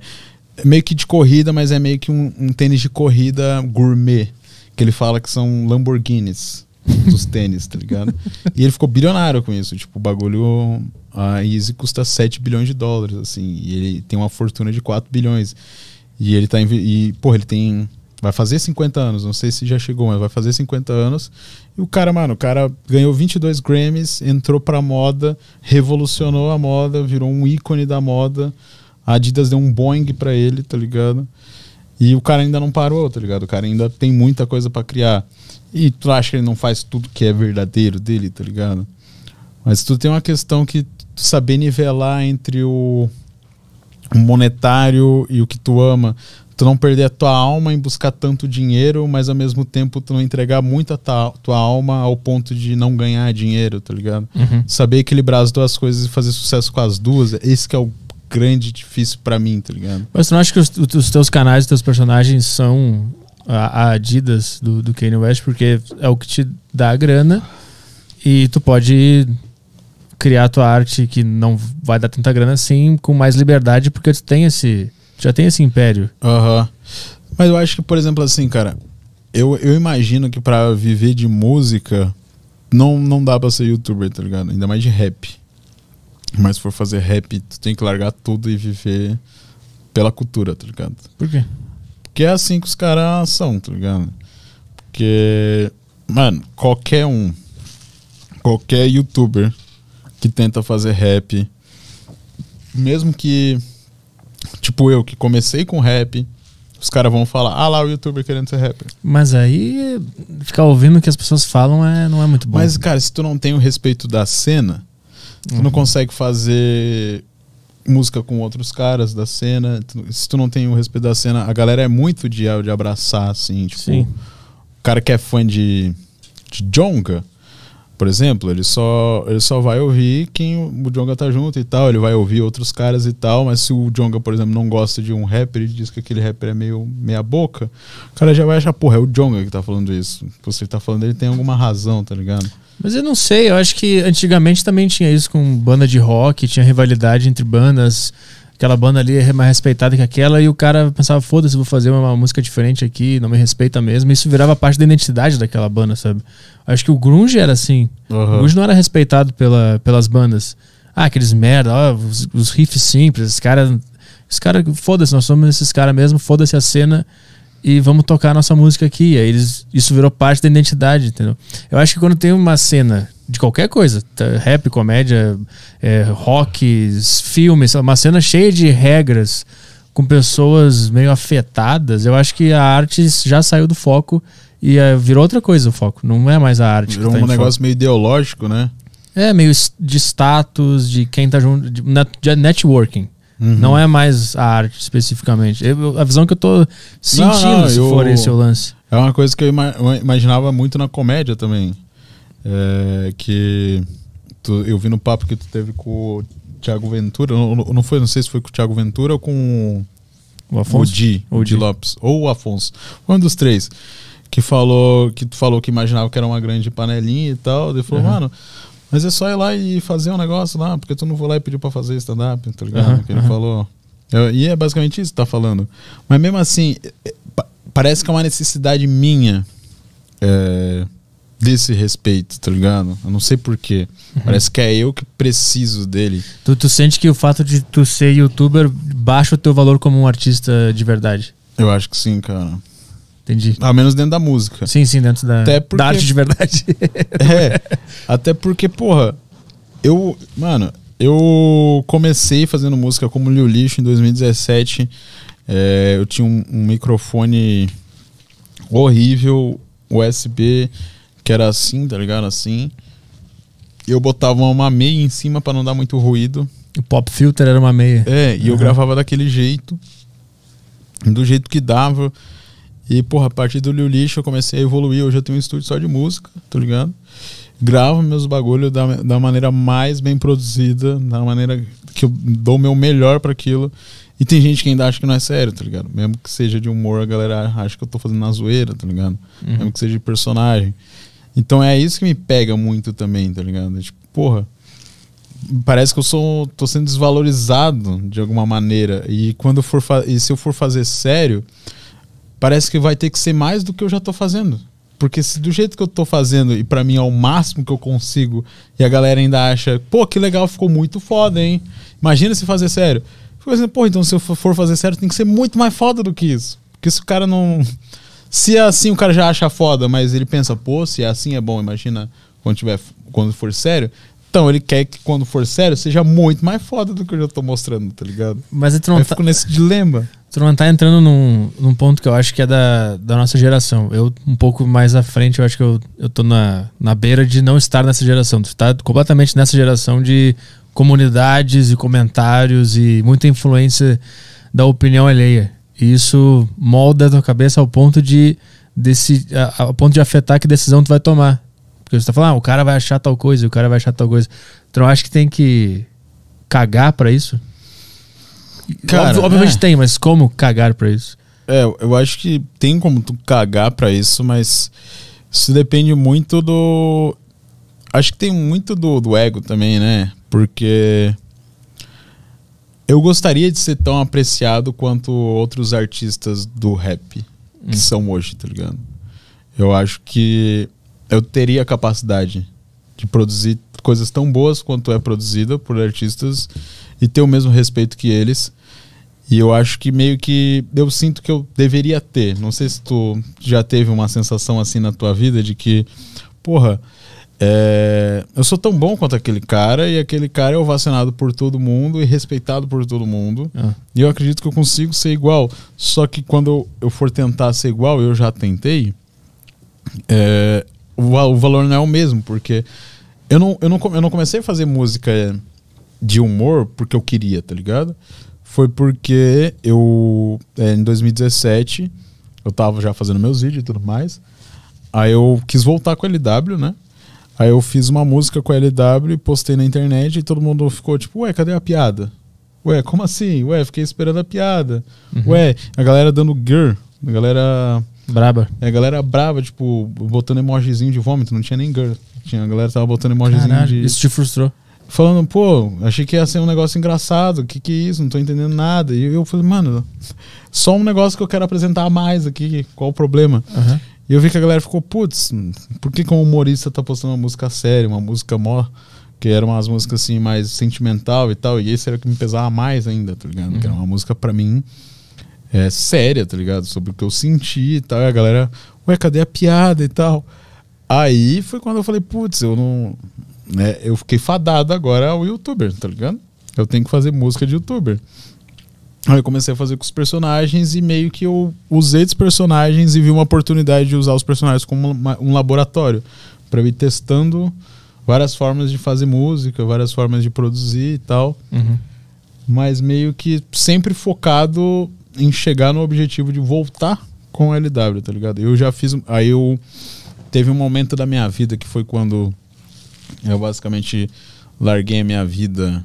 meio que de corrida, mas é meio que um, um tênis de corrida gourmet, que ele fala que são Lamborghinis. dos tênis, tá ligado? E ele ficou bilionário com isso. Tipo, o bagulho. A Easy custa 7 bilhões de dólares, assim. E ele tem uma fortuna de 4 bilhões. E ele tá. E, porra, ele tem. Vai fazer 50 anos, não sei se já chegou, mas vai fazer 50 anos. E o cara, mano, o cara ganhou 22 Grammys, entrou pra moda, revolucionou a moda, virou um ícone da moda. A Adidas deu um Boeing pra ele, tá ligado? E o cara ainda não parou, tá ligado? O cara ainda tem muita coisa pra criar. E tu acha que ele não faz tudo que é verdadeiro dele, tá ligado? Mas tu tem uma questão que tu saber nivelar entre o, monetário e o que tu ama. Tu não perder a tua alma em buscar tanto dinheiro, mas ao mesmo tempo tu não entregar muito a tua, tua alma ao ponto de não ganhar dinheiro, tá ligado? Uhum. Saber equilibrar as duas coisas e fazer sucesso com as duas, esse que é o grande difícil pra mim, tá ligado? Mas tu não acha que os, os teus canais, os teus personagens são a, a Adidas do, do Kanye West? Porque é o que te dá a grana e tu pode criar tua arte que não vai dar tanta grana assim, com mais liberdade, porque tu tem esse. tu já tem esse império. Aham. Mas eu acho que, por exemplo, assim, cara, eu, eu imagino que pra viver de música não, não dá pra ser youtuber, tá ligado? Ainda mais de rap. Mas se for fazer rap, tu tem que largar tudo e viver pela cultura, tá ligado? Por quê? Porque é assim que os caras são, tá ligado? Porque, mano, qualquer um, qualquer youtuber que tenta fazer rap, mesmo que, tipo eu, que comecei com rap, os caras vão falar, ah lá o youtuber querendo ser rapper. Mas aí ficar ouvindo o que as pessoas falam é, não é muito bom. Mas, cara, se tu não tem o respeito da cena, tu Uhum. não consegue fazer música com outros caras da cena. se tu não tem o respeito da cena, a galera é muito de, de abraçar, assim, tipo. Sim. O cara que é fã de, de Jonga, por exemplo, ele só, ele só vai ouvir quem o Jonga tá junto e tal. Ele vai ouvir outros caras e tal. Mas se o Jonga, por exemplo, não gosta de um rapper e diz que aquele rapper é meio meia boca, o cara já vai achar, porra, é o Jonga que tá falando isso. Se você tá falando ele tem alguma razão, tá ligado? Mas eu não sei, eu acho que antigamente também tinha isso com banda de rock, tinha rivalidade entre bandas. Aquela banda ali é mais respeitada que aquela, e o cara pensava, foda-se, vou fazer uma música diferente aqui, não me respeita mesmo. Isso virava parte da identidade daquela banda, sabe? Acho que o Grunge era assim. O Grunge não era respeitado pela, pelas bandas. Ah, aqueles merda, ó, os, os riffs simples, os caras. Os caras, foda-se, nós somos esses caras mesmo, foda-se a cena e vamos tocar a nossa música aqui. E aí eles, isso virou parte da identidade, entendeu? Eu acho que quando tem uma cena de qualquer coisa, tá, rap, comédia, é, rock, filmes, uma cena cheia de regras, com pessoas meio afetadas, eu acho que a arte já saiu do foco e é, virou outra coisa o foco. Não é mais a arte. Virou tá um em foco. negócio meio ideológico, né? É, meio de status, de quem tá junto, de networking. Uhum. Não é mais a arte especificamente. Eu- a visão que eu tô sentindo, não, se eu- for esse o lance. É uma coisa que eu ima- eu imaginava muito na comédia também. É, que tu- eu vi no papo que tu teve com o Thiago Ventura. Não, não foi, não sei se foi com o Thiago Ventura ou com O o Afonso. Di, O o Di. Lopes. Ou o Afonso. Um dos três. Que falou que tu falou que imaginava que era uma grande panelinha e tal. Ele falou, Uhum. mano, mas é só ir lá e fazer um negócio lá, porque tu não foi lá e pediu pra fazer stand-up, tá ligado? Uhum, que ele uhum. falou. Eu- e é basicamente isso que tá falando. Mas mesmo assim, é, pa- parece que é uma necessidade minha é, desse respeito, tá ligado? Eu não sei porquê. Uhum. Parece que é eu que preciso dele. Tu, tu sente que o fato de tu ser youtuber baixa o teu valor como um artista de verdade. Eu acho que sim, cara. Entendi. Ao menos dentro da música. Sim, sim, dentro da, Até porque- da arte de verdade. É, até porque, porra, eu, mano, eu comecei fazendo música como Liu Lixo em 2017. É, eu tinha um, um microfone horrível, USB, que era assim, tá ligado? Assim. Eu botava uma meia em cima pra não dar muito ruído. o pop filter era uma meia. É, e eu Uhum. gravava daquele jeito, do jeito que dava. E, porra, a partir do Liu Lixo eu comecei a evoluir. Hoje eu tenho um estúdio só de música, tá ligado? Gravo meus bagulhos da, da maneira mais bem produzida, da maneira que eu dou o meu melhor pra aquilo. E tem gente que ainda acha que não é sério, tá ligado? Mesmo que seja de humor, a galera acha que eu tô fazendo na zoeira, tá ligado? Uhum. Mesmo que seja de personagem. Então é isso que me pega muito também, tá ligado? É Tipo, porra, parece que eu sou tô sendo desvalorizado de alguma maneira e quando for e se eu for fazer sério parece que vai ter que ser mais do que eu já tô fazendo Porque se do jeito que eu tô fazendo e pra mim é o máximo que eu consigo e a galera ainda acha, pô, que legal, ficou muito foda, hein? Imagina se fazer sério. Fico assim, pô, então se eu for fazer sério tem que ser muito mais foda do que isso. Porque se o cara não. Se é assim o cara já acha foda, mas ele pensa, pô, se é assim é bom, imagina quando, tiver, quando for sério. Então ele quer que quando for sério seja muito mais foda do que eu já tô mostrando, tá ligado? Mas Aí eu tá, fico nesse dilema. Não tá entrando num, num ponto que eu acho que é da, da nossa geração. Eu, um pouco mais à frente, eu acho que eu, eu tô na, na beira de não estar nessa geração. Tu tá completamente nessa geração de comunidades e comentários e muita influência da opinião alheia. E isso molda a tua cabeça ao ponto de, desse, a- ao ponto de afetar que decisão tu vai tomar. Porque você tá falando, ah, o cara vai achar tal coisa, o cara vai achar tal coisa. Então eu acho que tem que cagar pra isso. Cara, Óbvio- obviamente é. tem, mas como cagar pra isso? É, eu acho que tem como tu cagar pra isso, mas isso depende muito do. Acho que tem muito do, do ego também, né? Porque eu gostaria de ser tão apreciado quanto outros artistas do rap que são hoje, tá ligado? Eu acho que eu teria a capacidade de produzir coisas tão boas quanto é produzida por artistas e ter o mesmo respeito que eles. E eu acho que meio que eu sinto que eu deveria ter. Não sei se tu já teve uma sensação assim na tua vida de que, porra, é, eu sou tão bom quanto aquele cara e aquele cara é ovacionado por todo mundo e respeitado por todo mundo. Ah. E eu acredito que eu consigo ser igual. Só que quando eu, eu for tentar ser igual, eu já tentei, é, o, o valor não é o mesmo, porque eu não, eu, não, eu não comecei a fazer música de humor porque eu queria, tá ligado? Foi porque eu, é, em 2017, eu tava já fazendo meus vídeos e tudo mais. Aí eu quis voltar com a LW, né? Aí eu fiz uma música com a LW, postei na internet e todo mundo ficou tipo, ué, cadê a piada? Ué, como assim? Ué, fiquei esperando a piada. Ué, a galera dando girl, a galera Braba. é, a galera brava, tipo, botando emojizinho de vômito, não tinha nem girl. Tinha, a galera tava botando emojizinho Caralho, de. isso te frustrou. Falando, pô, achei que ia ser um negócio engraçado, o que que é isso? Não tô entendendo nada. E eu falei, mano, só um negócio que eu quero apresentar mais aqui, qual o problema? Aham. E eu vi que a galera ficou, putz, por que que um humorista tá postando uma música séria, uma música mó, que era umas músicas assim mais sentimental e tal, e esse era o que me pesava mais ainda, tá ligado? Que era uma música pra mim é, séria, tá ligado? Sobre o que eu senti e tal, e a galera, ué, cadê a piada e tal? Aí foi quando eu falei, putz, eu não. Né, eu fiquei fadado agora ao youtuber, tá ligado? Eu tenho que fazer música de youtuber. Aí eu comecei a fazer com os personagens e meio que eu usei dos personagens e vi uma oportunidade de usar os personagens como um laboratório para ir testando várias formas de fazer música, várias formas de produzir e tal, Uhum. mas meio que sempre focado em chegar no objetivo de voltar com o LW, tá ligado? Eu já fiz, aí eu teve um momento da minha vida que foi quando eu basicamente larguei a minha vida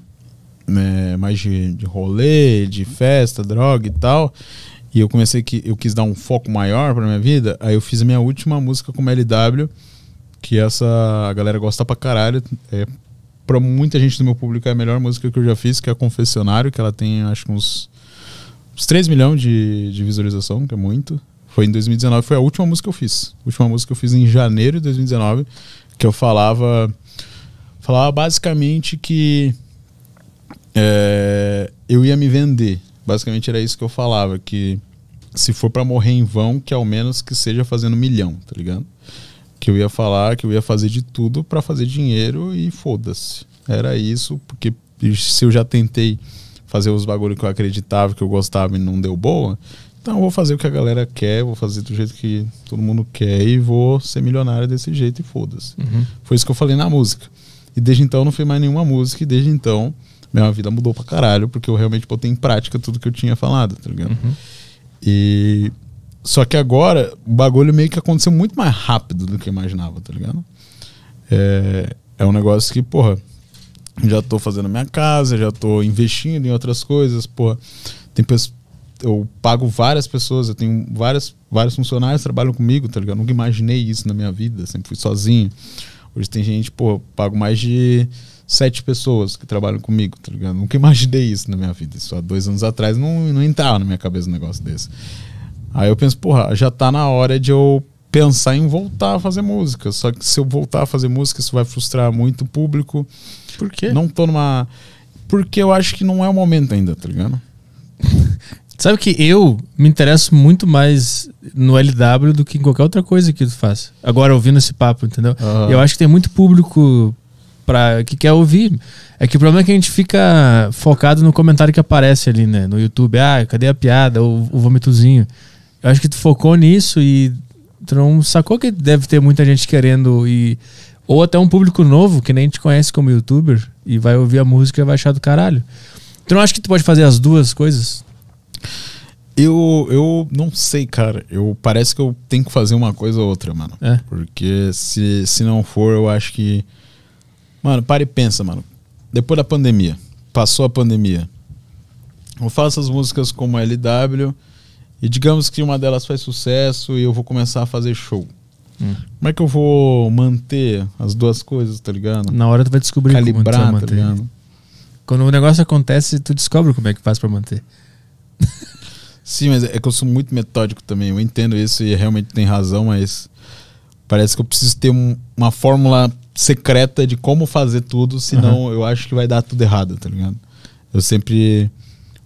né, mais de, de rolê, de festa, droga e tal. E eu comecei que eu quis dar um foco maior pra minha vida. Aí eu fiz a minha última música com LW, que essa a galera gosta pra caralho. É, pra muita gente do meu público é a melhor música que eu já fiz, que é Confessionário, que ela tem acho que uns, uns 3 milhões de, de visualização, que é muito. Foi em 2019, foi a última música que eu fiz. A última música que eu fiz em janeiro de 2019, que eu falava falava basicamente que é, eu ia me vender. Basicamente era isso que eu falava, que se for pra morrer em vão, que ao menos que seja fazendo milhão, tá ligado? Que eu ia falar que eu ia fazer de tudo pra fazer dinheiro e foda-se. Era isso, porque se eu já tentei fazer os bagulho que eu acreditava, que eu gostava e não deu boa, então eu vou fazer o que a galera quer, vou fazer do jeito que todo mundo quer e vou ser milionário desse jeito e foda-se. Uhum. Foi isso que eu falei na música. E desde então eu não fiz mais nenhuma música e desde então minha vida mudou pra caralho, porque eu realmente botei em prática tudo que eu tinha falado, tá ligado? Uhum. E. Só que agora o bagulho meio que aconteceu muito mais rápido do que eu imaginava, tá ligado? É, é um negócio que, porra, já tô fazendo minha casa, já tô investindo em outras coisas, porra. Tem pessoas. Eu pago várias pessoas, eu tenho várias, vários funcionários que trabalham comigo, tá ligado? Nunca imaginei isso na minha vida, sempre fui sozinho. Hoje tem gente, pô, pago mais de sete pessoas que trabalham comigo, tá ligado? Nunca imaginei isso na minha vida. Isso há dois anos atrás não, não entrava na minha cabeça um negócio desse. Aí eu penso, porra, já tá na hora de eu pensar em voltar a fazer música. Só que se eu voltar a fazer música, isso vai frustrar muito o público. Por quê? Não tô numa. Porque eu acho que não é o momento ainda, tá ligado? Sabe que eu me interesso muito mais no LW do que em qualquer outra coisa que tu faça. Agora, ouvindo esse papo, entendeu? Aham. Eu acho que tem muito público pra, que quer ouvir. É que o problema é que a gente fica focado no comentário que aparece ali, né? No YouTube. Ah, cadê a piada? O, o vomitozinho. Eu acho que tu focou nisso e tu não sacou que deve ter muita gente querendo e ou até um público novo que nem te conhece como youtuber e vai ouvir a música e vai achar do caralho. Tu não acha que tu pode fazer as duas coisas? Eu, eu não sei, cara. Eu parece que eu tenho que fazer uma coisa ou outra, mano. É. Porque se, se não for, eu acho que. Mano, para e pensa, mano. Depois da pandemia, passou a pandemia. Eu faço as músicas como LW e digamos que uma delas faz sucesso e eu vou começar a fazer show. Hum. Como é que eu vou manter as duas coisas, tá ligado? Na hora tu vai descobrir como tu vai Calibrar, tá manter. ligado? Quando o negócio acontece, tu descobre como é que faz pra manter. Sim, mas é que eu sou muito metódico também. Eu entendo isso e realmente tem razão, mas parece que eu preciso ter um- uma fórmula secreta de como fazer tudo, senão eu acho que vai dar tudo errado, tá ligado? Eu sempre.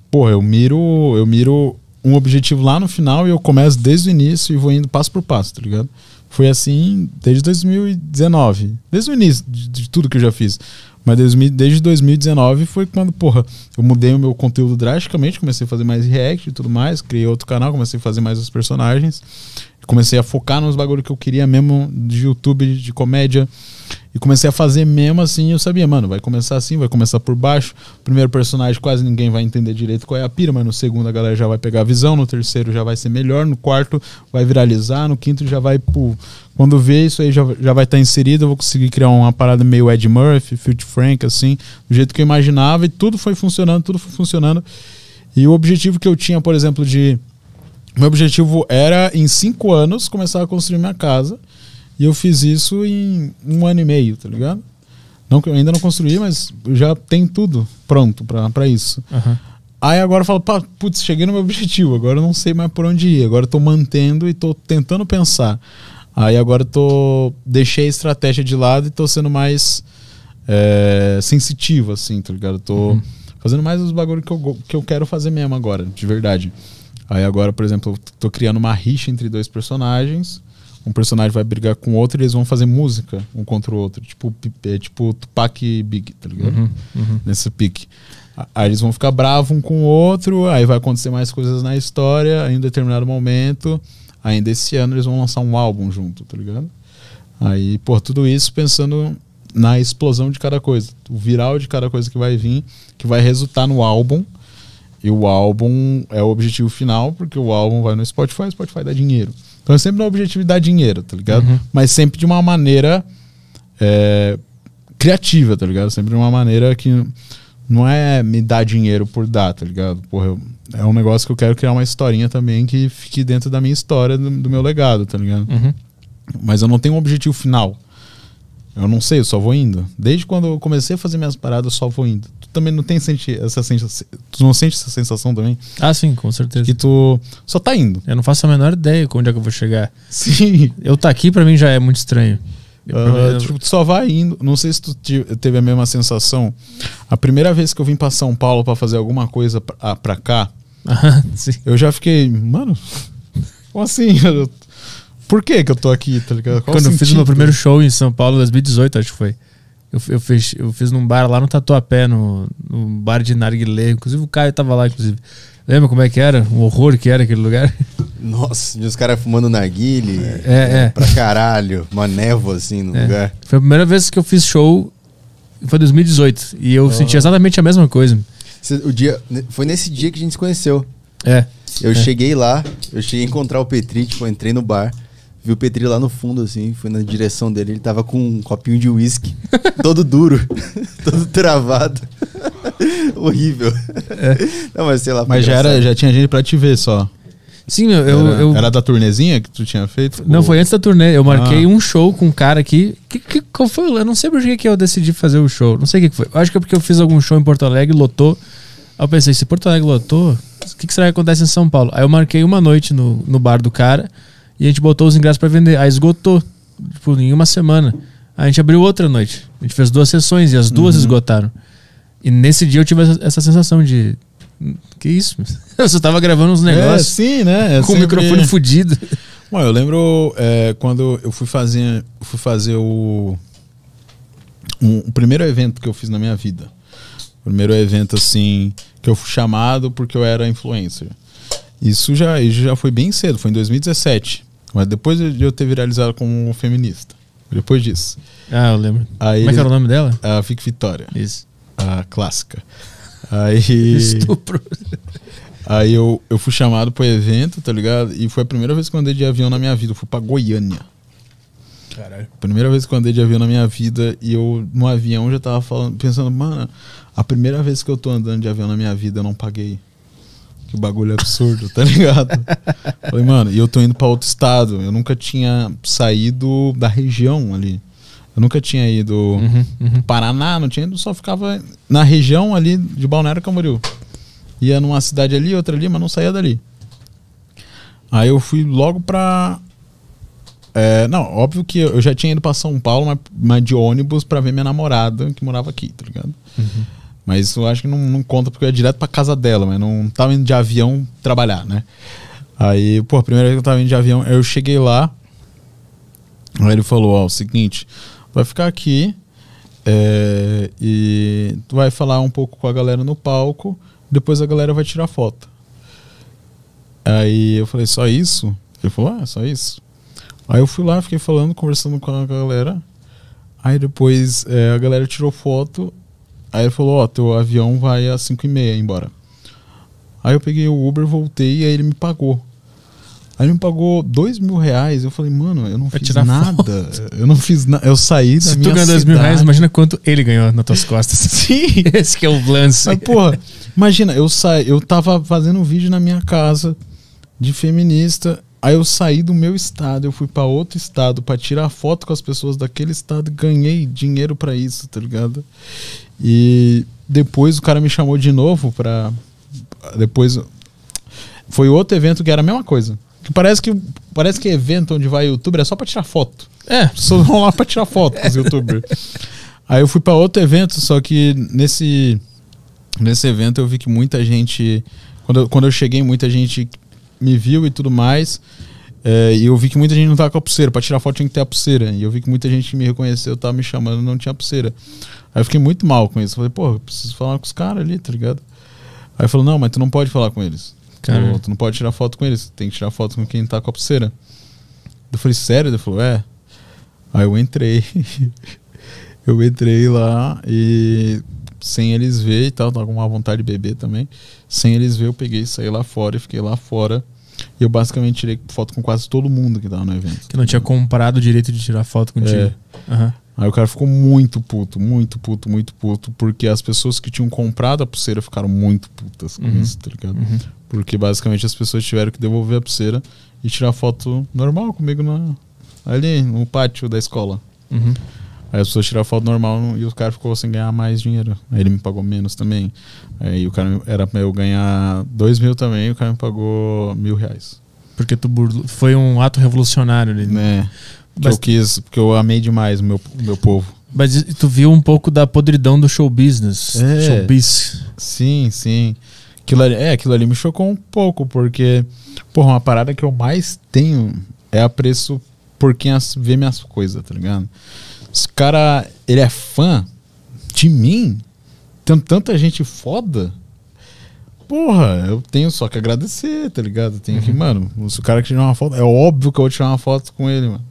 Porra, eu miro, eu miro um objetivo lá no final e eu começo desde o início e vou indo passo por passo, tá ligado? Foi assim desde 2019. Desde o início de, de tudo que eu já fiz. Mas desde, desde 2019 foi quando, porra, eu mudei o meu conteúdo drasticamente, comecei a fazer mais react e tudo mais, criei outro canal, comecei a fazer mais os personagens, comecei a focar nos bagulho que eu queria mesmo de YouTube, de comédia, e comecei a fazer mesmo assim, eu sabia, mano, vai começar assim, vai começar por baixo. Primeiro personagem quase ninguém vai entender direito qual é a pira, mas no segundo a galera já vai pegar a visão, no terceiro já vai ser melhor, no quarto vai viralizar, no quinto já vai, pô, quando vê isso aí já, já vai estar inserido, eu vou conseguir criar uma parada meio Ed Murphy, Filthy Frank, assim, do jeito que eu imaginava, e tudo foi funcionando, tudo foi funcionando. E o objetivo que eu tinha, por exemplo, de. Meu objetivo era, em cinco anos, começar a construir minha casa. E eu fiz isso em um ano e meio, tá ligado? Não que eu ainda não construí, mas já tenho tudo pronto pra pra isso. Aham. Aí agora eu falo, putz, cheguei no meu objetivo, agora eu não sei mais por onde ir. Agora eu tô mantendo e tô tentando pensar. Aí agora eu tô. Deixei a estratégia de lado e tô sendo mais é, sensitivo, assim, tá ligado? Eu tô fazendo mais os bagulhos que eu, que eu quero fazer mesmo agora, de verdade. Aí agora, por exemplo, eu tô criando uma rixa entre dois personagens. Um personagem vai brigar com o outro e eles vão fazer música um contra o outro. Tipo, é, tipo Tupac e Big, tá ligado? Uhum, uhum. nesse pique. Aí eles vão ficar bravos um com o outro, aí vai acontecer mais coisas na história, aí em um determinado momento, ainda esse ano eles vão lançar um álbum junto, tá ligado? Aí, por tudo isso pensando na explosão de cada coisa, o viral de cada coisa que vai vir, que vai resultar no álbum. E o álbum é o objetivo final, porque o álbum vai no Spotify, o Spotify dá dinheiro. Então é sempre no objetivo de dar dinheiro, tá ligado? Uhum. Mas sempre de uma maneira é, criativa, tá ligado? Sempre de uma maneira que não é me dar dinheiro por dar, tá ligado? Porra, eu- é um negócio que eu quero criar uma historinha também que fique dentro da minha história, do, do meu legado, tá ligado? Uhum. Mas eu não tenho um objetivo final. Eu não sei, eu só vou indo. Desde quando eu comecei a fazer minhas paradas, eu só vou indo. Tu também não tem senti essa sensação. Tu não sente essa sensação também? Ah, sim, com certeza. Que tu só tá indo. Eu não faço a menor ideia de onde é que eu vou chegar. Sim. Eu tá aqui pra mim já é muito estranho. Eu- tipo, tu só vai indo. Não sei se tu teve a mesma sensação. A primeira vez que eu vim pra São Paulo pra fazer alguma coisa pra, ah, pra cá, eu já fiquei, mano, como assim? Eu- por que que eu tô aqui, tá ligado? Qual Quando o eu fiz o meu primeiro show em São Paulo, em 2018, acho que foi. Eu, eu, fiz, eu fiz num bar lá no Tatuapé, no, no bar de Narguilé. Inclusive o Caio tava lá, inclusive. Lembra como é que era? Um horror que era aquele lugar? Nossa, os caras fumando narguile. É, é. Pra caralho. Uma névoa assim no É. lugar. Foi a primeira vez que eu fiz show. Foi 2018. E eu senti exatamente a mesma coisa. O dia, foi nesse dia que a gente se conheceu. É. Eu É. cheguei lá, eu cheguei a encontrar o Petri, tipo, eu entrei no bar, vi o Petri lá no fundo, assim, fui na direção dele, ele tava com um copinho de uísque, todo duro, todo travado. Horrível. Não, mas sei lá. foi Mas já, era, já tinha gente pra te ver só. Sim, eu. era, eu- era da turnezinha que tu tinha feito? Não, Ou- foi antes da turnê. Eu marquei Ah. um show com um cara aqui. Que, que, qual foi? Eu não sei por que que eu decidi fazer o show. Não sei o que que foi. Eu acho que é porque eu fiz algum show em Porto Alegre, lotou. Aí eu pensei, se Porto Alegre lotou, o que, que será que acontece em São Paulo? Aí eu marquei uma noite no, no bar do cara E a gente botou os ingressos pra vender. Aí esgotou, tipo, em uma semana. Aí a gente abriu outra noite. A gente fez duas sessões e as duas Uhum. esgotaram. E nesse dia eu tive essa, essa sensação de. Que isso? Eu só tava gravando uns É, negócios sim, né? É com o sempre- microfone fudido. Bom, eu lembro é, quando eu fui fazer, fui fazer o, um- o primeiro evento que eu fiz na minha vida. O primeiro evento, assim, que eu fui chamado porque eu era influencer. Isso já, isso já foi bem cedo, foi em 2017. Mas depois de eu ter viralizado como feminista. Depois disso. Ah, eu lembro. Aí Como é que era o nome dela? A Fique Vitória, Isso. a clássica. Aí. Estupro. Aí eu, eu fui chamado pro evento, tá ligado? E foi a primeira vez que eu andei de avião na minha vida. Eu fui pra Goiânia. Caralho. Primeira vez que eu andei de avião na minha vida e eu no avião já tava falando, pensando, mano, a primeira vez que eu tô andando de avião na minha vida eu não paguei. Que bagulho absurdo, tá ligado? Falei, mano, e eu tô indo pra outro estado. Eu nunca tinha saído da região ali. Eu nunca tinha ido Uhum, uhum. Paraná, não tinha ido, só ficava na região ali de Balneário Camboriú. Ia numa cidade ali, outra ali, mas não saía dali. Aí eu fui logo pra. É, não, óbvio que eu já tinha ido pra São Paulo, mas, mas de ônibus pra ver minha namorada que morava aqui, tá ligado? Mas eu acho que não, não conta porque eu ia direto pra casa dela, mas não tava indo de avião trabalhar, né? Aí, pô, a primeira vez que eu tava indo de avião, eu cheguei lá. Aí ele falou: Ó, o seguinte, vai ficar aqui é, e tu vai falar um pouco com a galera no palco, depois a galera vai tirar foto. Aí eu falei: Só isso? Ele falou: Ah, só isso. Aí eu fui lá, fiquei falando, conversando com a galera. Aí depois é, a galera tirou foto. Aí ele falou: Ó, teu avião vai às 5 e meia embora. Aí eu peguei o Uber, voltei e aí ele me pagou. Aí ele me pagou dois mil reais. Eu falei, mano, eu não fiz nada. Eu não fiz nada. Eu saí da Se tu minha ganhar dois mil reais, imagina quanto ele ganhou nas tuas costas. Sim. Esse que é o lance. Mas, porra, imagina, eu saí, eu tava fazendo um vídeo na minha casa de feminista. Aí eu saí do meu estado, eu fui pra outro estado pra tirar foto com as pessoas daquele estado e ganhei dinheiro pra isso, tá ligado? E depois o cara me chamou de novo pra. Depois. Foi outro evento que era a mesma coisa. Que parece que parece que evento onde vai youtuber é só pra tirar foto. É, Só vão lá pra tirar foto com os youtubers. Aí eu fui pra outro evento, só que nesse nesse evento eu vi que muita gente quando eu, quando eu cheguei muita gente me viu e tudo mais. é, e eu vi que muita gente não tava com a pulseira. Pra tirar foto tinha que ter a pulseira. E eu vi que muita gente me reconheceu tava me chamando e não tinha pulseira. Aí eu fiquei muito mal com isso. Falei, pô, eu preciso falar com os caras ali, tá ligado? Aí falou, não, mas tu não pode falar com eles. Tu, não pode tirar foto com eles. Tem que tirar foto com quem tá com a pulseira. Eu falei, sério? Ele falou, é. Aí eu entrei. eu entrei lá e sem eles ver e tal, tava com uma vontade de beber também. Sem eles ver, eu peguei, saí lá fora e fiquei lá fora. E eu basicamente tirei foto com quase todo mundo que tava no evento. que não tinha comprado o direito de tirar foto contigo. É. Aham. Aí o cara ficou muito puto, muito puto, muito puto, porque as pessoas que tinham comprado a pulseira ficaram muito putas com Uhum. isso, tá ligado? Uhum. Porque basicamente as pessoas tiveram que devolver a pulseira e tirar foto normal comigo na, ali no pátio da escola. Uhum. Aí as pessoas tiraram foto normal e o cara ficou sem ganhar mais dinheiro. Aí ele me pagou menos também. Aí o cara era pra eu ganhar dois mil também, o cara me pagou mil reais. Porque tu burlou. Foi um ato revolucionário ali. Né? Porque Mas- eu quis, porque eu amei demais o meu, meu povo. Mas tu viu um pouco da podridão do show business. É. Showbiz. Sim, sim. Aquilo ali, é, aquilo ali me chocou um pouco, porque, porra, uma parada que eu mais tenho é apreço por quem as- vê minhas coisas, tá ligado? Esse cara, ele é fã de mim, tem tanta gente foda. Porra, eu tenho só que agradecer, tá ligado? Tenho que, mano, se o cara que tirar uma foto, é óbvio que eu vou tirar uma foto com ele, mano.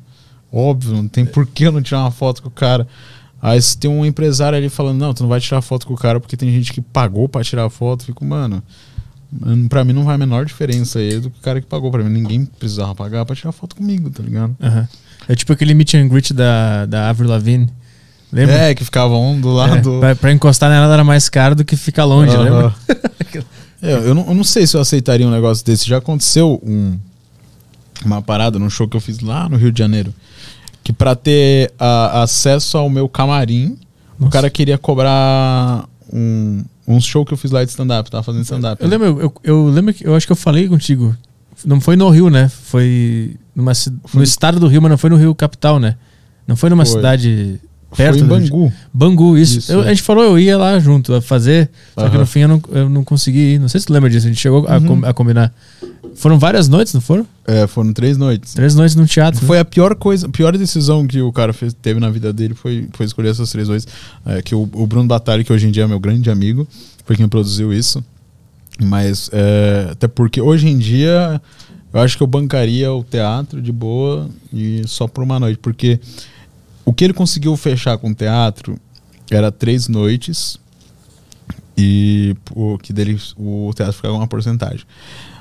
Óbvio, não tem por que eu não tirar uma foto com o cara. Aí se tem um empresário ali falando, não, tu não vai tirar foto com o cara porque tem gente que pagou pra tirar foto, fico, mano, mano, pra mim não vai a menor diferença aí do que o cara que pagou. Pra mim ninguém precisava pagar pra tirar foto comigo, tá ligado? Aham. É tipo aquele meet and greet da, da Avril Lavigne. Lembra? É, que ficava um do É, lado. pra, pra encostar nela era mais caro do que ficar longe, Aham. lembra? É, eu, não, eu não sei se eu aceitaria um negócio desse. Já aconteceu um, uma parada num show que eu fiz lá no Rio de Janeiro. Que pra ter a- acesso ao meu camarim, o Nossa. cara queria cobrar um, um show que eu fiz lá de stand-up. Tava fazendo stand-up. Eu lembro, eu, eu lembro que eu acho que eu falei contigo. Não foi no Rio, né? Foi numa, ci- no estado do Rio, mas não foi no Rio capital, né? Não foi numa Foi. cidade perto Foi em Rio Bangu. Bangu, isso. Isso, Eu- é. a gente falou, eu ia lá junto a fazer, só que no fim eu não, eu não consegui ir. Não sei se tu lembra disso, a gente chegou a, Uhum. com- a combinar. Foram várias noites, não foram? É, foram três noites. Três noites no teatro. né? Foi a pior coisa, a pior decisão que o cara fez- teve na vida dele foi, foi escolher essas três noites. É, que o, o Bruno Batalha, que hoje em dia é meu grande amigo, foi quem produziu isso. Mas é, até porque hoje em dia eu acho que eu bancaria o teatro de boa e só por uma noite. Porque o que ele conseguiu fechar com o teatro era três noites e o que dele o teatro ficava uma porcentagem.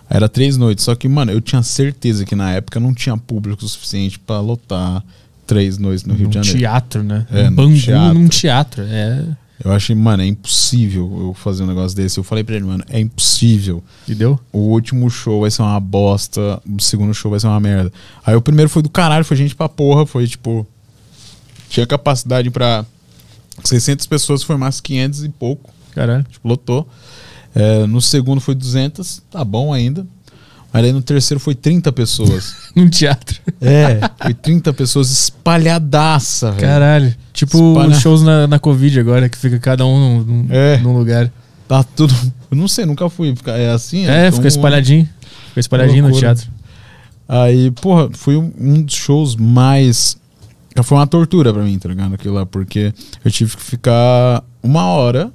Era três noites, só que, mano, eu tinha certeza que na época não tinha público suficiente pra lotar três noites no Rio num de Janeiro. teatro, né? É, num Bangu, teatro. num teatro. É. Eu achei, mano, é impossível eu fazer um negócio desse. Eu falei pra ele, mano, é impossível. E deu? O último show vai ser uma bosta, o segundo show vai ser uma merda. Aí o primeiro foi do caralho, foi gente pra porra, foi tipo. Tinha capacidade pra 600 pessoas, foi mais 500 e pouco. Caralho. Tipo, lotou. É, no segundo foi 200, tá bom ainda. Mas aí no terceiro foi 30 pessoas. Num teatro. É, foi 30 pessoas espalhadaça, velho. Caralho. Tipo Espalha- os shows na, na Covid agora, que fica cada um num, É. num lugar. Tá tudo. Eu não sei, nunca fui. É assim? É, Então, fica espalhadinho. Fica espalhadinho no teatro. Aí, porra, foi um, um dos shows mais. Foi uma tortura pra mim, tá ligado? Aquilo lá, porque eu tive que ficar uma hora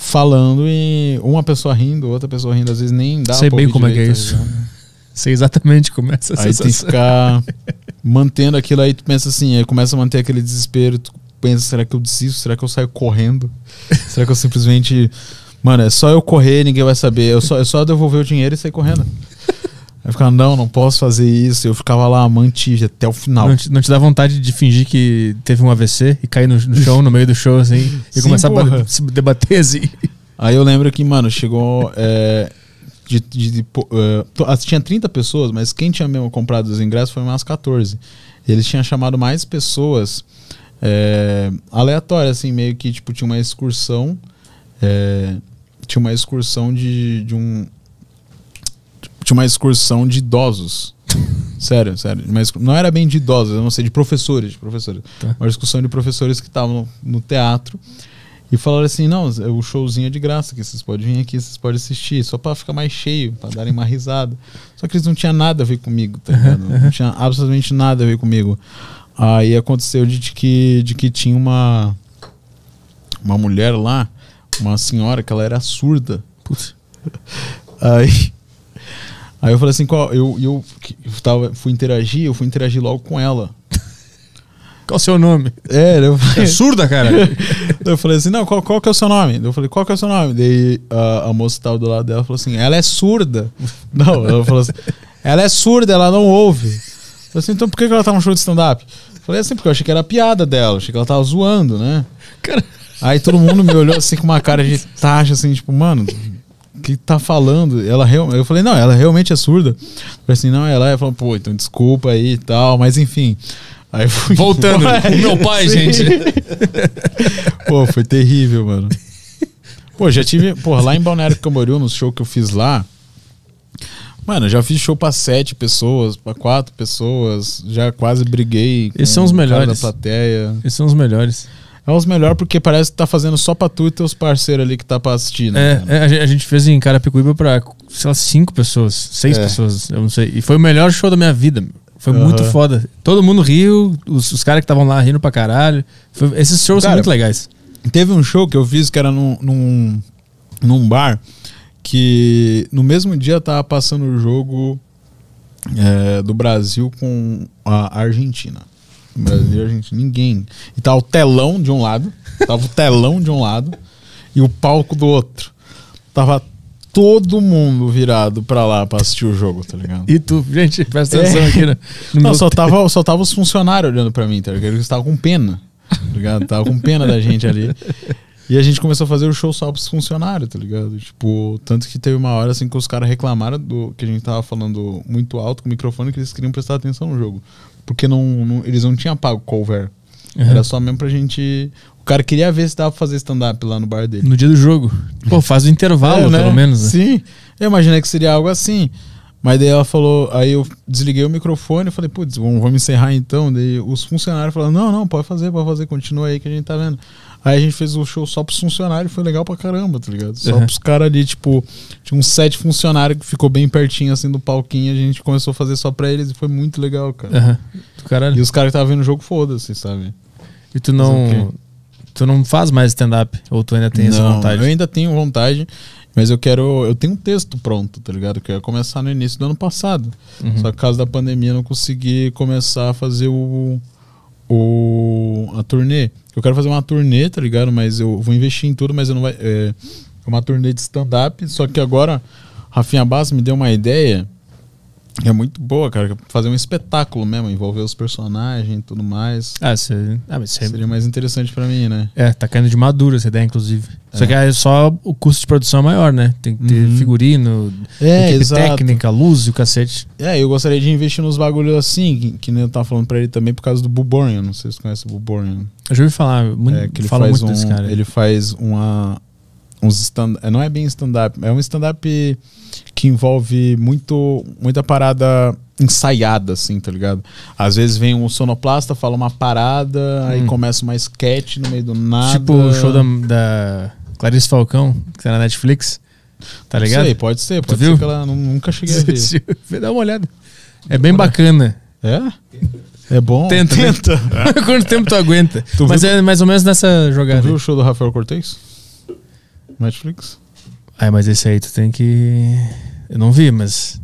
falando e uma pessoa rindo, outra pessoa rindo, às vezes nem dá Sei bem como é que é direito, isso. tá ligado? Sei exatamente como é essa Aí tem que sensação. ficar mantendo aquilo aí, tu pensa assim, aí começa a manter aquele desespero, tu pensa, será que eu desisto? Será que eu saio correndo? será que eu simplesmente. Mano, é só eu correr, ninguém vai saber. Eu só, é só devolver o dinheiro e sair correndo. Aí ficava, não, não posso fazer isso. Eu ficava lá, mantive até o final. Não te, não te dá vontade de fingir que teve um AVC e cair no, no chão, no meio do show, assim, e Sim, começar a porra. ba- se debater, assim. Aí eu lembro que, mano, chegou. é, de, de- de- ah, tinha 30 pessoas, mas quem tinha mesmo comprado os ingressos foi umas 14. Eles tinham chamado mais pessoas é, aleatórias, assim, meio que tipo, tinha uma excursão. é, tinha uma excursão de, de um. Tinha uma excursão de idosos. sério, sério. Mas não era bem de idosos, eu não sei, de professores, de professores. Tá. Uma discussão de professores que estavam no, no teatro e falaram assim: não, o showzinho é de graça, que vocês podem vir aqui, vocês podem assistir, só pra ficar mais cheio, pra darem uma risada. Só que eles não tinham nada a ver comigo, tá ligado? Não tinha absolutamente nada a ver comigo. Aí aconteceu de que, de que tinha uma, uma mulher lá, uma senhora, que ela era surda. Putz. Aí, aí eu falei assim, qual, eu, eu, eu tava, fui interagir, eu fui interagir logo com ela. Qual o seu nome? É, eu É surda, cara? Eu falei assim, não, qual, qual que é o seu nome? Eu falei, qual que é o seu nome? Daí a, a moça que tava do lado dela falou assim, ela é surda. não, ela falou assim, ela é surda, ela não ouve. Eu falei assim, então por que que ela tá num show de stand-up? Eu Falei assim, porque eu achei que era piada dela, achei que ela tava zoando, né? Cara, Aí todo mundo me olhou assim com uma cara de taxa, assim, tipo, mano, que tá falando? Ela real... Eu falei, não, ela realmente é surda. Eu falei assim, não, ela é. Falou, pô, então desculpa aí e tal, mas enfim. Aí fui voltando. embora. o meu pai, Sim. gente. Pô, foi terrível, mano. Pô, já tive. Porra, lá em Balneário Camboriú, no show que eu fiz lá. Mano, eu já fiz show pra sete pessoas, pra quatro pessoas. Já quase briguei. Esses são os melhores. Da plateia. Esses são os melhores. É os melhores porque parece que tá fazendo só pra tu e teus parceiros ali que tá pra assistir, né? É, é, a gente- a gente fez em Carapicuíba pra, sei lá, cinco pessoas, seis É. pessoas, eu não sei. E foi o melhor show da minha vida. Foi Aham. muito foda. Todo mundo riu, os, os caras que estavam lá rindo pra caralho. Foi- esses shows são Cara, muito legais. Teve um show que eu fiz que era num, num, num bar que no mesmo dia tava passando o jogo é, do Brasil com a Argentina. Brasil e Argentina. Ninguém. E tava o telão de um lado, tava o telão de um lado e o palco do outro. Tava todo mundo virado pra lá pra assistir o jogo, tá ligado? E tu, gente, presta atenção É. aqui no, no Não, só tava, só tava os funcionários olhando pra mim, tá ligado? Eles estavam com pena, tá ligado? Tava com pena da gente ali. E a gente começou a fazer o show só pros funcionários, tá ligado? Tipo, tanto que teve uma hora assim que os caras reclamaram do que a gente tava falando muito alto com o microfone que eles queriam prestar atenção no jogo. Porque não, não- eles não tinham pago cover. Uhum. Era só mesmo pra gente. O cara queria ver se dava pra fazer stand-up lá no bar dele. No dia do jogo. Pô, faz o intervalo, É, né? pelo menos. Né? Sim, eu imaginei que seria algo assim. Mas daí ela falou, aí eu desliguei o microfone e falei, putz, vamos, vamos encerrar então. Daí os funcionários falaram, não, não, pode fazer, pode fazer, continua aí que a gente tá vendo. Aí a gente fez o show só pros funcionários, foi legal pra caramba, tá ligado? Só Uhum. pros caras ali, tipo, tinha uns sete funcionários que ficou bem pertinho assim do palquinho, a gente começou a fazer só pra eles e foi muito legal, cara. Caralho. E os caras que estavam vendo o jogo, foda-se, sabe? E tu não. Tu não faz mais stand-up? Ou tu ainda tem essa Não, vontade? Eu ainda tenho vontade, mas eu quero. Eu tenho um texto pronto, tá ligado? Que eu ia começar no início do ano passado. Uhum. Só que por causa da pandemia eu não consegui começar a fazer o. o a turnê. Eu quero fazer uma turnê, tá ligado? Mas eu vou investir em tudo, mas eu não vai. É, é uma turnê de stand-up. Só que agora, Rafinha Bass me deu uma ideia. É muito boa, cara. é Fazer um espetáculo mesmo, envolver os personagens e tudo mais. Ah, você. Ah, mas você. Seria mais interessante pra mim, né? É, tá caindo de madura essa ideia, inclusive. Só que é só o custo de produção é maior, né? Tem que ter Uhum. figurino, É, equipe exato. técnica, luz e o cacete. É, eu gostaria de investir nos bagulhos assim, que, que nem eu tava falando pra ele também por causa do Buborn. Não sei se você conhece o Buborn. Eu já ouvi falar, muito, É, que ele fala faz muito um, desse cara. Ele faz uma. Uns stand, é, não é bem stand-up, é um stand-up que envolve muito, muita parada ensaiada, assim, tá ligado? Às vezes vem um sonoplasta, fala uma parada, aí Hum. começa uma sketch no meio do nada. Tipo o show da, da Clarice Falcão, que tá na Netflix. Tá ligado? Sei, pode ser, pode viu? ser que ela nu- nunca cheguei a ver. Dá uma olhada. É bem bacana. É? É bom? Tenta, né? Tenta. Quanto tempo tu aguenta? Tu Mas viu- é mais ou menos nessa Tu jogada. viu o show do Rafael Cortez? Netflix? Ah, mas esse aí tu tem que. Eu não vi, mas.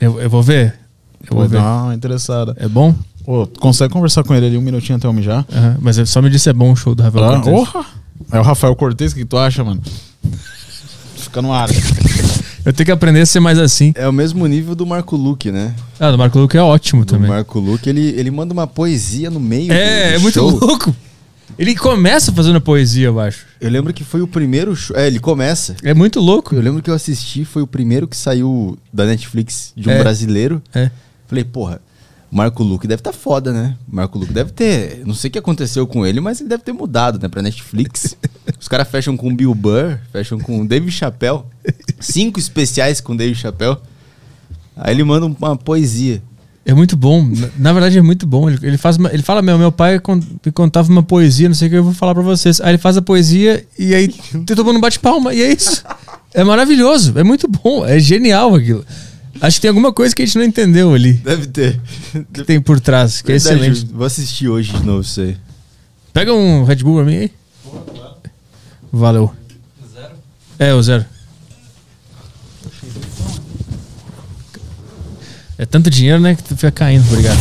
Eu, eu vou ver. Eu vou Vou ver. dar uma interessada. É bom? Ô, tu consegue conversar com ele ali um minutinho até eu mijar? Aham, Mas só me disse é bom o show do Rafael Ah, Cortez. orra! É o Rafael Cortez, o que tu acha, mano? Fica no ar. Eu tenho que aprender a ser mais assim. É o mesmo nível do Marco Luque, né? Ah, do Marco Luque é ótimo Do também. Marco Luque, ele, ele manda uma poesia no meio É, do, do é muito show. louco. Ele começa fazendo poesia, eu acho. Eu lembro que foi o primeiro show. É, ele começa. É muito louco. Eu lembro que eu assisti, foi o primeiro que saiu da Netflix de um É. brasileiro. É. Falei, porra, o Marco Luque deve estar tá foda, né? Marco Luque deve ter. Não sei o que aconteceu com ele, mas ele deve ter mudado, né? Pra Netflix. Os caras fecham com Bill Burr, fecham com Dave Chappelle. Cinco especiais com Dave Chappelle. Aí ele manda uma poesia. É muito bom. Na, verdade, é muito bom. Ele, ele faz uma- ele fala, meu, meu pai con- me contava uma poesia, não sei o que eu vou falar pra vocês. Aí ele faz a poesia e aí todo mundo bate palma. E é isso. É maravilhoso. É muito bom. É genial aquilo. Acho que tem alguma coisa que a gente não entendeu ali. Deve ter. Que tem por trás, que é Verdade, excelente. Vou assistir hoje de novo isso aí. Pega um Red Bull pra mim aí. Valeu. Zero? É, o zero. É tanto dinheiro, né, que tu fica caindo. Obrigado.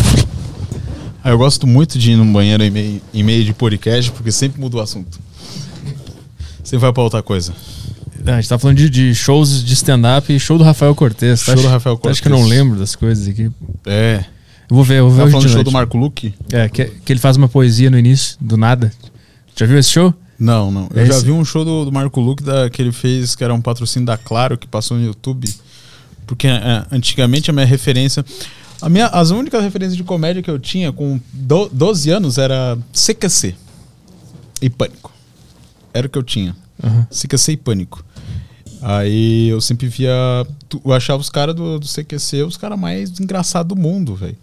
Ah, eu gosto muito de ir no banheiro em meio, em meio de podcast, porque sempre muda o assunto. Sempre vai pra outra coisa. Ah, a gente tá falando de, de shows de stand-up e show do Rafael Cortez. Show do Rafael Acho que eu Cortez. não lembro das coisas aqui. É. Eu vou ver, eu vou ver Tá falando do show do Marco Luque? É, que, que ele faz uma poesia no início, do nada. Já viu esse show? Não, não. Eu É já esse? vi um show do, do Marco Luque da, que ele fez, que era um patrocínio da Claro, que passou no YouTube. Porque é, antigamente a minha referência. A minha, as únicas referências de comédia que eu tinha com do, 12 anos era CQC e Pânico. Era o que eu tinha. Aham. CQC e Pânico. Aí eu sempre via. Eu achava os caras do, do CQC os caras mais engraçados do mundo, velho.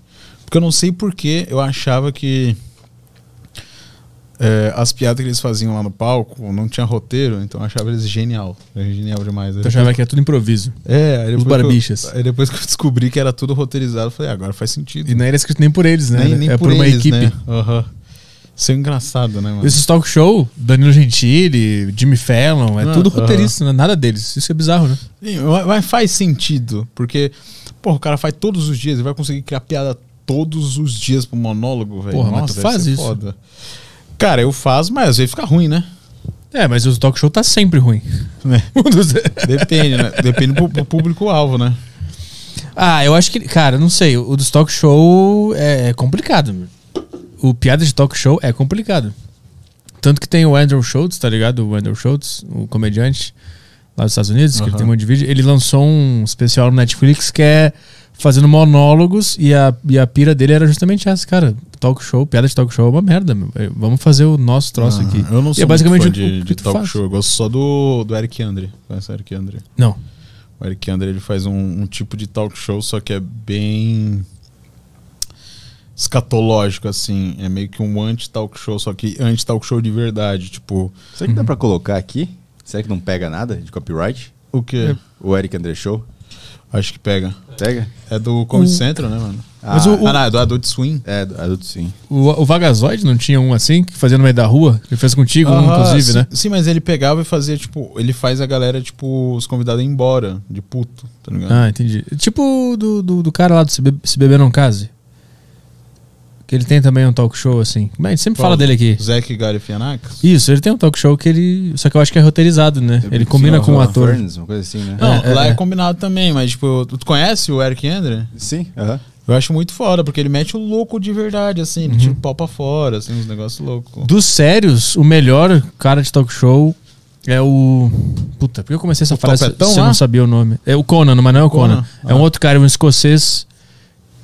Porque eu não sei porquê eu achava que. É, as piadas que eles faziam lá no palco não tinha roteiro, então eu achava eles genial. Era genial demais. Tu achava que é tudo improviso. é, Os depois que eu- barbichas. aí depois que eu descobri que era tudo roteirizado, eu falei, ah, agora faz sentido. E não era escrito nem por eles, né? nem, nem é por, por, uma eles, equipe. Né? Aham. Isso é engraçado, né, mano? Esses talk show, Danilo Gentili, Jimmy Fallon, é Ah, tudo roteirista, né? nada deles. Isso é bizarro, né? Sim, Mas mas faz sentido, porque, porra, o cara faz todos os dias, ele vai conseguir criar piada todos os dias pro monólogo, velho. Porra, mas Nossa, tu deve faz isso. Foda. Cara, eu faço, mas às vezes fica ruim, né? É, mas o talk show tá sempre ruim. Depende, né? Depende pro, pro público-alvo, né? ah, eu acho que, cara, não sei. O dos talk show é, é complicado. O piada de talk show é complicado. Tanto que tem o Andrew Schultz, tá ligado? O Andrew Schultz, o comediante lá dos Estados Unidos, que ele tem um monte de vídeo. Ele lançou um especial no Netflix que é fazendo monólogos e a, e a pira dele era justamente essa, cara. Talk show, piada de talk show é uma merda, meu. É, Vamos fazer o nosso troço aqui. Ah, Eu não E sou é basicamente muito fã o- de, de talk faz. show, eu gosto só do, do Eric Andre. Conhece o Eric Andre? Não. O Eric Andre ele faz um, um tipo de talk show, só que é bem escatológico, assim. É meio que um anti-talk show, só que anti-talk show de verdade. Tipo, Será que dá pra colocar aqui? Será que não pega nada de copyright? o quê? O Eric André Show? Acho que pega. Pega? É do Comedy O- Central, né, mano? Mas Ah, o- Ah, não, é do Adult Swim. É, do- adulto sim. O, o Vagazoide não tinha um assim, que fazia no meio da rua? Ele fez contigo, um, Aham, inclusive, sim, né? Sim, mas ele pegava e fazia, tipo, ele faz a galera, tipo, os convidados ir embora, de puto, tá ligado? Ah, entendi. Tipo do, do, do cara lá do Se, Be Se Beber Não Case. Que ele tem também um talk show, assim. Mas a gente sempre Qual? fala dele aqui. Zack Galifianakis? Isso, ele tem um talk show que ele. Só que eu acho que é roteirizado, né? Ele combina com o ator. Ferns, uma coisa assim, né? Não, É, lá é, é, é. combinado também, mas, tipo, tu conhece o Eric Andre? Sim, aham. Eu acho muito foda, porque ele mete o louco de verdade, assim, ele Uhum. tira o pau pra fora, assim, uns negócios loucos. Dos sérios, o melhor cara de talk show é o. Puta, por que eu comecei essa O frase se eu não sabia o nome? É o Conan, mas não é o Conan. Conan? É um Ah. outro cara, um escocês,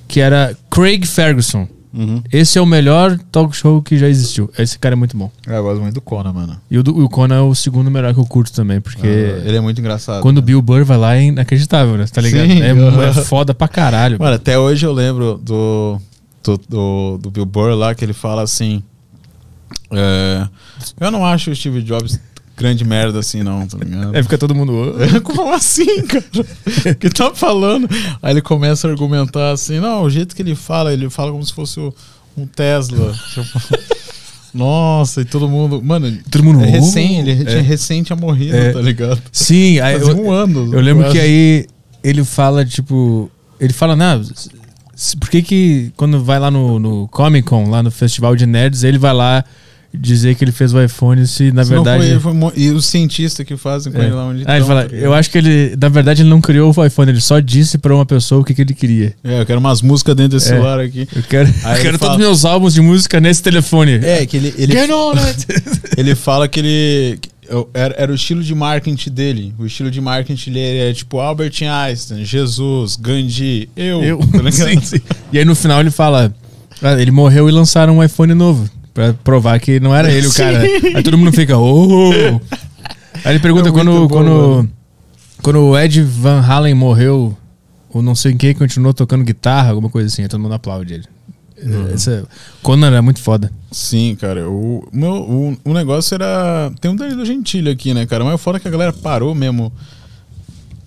que era Craig Ferguson. Uhum. Esse é o melhor talk show que já existiu. Esse cara é muito bom. É, eu gosto muito do Conan, mano. E o, do, o Conan é o segundo melhor que eu curto também, porque ele é muito engraçado. quando o Bill Burr vai lá é inacreditável, né? Tá ligado? Sim, é, aham. é foda pra caralho. Mano, até hoje eu lembro do, do, do, do Bill Burr lá, que ele fala assim... é, eu não acho o Steve Jobs grande merda assim, não, tá ligado? Aí fica todo mundo. Como assim, cara? Que tá falando? Aí ele começa a argumentar assim, não, o jeito que ele fala, ele fala como se fosse um Tesla. Tipo, Nossa, e todo mundo. Mano, Todo mundo. é recém, ele É. recém tinha morrido, É. tá ligado? Sim, aí Fazia eu, um ano. eu lembro quase. que aí ele fala, tipo. Ele fala, não, por que que quando vai lá no, no Comic Con, lá no Festival de Nerds, ele vai lá dizer que ele fez o iPhone se na Se não verdade. foi foi e os cientistas que fazem com É. ele lá onde Aí ele fala, tá eu acho que ele, na verdade, ele não criou o iPhone, ele só disse pra uma pessoa o que, que ele queria. É, eu quero umas músicas dentro desse É. celular aqui. Eu quero, eu quero fala- todos meus álbuns de música nesse telefone. É, que ele. ele ele fala que ele. Era, era o estilo de marketing dele. O estilo de marketing dele é tipo Albert Einstein, Jesus, Gandhi, eu. Eu, tá sim, sim. E aí no final ele fala: ah, ele morreu e lançaram um iPhone novo. Pra provar que não era ele o cara. Aí todo mundo fica, oh! Aí ele pergunta É quando, bom, quando, mano. quando o Ed Van Halen morreu, ou não sei quem continuou tocando guitarra, alguma coisa assim, aí todo mundo aplaude ele. Uhum. Essa, Conan era muito foda. Sim, cara. O, meu, o, o negócio era. Tem um Danilo Gentili aqui, né, cara? Mas fora que a galera parou mesmo.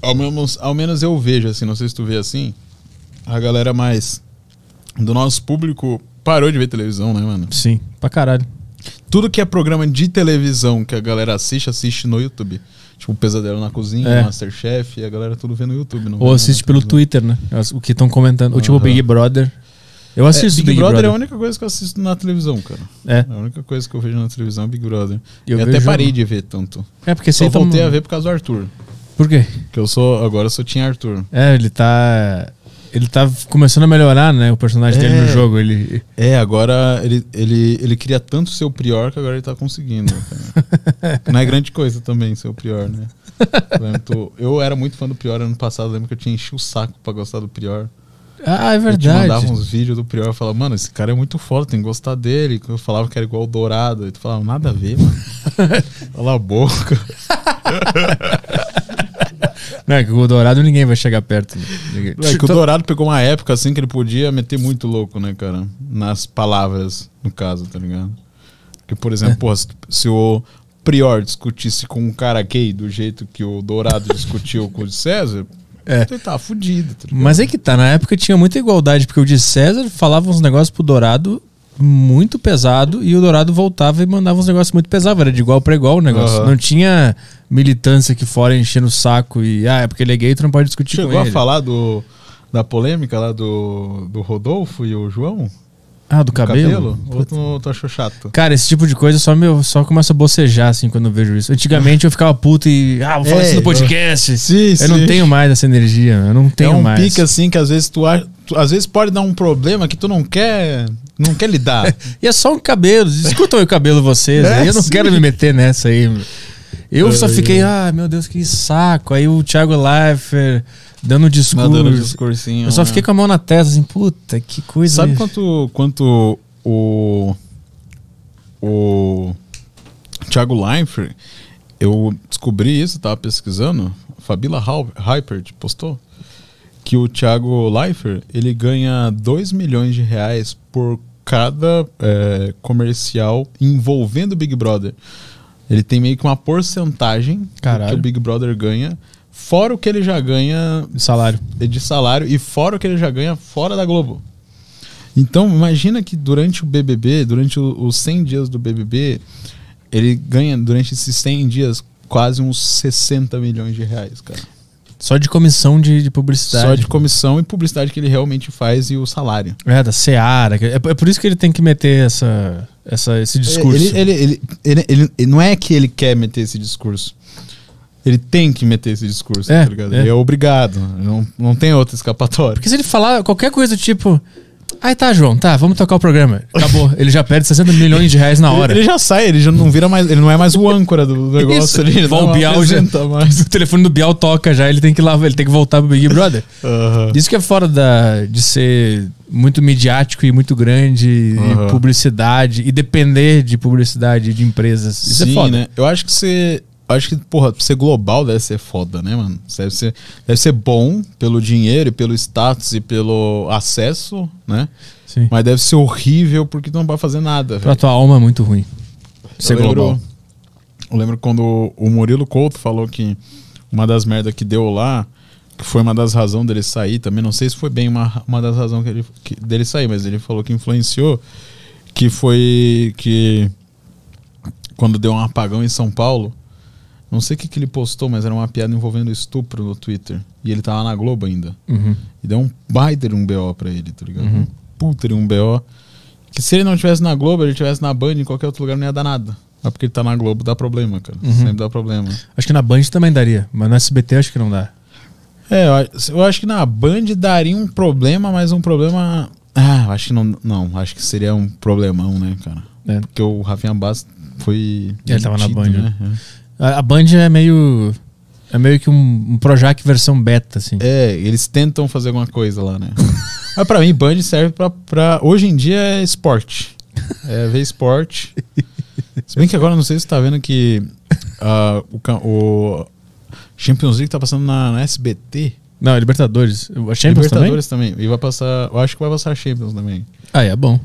Ao menos, ao menos eu vejo, assim, não sei se tu vê assim. A galera mais do nosso público parou de ver televisão, né, mano? Sim, pra caralho. Tudo que é programa de televisão que a galera assiste, assiste no YouTube. Tipo, Pesadelo na Cozinha, É. Masterchef, a galera tudo vê no YouTube. Não Ou assiste pelo televisão. Twitter, né? O que estão comentando. Ou tipo. Big Brother. Eu É, assisto Big, Big, Brother, Brother. é a única coisa que eu assisto na televisão, cara. É, É a única coisa que eu vejo na televisão é Big Brother. Eu e até vejo- parei de ver tanto. é porque Só tá- voltei a ver por causa do Arthur. Por quê? Que eu sou. Agora eu sou Team Arthur. É, ele tá. Ele tá começando a melhorar, né? O personagem dele É. no jogo. Ele. É, agora ele, ele, ele queria tanto ser o Prior que agora ele tá conseguindo. cara. Não é grande coisa também ser o Prior, né? Eu era muito fã do Prior ano passado, lembro que eu tinha enchido o saco pra gostar do Prior. Ah, é Eu te mandava verdade. uns vídeos do Prior e falava, mano, esse cara é muito foda, tem que gostar dele. Eu falava que era igual o Dourado. E tu falava, nada a ver, mano. Cala a boca. Não, é que o Dourado ninguém vai chegar perto. Ninguém- É que o Dourado pegou uma época assim que ele podia meter muito louco, né, cara? Nas palavras, no caso, tá ligado? Porque, por exemplo, É. porra, se, o Prior discutisse com um cara gay do jeito que o Dourado discutiu com o de César, É. ele tá fudido, tá? Mas é que tá, na época tinha muita igualdade, porque o de César falava uns negócios pro Dourado muito pesado e o Dourado voltava e mandava uns negócios muito pesados. Era de igual pra igual o negócio. Aham. Não tinha militância aqui fora enchendo o saco e, ah, é porque ele é gay, tu não pode discutir Chegou com a ele. falar do, da polêmica lá do, do Rodolfo e o João? Ah, do cabelo? Ou tu, achou chato? Cara, esse tipo de coisa só, meu, só começa a bocejar, assim, quando eu vejo isso. Antigamente eu ficava puto e, ah, vou falar É, isso no podcast. Sim, Eu não tenho mais essa energia, eu não tenho é um mais. pique assim que às vezes tu, acha- tu- às vezes pode dar um problema que tu não quer, não quer lidar. E é só um cabelo. Discutam o cabelo vocês. É, aí. eu não sim. quero me meter nessa aí. Eu só fiquei, ah, meu Deus, que saco. Aí o Thiago Leifert dando discurso. Discursinho. Eu só né? fiquei com a mão na testa, assim, puta, que coisa. Sabe quanto, quanto o. O. Thiago Leifert. eu descobri isso, tava pesquisando. Fabila Hypert postou que o Thiago Leifert ele ganha 2 milhões de reais por cada é, comercial envolvendo o Big Brother. Ele tem meio que uma porcentagem Caralho. que o Big Brother ganha, fora o que ele já ganha De salário. de salário e fora o que ele já ganha fora da Globo. Então, imagina que durante o BBB, durante os 100 dias do BBB, ele ganha durante esses 100 dias quase uns 60 milhões de reais, cara. Só de comissão de, de publicidade. Só de comissão e publicidade que ele realmente faz e o salário. É, da Seara. É, é por isso que ele tem que meter essa, essa, esse discurso. Ele, ele, ele, ele, ele- ele- não é que ele quer meter esse discurso. Ele tem que meter esse discurso, É, tá ligado? é. Ele é obrigado. Não, não tem outra escapatória. Porque se ele falar qualquer coisa do tipo. Ai tá, João, tá, vamos tocar o programa. Acabou. ele já perde 60 milhões de reais na hora. Ele, ele já sai, ele já não vira mais. Ele não é mais o âncora do negócio Isso. Ele não Bial já- mais. O telefone do Bial toca já, ele tem que ir lá, ele tem que voltar pro Big Brother. Aham. Isso que é fora da, de ser muito midiático e muito grande, Aham. e publicidade, e depender de publicidade de empresas. Isso Sim, é foda. né? Eu acho que você. Acho que, porra, ser global deve ser foda, né, mano? Deve ser, deve ser bom pelo dinheiro, e pelo status e pelo acesso, né? Sim. Mas deve ser horrível porque tu não pode fazer nada. Pra velho. tua alma é muito ruim. Ser eu lembro, global. Eu lembro quando o Murilo Couto falou que uma das merdas que deu lá, que foi uma das razões dele sair também, não sei se foi bem uma, uma das razões que ele, que- dele sair, mas ele falou que influenciou, que foi que quando deu um apagão em São Paulo, não sei o que, que ele postou, mas era uma piada envolvendo estupro no Twitter. E ele tava na Globo ainda. Uhum. E deu um baita um BO pra ele, tá ligado? Uhum. Um puta um BO. Que se ele não tivesse na Globo, ele tivesse na Band, em qualquer outro lugar, não ia dar nada. Mas porque ele tá na Globo, dá problema, cara. Uhum. Sempre dá problema. Acho que na Band também daria, mas no SBT acho que não dá. É, eu, acho que na Band daria um problema, mas um problema. Ah, eu acho que não. Não, acho que seria um problemão, né, cara? É. Porque o Rafinha Bass foi. Ele tava na Band, né? A, a Band é meio. É meio que um, um Projac versão beta, assim. É, eles tentam fazer alguma coisa lá, né? Mas pra mim, Band serve pra, pra. Hoje em dia é esporte. É ver esporte. Se bem que agora não sei se você tá vendo que ah, o, o Champions League tá passando na, na SBT. Não, é Libertadores. A Champions também? Libertadores também. E vai passar. Eu acho que vai passar a Champions também. Ah, é bom.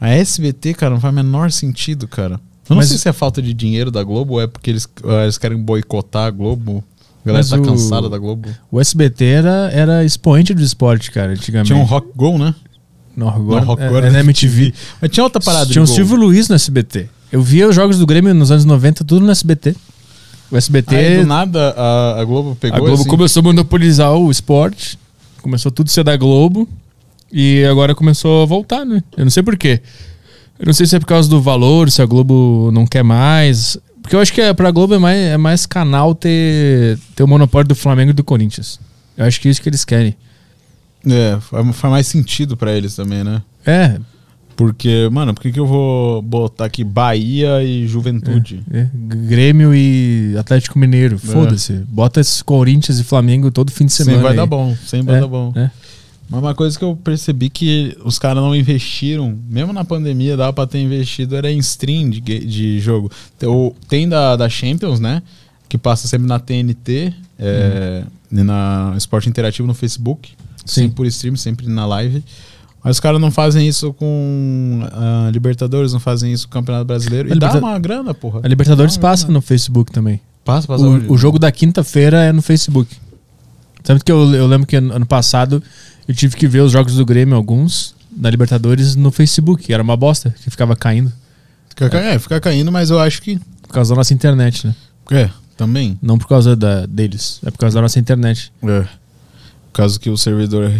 A SBT, cara, não faz o menor sentido, cara. Eu não Mas- sei se é falta de dinheiro da Globo ou é porque eles, eles querem boicotar a Globo. A galera tá o- cansada da Globo. O SBT era, era expoente do esporte, cara, antigamente. Tinha um Rock Go, né? Não, Rock é, Go é na MTV. Mas tinha outra parada Tinha o gol. Silvio Luiz no SBT. Eu via os jogos do Grêmio nos anos 90, tudo no SBT. O SBT. Aí, do nada, a, a Globo pegou a Globo assim, começou a monopolizar o esporte. Começou tudo a ser da Globo. E agora começou a voltar, né? Eu não sei porquê. Eu não sei se é por causa do valor, se a Globo não quer mais. Porque eu acho que é- pra Globo é mais, é mais canal ter, ter o monopólio do Flamengo e do Corinthians. Eu acho que é isso que eles querem. É, faz mais sentido pra eles também, né? É, Porque, mano, por que, que eu vou botar aqui Bahia e Juventude? é, Grêmio e Atlético Mineiro. Foda-se. Bota esse Corinthians e Flamengo todo fim de semana. Sempre vai aí. dar bom, sempre vai É, dar bom. é. Mas uma coisa que eu percebi que os caras não investiram, mesmo na pandemia, dava pra ter investido, era em stream de, de jogo. Tem o- Tem da, da Champions, né? Que passa sempre na TNT, é, e na Esporte Interativo no Facebook. Sim. Sempre por stream, sempre na live. Mas os caras não fazem isso com a Libertadores, não fazem isso com o Campeonato Brasileiro. A E dá Liberta- uma grana, porra. A Libertadores Dá passa no Facebook também. Passa, passa? O, o jogo da quinta-feira é no Facebook. Tanto que eu, eu lembro que ano ano passado eu tive que ver os jogos do Grêmio, alguns, da Libertadores, no Facebook. Era uma bosta, que ficava caindo. Fica, ca- é, fica caindo, mas eu acho que. Por causa da nossa internet, né? É, também. Não por causa da, deles, é por causa da nossa internet. É. Caso que o servidor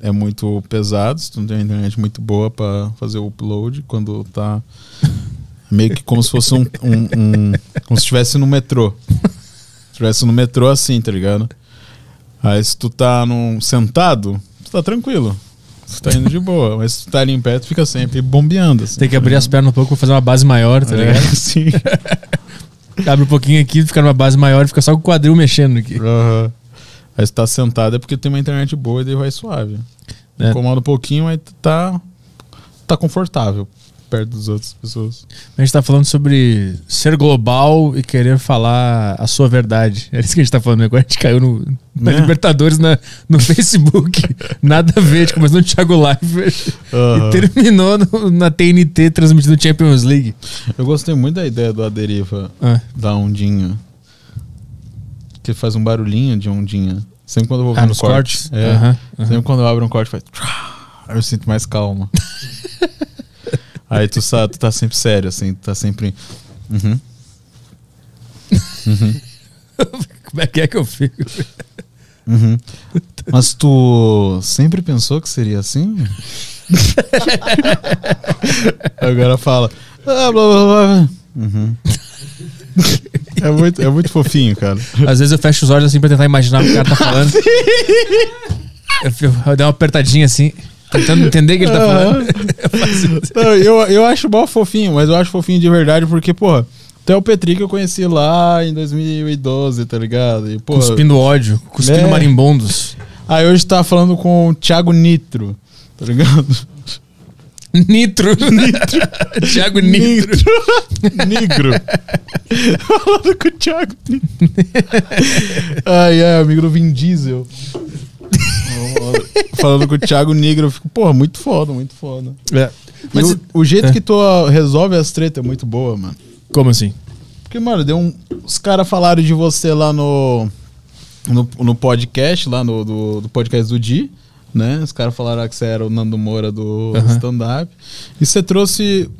é muito pesado, se tu não tem uma internet muito boa pra fazer o upload, quando tá meio que como se fosse um, um- um- como se estivesse no metrô. Se estivesse no metrô assim, tá ligado? Aí se tu tá num, sentado, tu tá tranquilo. Tu tá indo de boa, mas se tu tá ali em pé, tu fica sempre bombeando. Assim, Tem que abrir as pernas um pouco pra fazer uma base maior, tá é, ligado? sim. Abre um pouquinho aqui, fica numa base maior e fica só com o quadril mexendo aqui. Aham. Aí se tá sentado é porque tem uma internet boa e daí vai suave. É. Incomoda um pouquinho, mas tá, tá confortável. Perto das outras pessoas. A gente tá falando sobre ser global e querer falar a sua verdade. É isso que a gente tá falando. Agora a gente caiu no, na Né? Libertadores na, no Facebook. Nada a ver. A gente começou no Thiago Live Aham. e terminou no- na TNT transmitindo Champions League. Eu gostei muito da ideia do Aderiva Ah, da ondinha. Que faz um barulhinho de ondinha. Sempre quando eu vou ver ah no nos corte. cortes? É. Aham, aham. Sempre quando eu abro um corte faz. Eu sinto mais calma. Aí tu, sa- tu tá sempre sério, assim, tu tá sempre. Uhum. Como é que é que eu fico? Uhum. Mas tu sempre pensou que seria assim? Agora fala. Ah, blá, blá, blá. Uhum. É muito, é muito fofinho, cara. Às vezes eu fecho os olhos assim pra tentar imaginar o que o cara tá falando. Eu, eu dou uma apertadinha assim, tentando entender o que ele tá falando. Não, eu, eu acho mó fofinho, mas eu acho fofinho de verdade porque, pô, até o Petri que eu conheci lá em 2012, tá ligado? E, pô, Cuspindo ódio, cuspindo É. marimbondos. Aí hoje tá falando com o Thiago Nitro, tá ligado? Nitro. Thiago Nitro. Nigro. falando com o Thiago Nitro. ai, ai, amigo do Vin Diesel. falando com o Thiago Negro, eu fico, porra, muito foda, muito foda. É. Mas o, o jeito é. que tu ó, resolve as tretas é muito boa, mano. como assim? Porque, mano, deu um. Os caras falaram de você lá no. No, no podcast, lá no do, do podcast do Di, né? Os caras falaram que você era o Nando Moura do stand-up. E você trouxe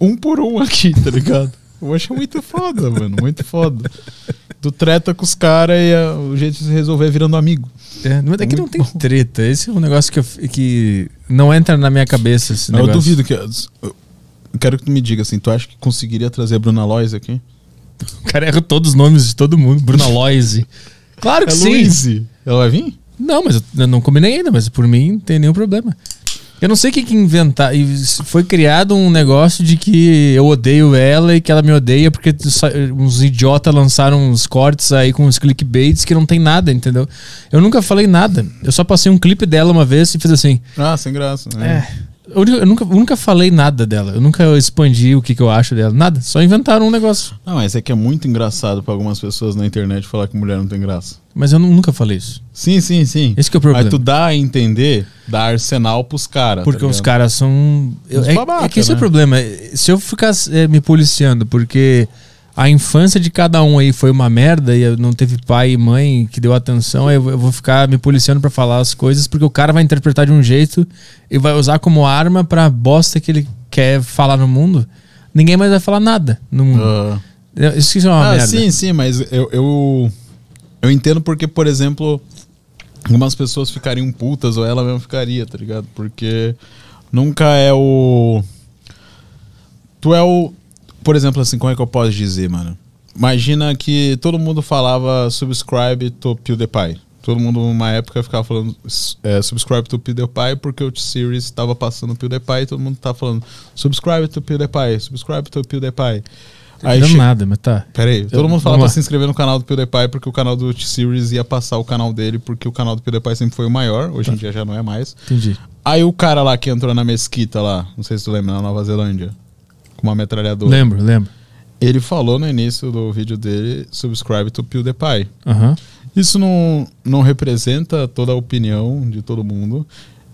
um por um aqui, tá ligado? Eu acho muito foda, mano. Muito foda. Tu treta com os caras e ah, o jeito de se resolver é virando amigo. É, mas é que não tem treta. Esse é um negócio que, eu, que não entra na minha cabeça. Esse Não, eu duvido que. Eu quero que tu me diga assim, tu acha que conseguiria trazer a Bruna Lois aqui? O cara erra todos os nomes de todo mundo. Bruna Loise. Claro que É sim. Luíse. Ela vai vir? Não, mas eu não combinei ainda, mas por mim não tem nenhum problema. Eu não sei o que, que inventar. E foi criado um negócio de que eu odeio ela e que ela me odeia porque uns idiotas lançaram uns cortes aí com uns clickbaits que não tem nada, entendeu? Eu nunca falei nada. Eu só passei um clipe dela uma vez e fiz assim. Ah, sem graça. né? É. Eu, eu nunca, eu nunca falei nada dela. Eu nunca expandi o que, que eu acho dela. Nada. Só inventaram um negócio. Não, mas é que é muito engraçado pra algumas pessoas na internet falar que mulher não tem graça. Mas eu nu- nunca falei isso. Sim, sim, sim. Esse que é o problema. Mas tu dá a entender, dá arsenal pros caras. Porque tá os caras são. eu- é, babaca, é que esse é o né? problema. Se eu ficar é, me policiando, porque a infância de cada um aí foi uma merda e não teve pai e mãe que deu atenção, aí eu, eu vou ficar me policiando pra falar as coisas, porque o cara vai interpretar de um jeito e vai usar como arma pra bosta que ele quer falar no mundo. Ninguém mais vai falar nada no mundo. Ah. Isso que é uma Ah, merda. sim, sim, mas eu, eu, eu entendo porque, por exemplo, algumas pessoas ficariam putas ou ela mesmo ficaria, tá ligado? Porque nunca é o. Tu é o. Por exemplo, assim, como é que eu posso dizer, mano? Imagina que todo mundo falava subscribe to PewDiePie. Todo mundo, numa época, ficava falando é, subscribe to PewDiePie porque o T-Series estava passando PewDiePie e todo mundo tava falando subscribe to PewDiePie, subscribe to PewDiePie. Não che- nada, mas tá. Peraí, todo Eu- mundo fala pra lá. se inscrever no canal do PewDiePie porque o canal do T-Series ia passar o canal dele porque o canal do PewDiePie sempre foi o maior, hoje Tá. em dia já não é mais. Entendi. Aí o cara lá que entrou na mesquita lá, não sei se tu lembra, na Nova Zelândia, com uma metralhadora. Lembro, lembro. Ele falou no início do vídeo dele, subscribe to PewDiePie. Aham. Isso não, não representa toda a opinião de todo mundo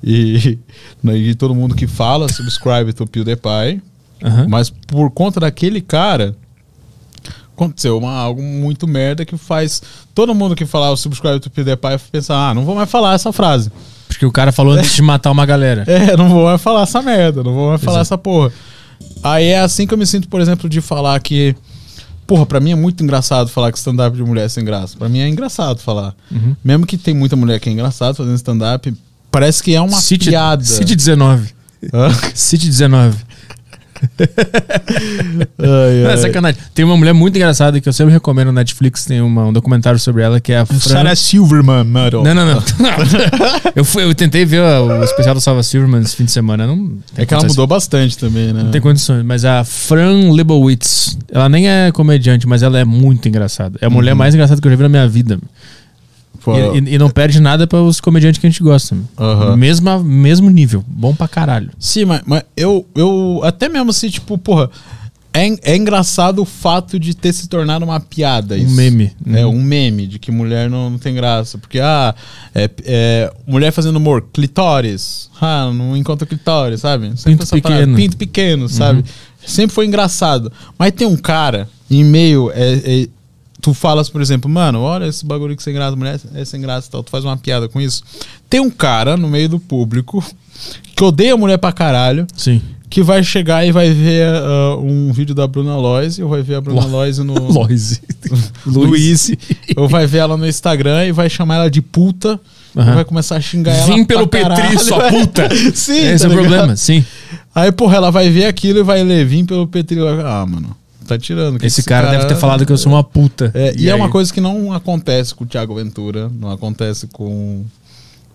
e né, de todo mundo que fala subscribe to PewDiePie. Aham. Mas por conta daquele cara, aconteceu uma, algo muito merda que faz todo mundo que falava subscribe to PewDiePie pensar, ah, não vou mais falar essa frase. Porque o cara falou antes de matar uma galera. É, não vou mais falar essa merda, não vou mais falar é. essa porra. Aí é assim que eu me sinto, por exemplo, de falar que. Porra, pra mim é muito engraçado falar que stand-up de mulher é sem graça. Pra mim é engraçado falar. Uhum. Mesmo que tem muita mulher que é engraçado fazendo stand-up, parece que é uma City, piada. City 19. Hã? City 19. Ai, é sacanagem. Tem uma mulher muito engraçada que eu sempre recomendo no Netflix, tem uma- um documentário sobre ela, que é a Fran... Sarah Silverman. Não, não, não. eu, fui, eu tentei ver o especial da Salva Silverman esse fim de semana. Não É que ela mudou bastante também, né? Não tem condições. Mas a Fran Lebowitz, ela nem é comediante, mas ela é muito engraçada. É a mulher Uhum. mais engraçada que eu já vi na minha vida. E, e- não perde nada para os comediantes que a gente gosta. Mesma, mesmo nível. Bom pra caralho. Sim, mas, mas eu, eu. Até mesmo assim, tipo, porra. É, é engraçado o fato de ter se tornado uma piada. Um isso. meme. É, um meme de que mulher não, não tem graça. Porque, ah, é, é, mulher fazendo humor, clitóris. Ah, não encontra clitóris, sabe? Sempre Pinto essa parada, pequeno. Pinto pequeno, sabe? Sempre foi engraçado. Mas tem um cara, em meio, é, é, tu falas, por exemplo, mano, olha esse bagulho que sem graça, mulher é sem graça e tal. Tu faz uma piada com isso. Tem um cara no meio do público que odeia mulher pra caralho Sim. que vai chegar e vai ver ah, um vídeo da Bruna Loise, ou vai ver a Bruna Lo- Loise no Loise. Luiz, ou vai ver ela no Instagram e vai chamar ela de puta, e vai começar a xingar ela. Vim pelo pra caralho. Petri, sua puta. Sim, Esse tá é o ligado? problema, sim. Aí, porra, ela vai ver aquilo e vai ler, vim pelo Petri. Ah, mano, tá tirando. que Esse cara, deve ter falado que eu sou uma puta. É, e, é aí- uma coisa que não acontece com o Thiago Ventura, não acontece com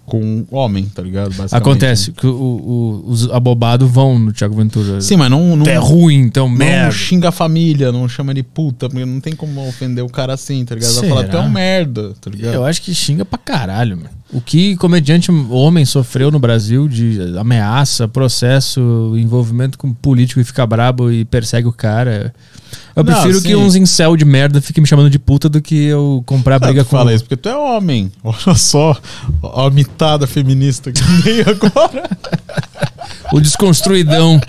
com homem, tá ligado? Acontece que o, o- os abobados vão no Thiago Ventura. Sim, mas não, não, é ruim, então não merda. xinga a família, não chama de puta, porque não tem como ofender o cara assim, tá ligado? Vai falar, tu é Será? um merda, tá ligado? Eu acho que xinga pra caralho, mano. O que comediante homem sofreu no Brasil de ameaça, processo, envolvimento com político e fica brabo e persegue o cara. Eu Não, prefiro sim. que uns incel de merda fiquem me chamando de puta do que eu comprar Ah, briga tu com fala isso porque tu é homem. Olha só a mitada feminista que veio agora. o desconstruidão.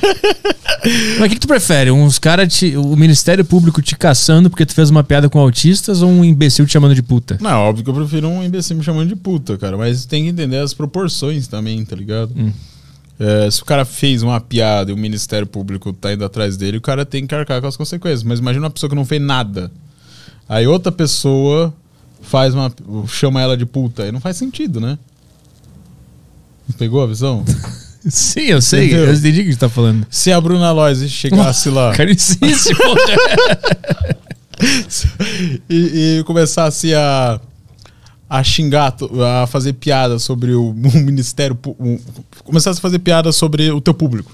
Mas o que, que tu prefere? Uns cara te, o Ministério Público te caçando porque tu fez uma piada com autistas ou um imbecil te chamando de puta? Não, óbvio que eu prefiro um imbecil me chamando de puta, cara. Mas tem que entender as proporções também, tá ligado? Hum. É, se o cara fez uma piada e o Ministério Público tá indo atrás dele, o cara tem que arcar com as consequências. Mas imagina uma pessoa que não fez nada. Aí outra pessoa faz uma. chama ela de puta. Aí não faz sentido, né? Pegou a visão? Sim, eu sei. Entendeu? Eu entendi o que você tá falando. Se a Bruna Loise chegasse lá Caricíssimo. e, e começasse a, a xingar, a fazer piada sobre o, o Ministério. Começasse a fazer piada sobre o teu público.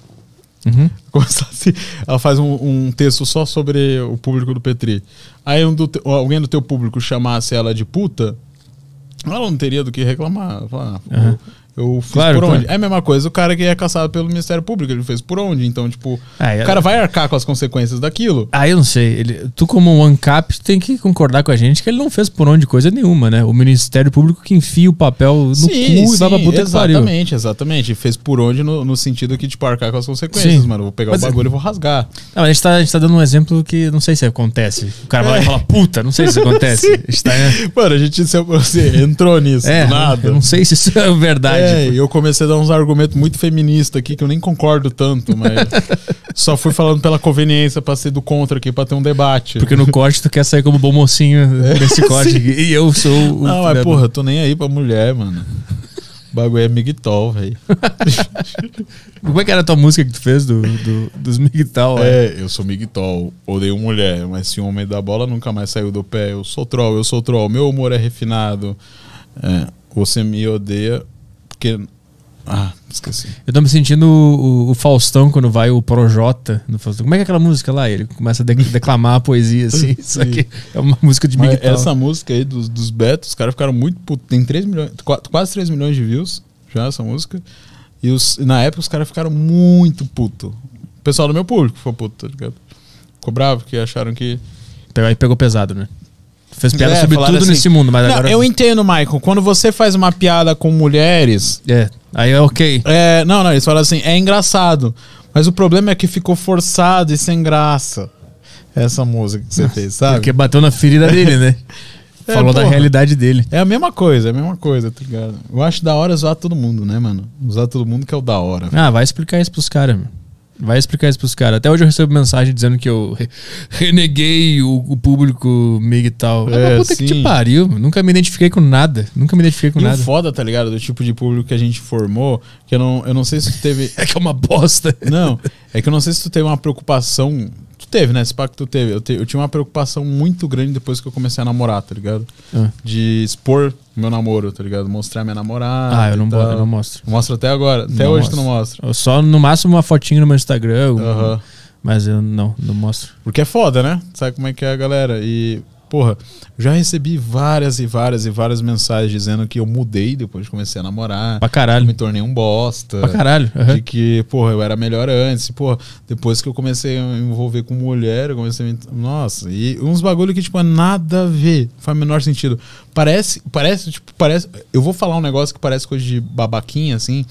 Uhum. Começasse, ela faz um, um texto só sobre o público do Petri. Aí um do alguém do teu público chamasse ela de puta, ela não teria do que reclamar. Falar, ah, pô, Aham. Eu fiz Claro, por onde? claro. É a mesma coisa o cara que é caçado pelo Ministério Público, ele fez por onde? Então, tipo, Ah, é- o cara vai arcar com as consequências daquilo. Ah, eu não sei. Ele, tu, como um ANCAP, tem que concordar com a gente que ele não fez por onde coisa nenhuma, né? O Ministério Público que enfia o papel no cu e vai pra puta que pariu. exatamente, exatamente. Fez por onde no, no sentido que, tipo, arcar com as consequências, Sim. mano. Vou pegar Mas- o bagulho e vou rasgar. Não, a, gente tá, a gente tá dando um exemplo que não sei se acontece. O cara vai lá e fala, puta, não sei se acontece. A tá, né? Mano, a gente se- você entrou nisso, É, do nada. eu não sei se isso é verdade. É, e eu comecei a dar uns argumentos muito feministas aqui que eu nem concordo tanto, mas só fui falando pela conveniência pra ser do contra aqui, pra ter um debate. Porque no corte tu quer sair como bom mocinho nesse corte aqui. E eu sou o. Não, mas porra, eu tô nem aí pra mulher, mano. O bagulho é migtol, velho. Como é que era a tua música que tu fez do, do- dos Migtal? É, eu sou migtol, odeio mulher, mas se o homem da bola nunca mais saiu do pé, eu sou troll, eu sou troll, meu humor é refinado. É, você me odeia porque. Ah, esqueci. Eu tô me sentindo o, o- o Faustão quando vai o Projota no Faustão. Como é que é aquela música lá? Ele começa a de- declamar a poesia assim. Isso aqui é uma música de Mas Migtal. essa música aí dos, dos Betos, os caras ficaram muito putos. Tem 3 milhões, qua- quase 3 milhões de views já essa música. E os, na época os caras ficaram muito puto. O pessoal do meu público ficou puto, tá ligado? Ficou bravo porque acharam que. Aí pegou pesado, né? Fez piada É, sobre tudo assim, nesse mundo, mas Não, agora. eu entendo, Michael. Quando você faz uma piada com mulheres. É, aí é ok. É, não, não, eles falam assim, é engraçado. Mas o problema é que ficou forçado e sem graça. Essa música que você fez, sabe? Porque bateu na ferida dele, né? É, Falou da porra. realidade dele. É a mesma coisa, é a mesma coisa, tá ligado? Eu acho da hora zoar todo mundo, né, mano? Usar todo mundo que é o da hora. Ah, vai explicar isso pros caras, meu. Vai explicar isso pros caras. Até hoje eu recebo mensagem dizendo que eu re- reneguei o, o público mig e tal. Ah, É, mas puta que sim. te pariu. Nunca me identifiquei com nada. Nunca me identifiquei com E nada. foda, tá ligado? Do tipo de público que a gente formou, que eu não, eu não sei se tu teve. É que é uma bosta. Não, é que eu não sei se tu teve uma preocupação. Tu teve, né? Esse pacto tu teve. Eu, te- eu tinha uma preocupação muito grande depois que eu comecei a namorar, tá ligado? Ah. De expor meu namoro, tá ligado? Mostrar minha namorada. Ah, eu não, bo- tal. eu não mostro. Mostra até agora. Até Não hoje tu mostro. não mostra. Eu só no máximo uma fotinho no meu Instagram. um- Aham. Mas eu não, não mostro. Porque é foda, né? Sabe como é que é a galera? E porra, já recebi várias e várias e várias mensagens dizendo que eu mudei depois que comecei a namorar. Pra caralho. eu me tornei um bosta. Pra caralho. aham. De que, porra, eu era melhor antes. Porra, depois que eu comecei a me envolver com mulher, eu comecei a me... Nossa, e uns bagulho que, tipo, é nada a ver. Faz o menor sentido. Parece, parece, tipo, parece... Eu vou falar um negócio que parece coisa de babaquinha, assim,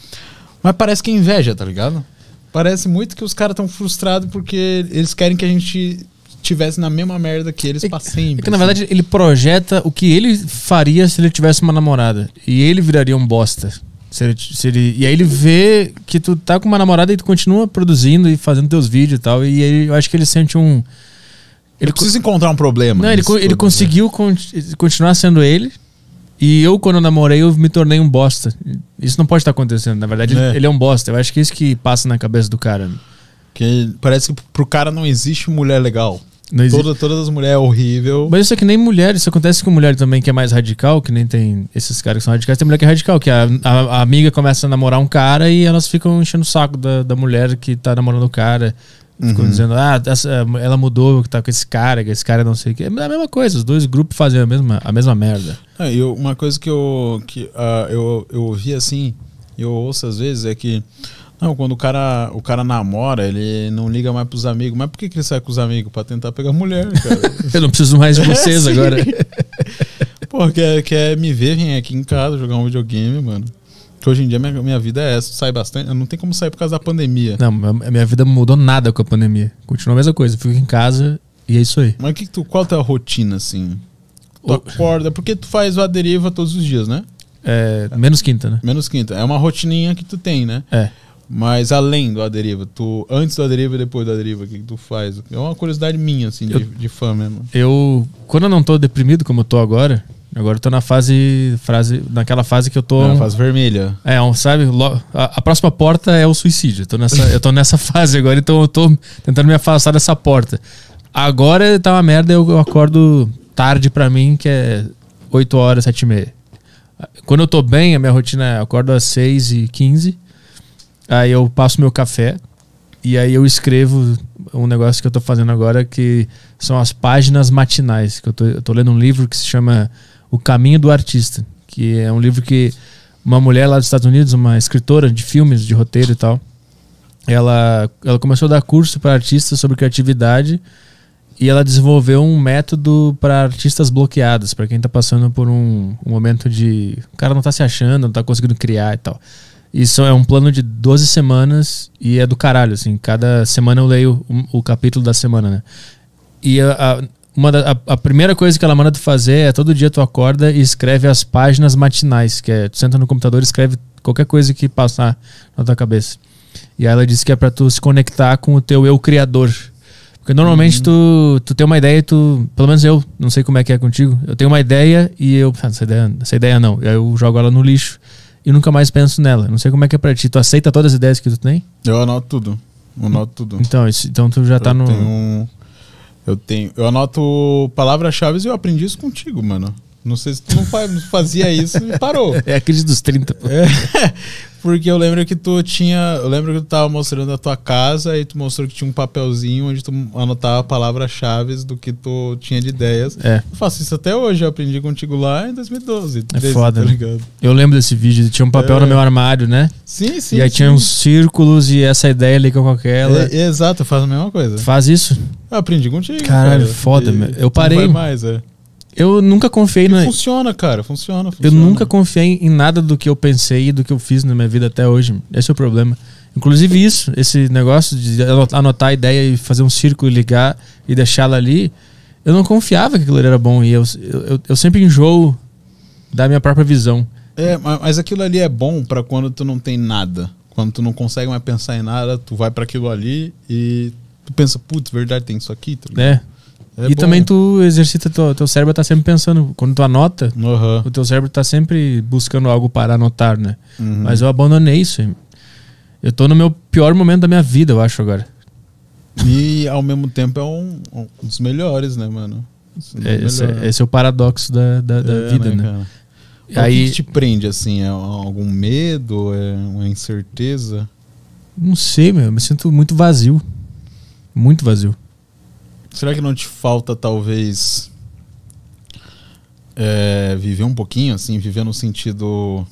mas parece que é inveja, tá ligado? Parece muito que os caras estão frustrados porque eles querem que a gente tivesse na mesma merda que eles pra sempre. É que na assim. verdade ele projeta o que ele faria se ele tivesse uma namorada. E ele viraria um bosta. Se ele, se ele- e aí ele vê que tu tá com uma namorada e tu continua produzindo e fazendo teus vídeos e tal. E aí eu acho que ele sente um. Ele precisa encontrar um problema. Não, ele, co- ele né? conseguiu con- continuar sendo ele. E eu, quando eu namorei, eu me tornei um bosta. Isso não pode estar acontecendo. Na verdade, ele- É. ele é um bosta. Eu acho que é isso que passa na cabeça do cara. Que parece que pro cara não existe mulher legal. Toda, todas as mulheres é horrível. Mas isso é que nem mulher, isso acontece com mulher também que é mais radical, que nem tem esses caras que são radicais. Tem mulher que é radical, que a, a- a amiga começa a namorar um cara e elas ficam enchendo o saco da, da mulher que tá namorando o cara. Ficam Uhum. dizendo, ah, essa- ela mudou, que tá com esse cara, que esse cara não sei o que. É a mesma coisa, os dois grupos fazem a mesma, a mesma merda. Eu- uma coisa que eu que ah, eu, eu ouvi assim, eu ouço às vezes é que não, quando o cara o cara namora, ele não liga mais pros amigos. Mas por que, que ele sai com os amigos? Pra tentar pegar mulher, cara. Eu não preciso mais de vocês Sim. agora. Pô, quer, quer me ver, vem aqui em casa jogar um videogame, mano. Que hoje em dia minha, minha vida é essa, sai bastante. Não tem como sair por causa da pandemia. Não, a minha vida mudou nada com a pandemia. Continua a mesma coisa. Eu fico em casa e é isso aí. Mas que que tu, qual a tua rotina, assim? Tu O- acorda, porque tu faz o aderiva todos os dias, né? É, menos quinta, né? Menos quinta. É uma rotininha que tu tem, né? É. Mas além do aderiva, tu antes do aderiva e depois do aderiva, o que, que tu faz? É uma curiosidade minha, assim, de, Eu- de fã mesmo. Eu, quando eu não tô deprimido como eu tô agora, agora eu tô na fase, frase, naquela fase que eu tô. Ah, faz vermelha. É, um, sabe? A, a próxima porta é o suicídio. Eu tô, nessa, eu tô nessa fase agora, então eu tô tentando me afastar dessa porta. Agora tá uma merda, eu, eu acordo tarde pra mim, que é 8 horas, 7 e meia. Quando eu tô bem, a minha rotina é eu acordo às 6 e 15 aí eu passo meu café e aí eu escrevo um negócio que eu tô fazendo agora que são as páginas matinais. Que eu tô, eu tô lendo um livro que se chama O Caminho do Artista, que é um livro que uma mulher lá dos Estados Unidos, uma escritora de filmes, de roteiro e tal, ela, ela começou a dar curso para artistas sobre criatividade e ela desenvolveu um método para artistas bloqueados, para quem tá passando por um, um momento de. O cara não tá se achando, não tá conseguindo criar e tal. Isso é um plano de 12 semanas e é do caralho, assim. Cada semana eu leio o, o capítulo da semana, né? E a, a- uma da- a, a primeira coisa que ela manda tu fazer é todo dia tu acorda e escreve as páginas matinais, que é tu senta no computador e escreve qualquer coisa que passar na tua cabeça. E aí ela disse que é pra tu se conectar com o teu eu criador. Porque normalmente tu, tu tem uma ideia e tu. Pelo menos eu, não sei como é que é contigo. Eu tenho uma ideia e eu. Ah, essa ideia, essa ideia não. Aí eu jogo ela no lixo e nunca mais penso nela. Não sei como é que é pra ti. Tu aceita todas as ideias que tu tem? Eu anoto tudo. Eu anoto tudo. Então, isso, então tu já tá eu no. Tenho, eu tenho. Eu anoto palavras-chave e eu aprendi isso contigo, mano. Não sei se tu não fa- não fazia isso e parou. É a crise dos 30. pô. É, porque eu lembro que tu tinha. Eu lembro que tu tava mostrando a tua casa e tu mostrou que tinha um papelzinho onde tu anotava palavras-chave do que tu tinha de ideias. É. Eu faço isso até hoje, eu aprendi contigo lá em 2012. É 13, foda, tá né? Eu lembro desse vídeo. Tinha um papel É. no meu armário, né? Sim, sim. e aí sim. tinha uns círculos e essa ideia ali com aquela. É, exato, faço a mesma coisa. Faz isso? Eu aprendi contigo. Caralho, cara. foda, E meu. Eu tu não parei. vai mais, é. Eu nunca confiei na. Funciona, cara, funciona, Eu funciona. nunca confiei em nada do que eu pensei e do que eu fiz na minha vida até hoje. Eu é o problema. Inclusive isso, esse negócio de ano- anotar a ideia e fazer um círculo e ligar e deixá-la ali, eu não confiava que aquilo era bom. E eu, eu, eu sempre enjoo da minha própria visão. É, ma- mas aquilo ali é bom pra quando tu não tem nada. Quando tu não consegue mais pensar em nada, tu vai pra aquilo ali e tu pensa, putz, verdade, tem isso aqui, tá ligado? Né? É e bom. também tu exercita, teu, teu cérebro tá sempre pensando. Quando tu anota, Aham. o teu cérebro tá sempre buscando algo para anotar, né? Uhum. Mas eu abandonei isso. Eu tô no meu pior momento da minha vida, eu acho, agora. E ao mesmo tempo é um, um dos melhores, né, mano? É, esse, é, esse é o paradoxo da, da, da É, vida, né? O Aí, que, que te prende, assim? É algum medo? É uma incerteza? não sei, meu, eu me sinto muito vazio. Muito vazio. Será que não te falta, talvez, é, viver um pouquinho, assim, viver no sentido.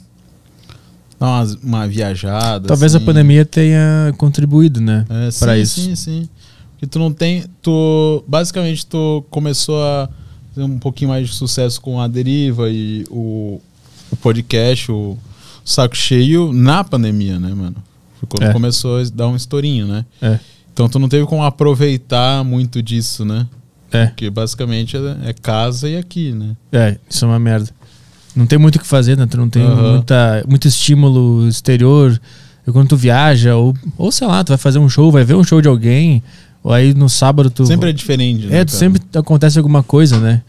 Dar uma, uma viajada. Talvez assim. a pandemia tenha contribuído, né? É, pra sim, isso. Sim, sim. Porque tu não tem. Tu. Basicamente, tu começou a ter um pouquinho mais de sucesso com a deriva e o, o podcast, o saco cheio, na pandemia, né, mano? Quando É. começou a dar um estourinho, né? É. Então tu não teve como aproveitar muito disso, né? É, Porque basicamente é, é casa e aqui, né? é, isso é uma merda. Não tem muito o que fazer, né? Tu não tem Aham. muita, muito estímulo exterior. E quando tu viaja, ou, ou sei lá, tu vai fazer um show, vai ver um show de alguém, ou aí no sábado tu. Sempre é diferente, né? É, sempre acontece alguma coisa, né?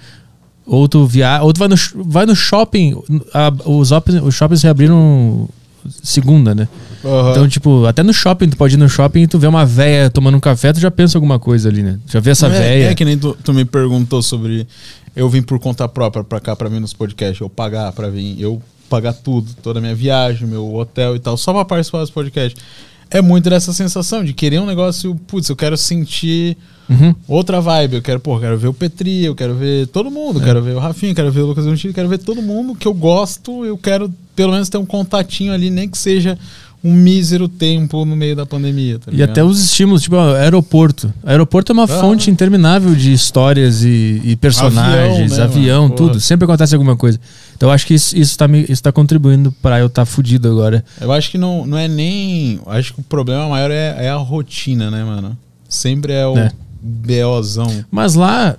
Ou tu via... ou tu vai no, vai no shopping. a- os, op- os shoppings reabriram segunda, né? Aham. Então, tipo, até no shopping, tu pode ir no shopping e tu vê uma véia tomando um café, tu já pensa alguma coisa ali, né? Já vê essa é, véia. É que nem tu, tu me perguntou sobre. Eu vim por conta própria pra cá pra vir nos podcasts, eu pagar pra vir, eu pagar tudo, toda a minha viagem, meu hotel e tal, só pra participar dos podcasts. É muito dessa sensação de querer um negócio, putz, eu quero sentir Uhum. outra vibe. Eu quero, pô, quero ver o Petri, eu quero ver todo mundo, eu quero ver o Rafinha, quero ver o Lucas eu quero ver todo mundo que eu gosto, eu quero pelo menos ter um contatinho ali, nem que seja um mísero tempo no meio da pandemia. tá E até os estímulos, tipo, aeroporto. Aeroporto é uma Ah. fonte interminável de histórias e, e personagens, Avião, né, avião, mano? tudo. Porra. Sempre acontece alguma coisa. Então eu acho que isso, isso, tá, me, isso tá contribuindo pra eu estar tá fudido agora. Eu acho que não, não é nem. Acho que o problema maior é, é a rotina, né, mano? Sempre é o É. BOzão. Mas lá,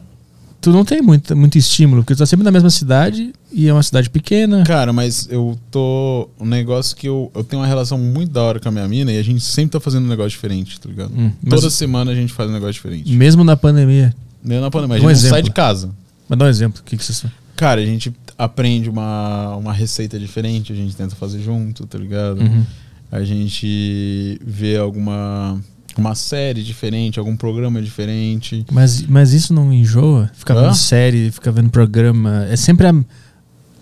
tu não tem muito, muito estímulo, porque tu tá sempre na mesma cidade e é uma cidade pequena. Cara, mas eu tô. Um negócio que eu, eu tenho uma relação muito da hora com a minha mina e a gente sempre tá fazendo um negócio diferente, tá ligado? Hum, Toda semana a gente faz um negócio diferente. mesmo na pandemia. Nem na pandemia, a Um gente não exemplo. sai de casa. Mas dá um exemplo. O que, que vocês Cara, a gente aprende uma, uma receita diferente, a gente tenta fazer junto, tá ligado? Uhum. A gente vê alguma uma série diferente, algum programa diferente. Mas, mas isso não enjoa? Ficar Hã? vendo série, ficar vendo programa. É sempre a.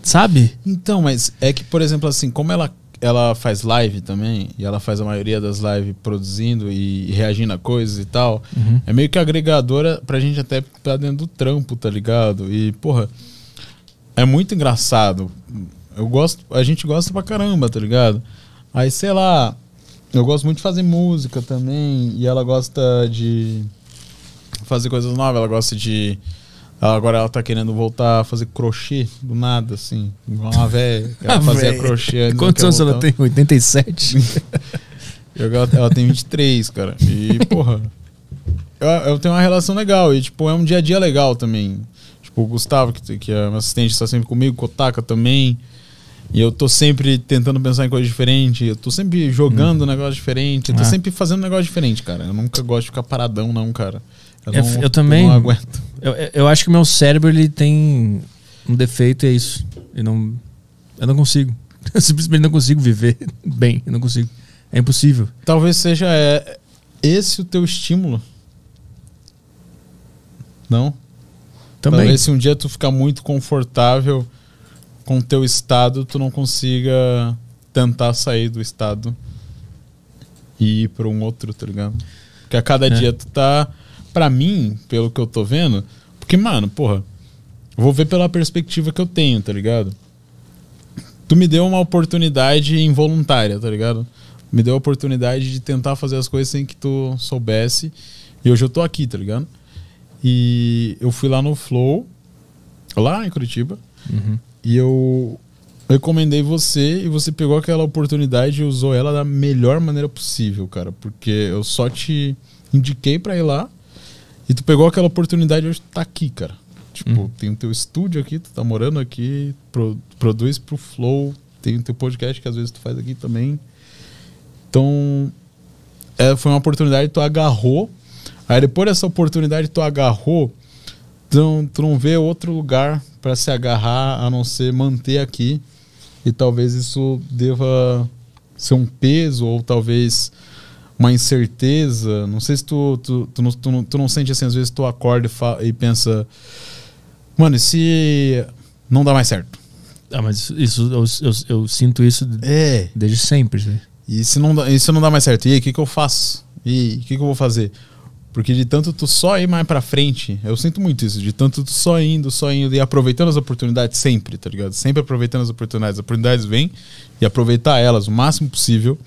Sabe? Então, mas é que, por exemplo, assim, como ela, ela faz live também, e ela faz a maioria das lives produzindo e reagindo a coisas e tal, Uhum. é meio que agregadora pra gente até tá dentro do trampo, tá ligado? E, porra, é muito engraçado. Eu gosto, a gente gosta pra caramba, tá ligado? Aí, sei lá, eu gosto muito de fazer música também, e ela gosta de fazer coisas novas, ela gosta de. ela- agora ela tá querendo voltar a fazer crochê do nada, assim. Igual uma velha. Ela fazia crochê. Quantos ela anos ela tem? 87? E agora ela tem 23, cara. E, porra. Eu, eu tenho uma relação legal. E, tipo, é um dia a dia legal também. Tipo, o Gustavo, que, que é meu assistente, está sempre comigo, Kotaka também. E eu tô sempre tentando pensar em coisa diferente. Eu tô sempre jogando um negócio diferente. Eu tô Ah. sempre fazendo um negócio diferente, cara. Eu nunca gosto de ficar paradão, não, cara. Eu, Eu- não, eu também- não aguento. Eu, eu acho que o meu cérebro ele tem um defeito e é isso. Eu não, eu não consigo. Eu simplesmente não consigo viver bem. Eu não consigo. É impossível. Talvez seja é, esse o teu estímulo. Não? Também. Talvez se um dia tu ficar muito confortável com o teu estado, tu não consiga tentar sair do estado e ir para um outro, tá ligado? Porque a cada É. dia tu tá, pra mim, pelo que eu tô vendo, porque, mano, porra, vou ver pela perspectiva que eu tenho, tá ligado? Tu me deu uma oportunidade involuntária, tá ligado? Me deu a oportunidade de tentar fazer as coisas sem que tu soubesse. E hoje eu tô aqui, tá ligado? E eu fui lá no Flow, lá em Curitiba, Uhum. E eu recomendei você e você pegou aquela oportunidade e usou ela da melhor maneira possível, cara. Porque eu só te indiquei pra ir lá e tu pegou aquela oportunidade e hoje tá aqui, cara. Tipo, Uhum. tem o teu estúdio aqui, tu tá morando aqui, pro- produz pro Flow, tem o teu podcast que às vezes tu faz aqui também. Então, é, foi uma oportunidade que tu agarrou. Aí depois dessa oportunidade que tu agarrou, tu não, tu não vê outro lugar para se agarrar a não ser manter aqui. E talvez isso deva ser um peso ou talvez uma incerteza. Não sei se tu, tu, tu, não, tu, não, tu não sente assim, às vezes tu acorda e, e pensa, mano, e se não dá mais certo? Ah, mas isso, eu, eu, eu sinto isso É. desde sempre. né? E se não dá, se não dá mais certo? E aí, o que, que eu faço? E o que, que eu vou fazer? Porque de tanto tu só ir mais pra frente, eu sinto muito isso, de tanto tu só indo, só indo e aproveitando as oportunidades sempre, tá ligado? Sempre aproveitando as oportunidades. As oportunidades vêm e aproveitar elas o máximo possível.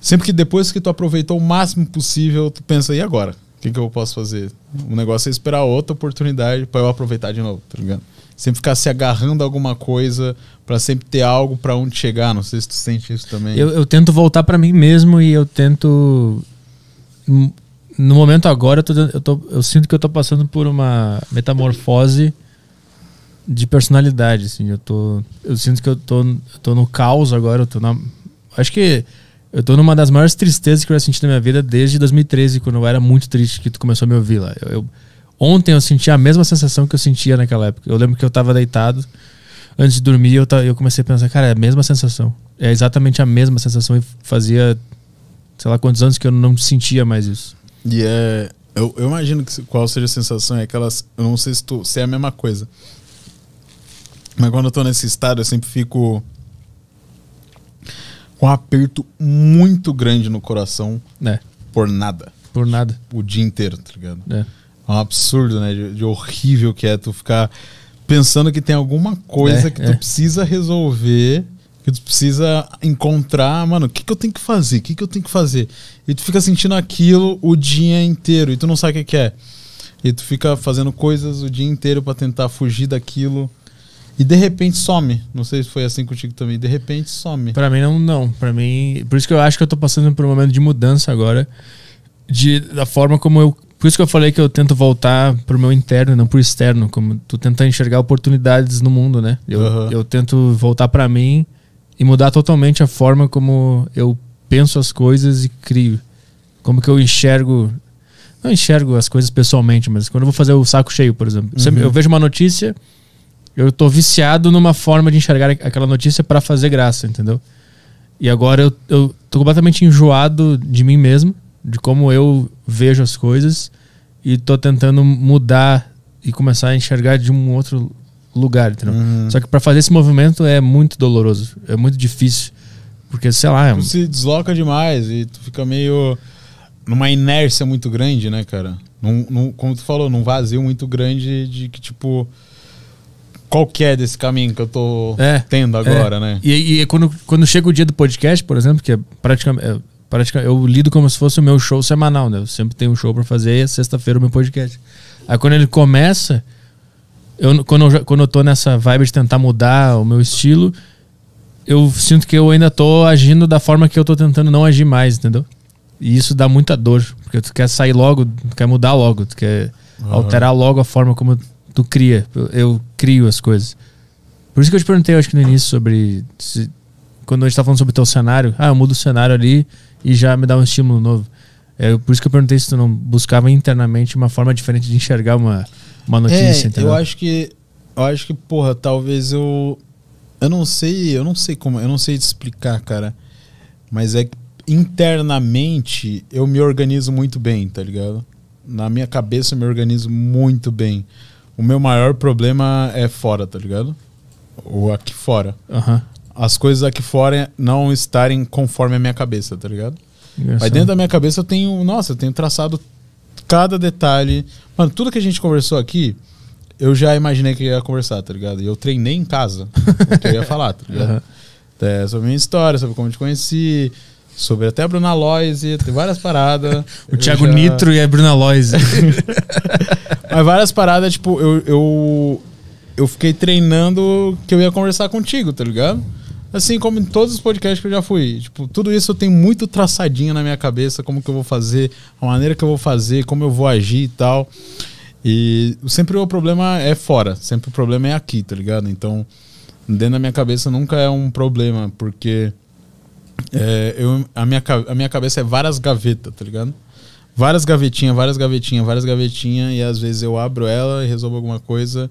Sempre que depois que tu aproveitou o máximo possível, tu pensa, e agora? O que, que eu posso fazer? O negócio é esperar outra oportunidade pra eu aproveitar de novo, tá ligado? Sempre ficar se agarrando a alguma coisa pra sempre ter algo pra onde chegar. Não sei se tu sente isso também. Eu, eu tento voltar pra mim mesmo e eu tento. No momento agora, eu, tô, eu, tô- eu sinto que eu tô passando por uma metamorfose de personalidade. Assim, eu, tô, eu sinto que eu tô, eu tô no caos agora. Eu tô na, acho que eu tô numa das maiores tristezas que eu já senti na minha vida desde 2013, quando eu era muito triste que tu começou a me ouvir lá. Eu, eu- ontem eu senti a mesma sensação que eu sentia naquela época. Eu lembro que eu tava deitado antes de dormir, eu, eu comecei a pensar, cara, é a mesma sensação. É exatamente a mesma sensação e fazia, sei lá quantos anos que eu não sentia mais isso. E é. Eu, eu imagino que qual seja a sensação, é aquelas. Eu não sei se, tu, se é a mesma coisa. Mas quando eu tô nesse estado, eu sempre fico com um aperto muito grande no coração É, por nada. por nada. O dia inteiro, tá ligado? É. É um absurdo, né? De, de horrível que é tu ficar pensando que tem alguma coisa É, que tu é. precisa resolver, que tu precisa encontrar, mano, o que, que eu tenho que fazer? O que, que eu tenho que fazer? E tu fica sentindo aquilo o dia inteiro e tu não sabe o que, que é. E tu fica fazendo coisas o dia inteiro pra tentar fugir daquilo. E de repente some. Não sei se foi assim contigo também. De repente some. Pra mim não, não. Para mim, por isso que eu acho que eu tô passando por um momento de mudança agora, de da forma como eu, por isso que eu falei que eu tento voltar pro meu interno, e não pro externo, como tu tenta enxergar oportunidades no mundo, né? Eu, Aham. eu tento voltar pra mim e mudar totalmente a forma como eu penso as coisas e crio. Como que eu enxergo não enxergo as coisas pessoalmente, mas quando eu vou fazer o saco cheio, por exemplo, Uhum. eu vejo uma notícia, eu tô viciado numa forma de enxergar aquela notícia pra fazer graça, entendeu? E agora eu, eu tô completamente enjoado de mim mesmo, de como eu vejo as coisas, e tô tentando mudar e começar a enxergar de um outro lugar, entendeu? Uhum. Só que pra fazer esse movimento é muito doloroso, é muito difícil, porque sei lá, é Tu se desloca demais e tu fica meio numa inércia muito grande, né, cara? Num, num- como tu falou, num vazio muito grande de que, tipo, qual que é desse caminho que eu tô É, tendo agora, né? E, e quando, quando chega o dia do podcast, por exemplo, que é praticamente, é, praticamente eu lido como se fosse o meu show semanal, né? Eu sempre tenho um show pra fazer e é sexta-feira o meu podcast. Aí quando ele começa, eu, quando, eu, quando eu tô nessa vibe de tentar mudar o meu estilo, eu sinto que eu ainda tô agindo da forma que eu tô tentando não agir mais, entendeu? E isso dá muita dor, porque tu quer sair logo, tu quer mudar logo, tu quer Aham. alterar logo a forma como tu cria. Eu, eu crio as coisas. Por isso que eu te perguntei, eu acho que no início, sobre. se- quando a gente tá falando sobre o teu cenário, ah, eu mudo o cenário ali e já me dá um estímulo novo. É, por isso que eu perguntei se tu não buscava internamente uma forma diferente de enxergar uma, uma notícia, é, entendeu? eu acho que eu acho que, porra, talvez eu eu não sei, eu não sei como, eu não sei te explicar, cara. Mas é que internamente eu me organizo muito bem, tá ligado? Na minha cabeça eu me organizo muito bem. O meu maior problema é fora, tá ligado? Ou aqui fora. Aham. As coisas aqui fora não estarem conforme a minha cabeça, tá ligado? Mas dentro da minha cabeça eu tenho, nossa, eu tenho traçado cada detalhe. Mano, tudo que a gente conversou aqui, eu já imaginei que ia conversar, tá ligado? E eu treinei em casa o que eu ia falar, tá ligado? Aham. É, sobre a minha história, sobre como te conheci, sobre até a Bruna Loise, tem várias paradas. O Thiago já- Nitro e a Bruna Lois. Mas várias paradas, tipo, eu, eu, eu fiquei treinando que eu ia conversar contigo, tá ligado? Assim como em todos os podcasts que eu já fui. Tipo, tudo isso eu tenho muito traçadinho na minha cabeça, como que eu vou fazer, a maneira que eu vou fazer, como eu vou agir e tal. E sempre o problema é fora, sempre o problema é aqui, tá ligado? Então, dentro da minha cabeça nunca é um problema, porque é, eu, a, minha, a minha cabeça é várias gavetas, tá ligado? Várias gavetinhas, várias gavetinhas, várias gavetinhas, e às vezes eu abro ela e resolvo alguma coisa.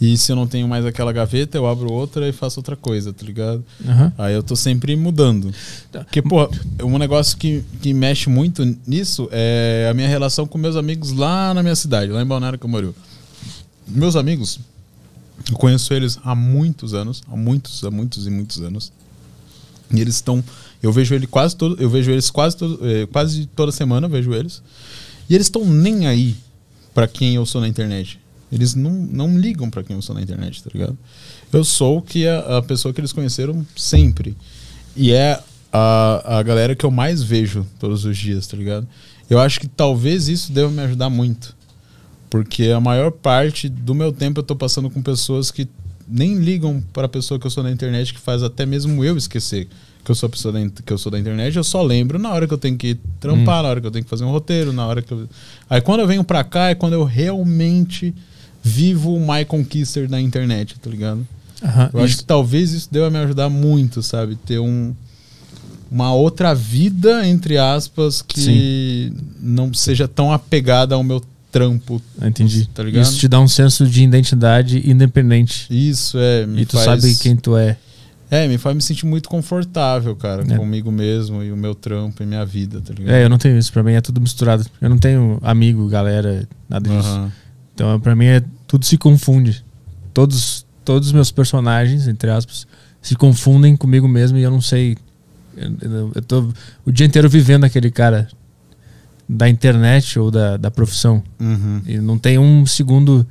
E se eu não tenho mais aquela gaveta, eu abro outra e faço outra coisa, tá ligado? Aham. Aí eu tô sempre mudando. Porque, pô, um negócio que, que mexe muito nisso é a minha relação com meus amigos lá na minha cidade, lá em Balneário Camboriú. Meus amigos, eu conheço eles há muitos anos, há muitos, há muitos e muitos anos. E eles estão, eu vejo ele quase todo, eu vejo eles quase todo, eh, quase toda semana vejo eles. E eles estão nem aí pra quem eu sou na internet. Eles não, não ligam pra quem eu sou na internet, tá ligado? Eu sou o que a, a pessoa que eles conheceram sempre. E é a, a galera que eu mais vejo todos os dias, tá ligado? Eu acho que talvez isso deva me ajudar muito. Porque a maior parte do meu tempo eu tô passando com pessoas que nem ligam para a pessoa que eu sou na internet, que faz até mesmo eu esquecer que eu sou pessoa da, que eu sou da internet. Eu só lembro na hora que eu tenho que trampar, na hora que eu tenho que fazer um roteiro, na hora que eu... Aí quando eu venho pra cá é quando eu realmente vivo o My Conquister da internet, tá ligado? Aham, Eu acho que talvez isso deva me ajudar muito, sabe? Ter um, uma outra vida, entre aspas, que não seja tão apegada ao meu trampo. Entendi. Tá ligado? Isso te dá um senso de identidade independente. Isso é. E tu faz, sabe quem tu é. É, me faz me sentir muito confortável, cara, É. comigo mesmo e o meu trampo e minha vida, tá ligado? É, eu não tenho isso. Pra mim é tudo misturado. Eu não tenho amigo, galera, nada disso. Aham. Então, pra mim, é, tudo se confunde. Todos, todos os meus personagens, entre aspas, se confundem comigo mesmo e eu não sei. Eu, eu- eu tô o dia inteiro vivendo aquele cara da internet ou da, da profissão. Uhum. E não tem um segundo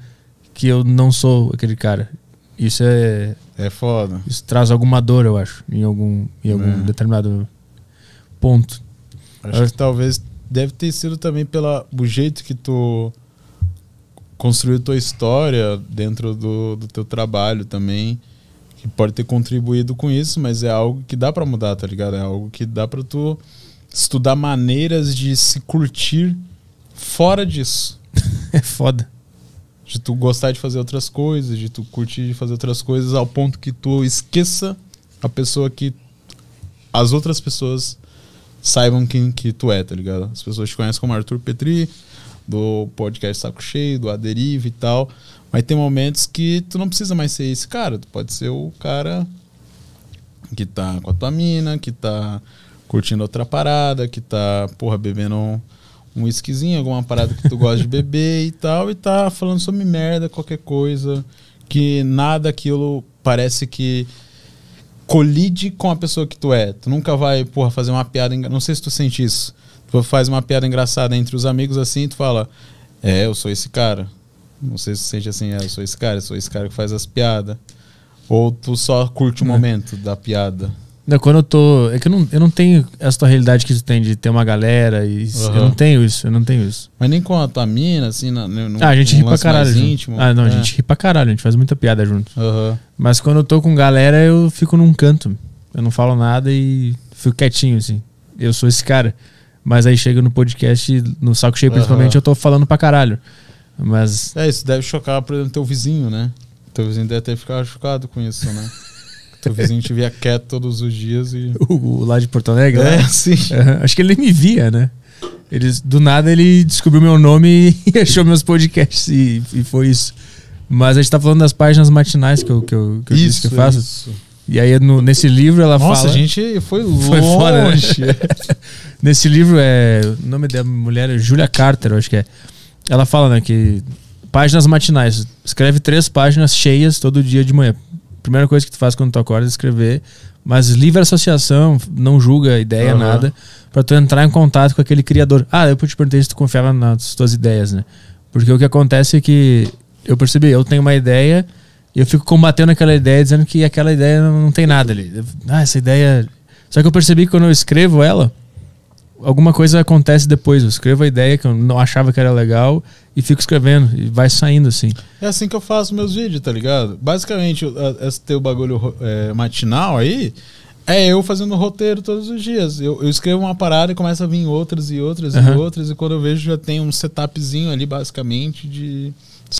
que eu não sou aquele cara. Isso é. É foda. Isso traz alguma dor, eu acho, em algum, em algum É. determinado ponto. Acho É. que talvez deve ter sido também pelo jeito que tu construiu tua história dentro do, do teu trabalho também, que pode ter contribuído com isso, mas é algo que dá pra mudar, tá ligado? É algo que dá pra tu estudar maneiras de se curtir fora disso. É foda. De tu gostar de fazer outras coisas, de tu curtir de fazer outras coisas ao ponto que tu esqueça a pessoa que as outras pessoas saibam quem que tu é, tá ligado? As pessoas te conhecem como Arthur Petri, do podcast Saco Cheio, do Aderiva e tal. Mas tem momentos que tu não precisa mais ser esse cara. Tu pode ser o cara que tá com a tua mina, que tá curtindo outra parada, que tá, porra, bebendo um, whiskyzinho, alguma parada que tu gosta de beber e tal, e tá falando sobre merda, qualquer coisa, que nada aquilo parece que colide com a pessoa que tu é. Tu nunca vai, porra, fazer uma piada. engra- Não sei se tu sente isso. Tu faz uma piada engraçada entre os amigos assim e tu fala, é, eu sou esse cara. Não sei se tu sente assim, é, eu sou esse cara, eu sou esse cara que faz as piadas. Ou tu só curte o Não. momento da piada. Não, quando eu tô. É que eu não, eu não tenho essa tua realidade que tu tem de ter uma galera. E isso- Eu não tenho isso, eu não tenho isso. Mas nem com a tua mina, assim, num, ah, a gente ri pra caralho. íntimo. Ah, não, a É. gente ri pra caralho, a gente faz muita piada junto. Aham. Mas quando eu tô com galera, eu fico num canto. Eu não falo nada e fico quietinho, assim. Eu sou esse cara. Mas aí chega no podcast, no saco cheio, principalmente, Aham. eu tô falando pra caralho. Mas. É, isso deve chocar, por exemplo, teu vizinho, né? Teu vizinho deve ter ficado chocado com isso, né? teu vizinho te via quieto todos os dias e. O, o lá de Porto Alegre, É, lá, sim. Aham, Acho que ele nem me via, né? Ele, do nada ele descobriu meu nome e achou meus podcasts e, e foi isso. Mas a gente tá falando das páginas matinais que eu, que eu, que eu disse que eu faço. isso. E aí no, nesse livro ela Nossa, fala. a gente foi longe. Foi foda, né? Nesse livro é. O nome da mulher é Julia Carter, eu acho que é. Ela fala, né, que. Páginas matinais. Escreve três páginas cheias todo dia de manhã. Primeira coisa que tu faz quando tu acorda é escrever. Mas livre associação, não julga ideia, Aham. nada. Pra tu entrar em contato com aquele criador. Ah, eu te perguntei se tu confiava nas tuas ideias, né? Porque o que acontece é que eu percebi, eu tenho uma ideia e eu fico combatendo aquela ideia, dizendo que aquela ideia não tem nada ali. Ah, essa ideia. Só que eu percebi que quando eu escrevo ela, alguma coisa acontece depois. Eu escrevo a ideia que eu não achava que era legal e fico escrevendo e vai saindo assim. É assim que eu faço meus vídeos, tá ligado? Basicamente, esse teu bagulho é, matinal aí é eu fazendo roteiro todos os dias. Eu, eu escrevo uma parada e começa a vir outras e outras e Aham. outras, e quando eu vejo já tem um setupzinho ali, basicamente, de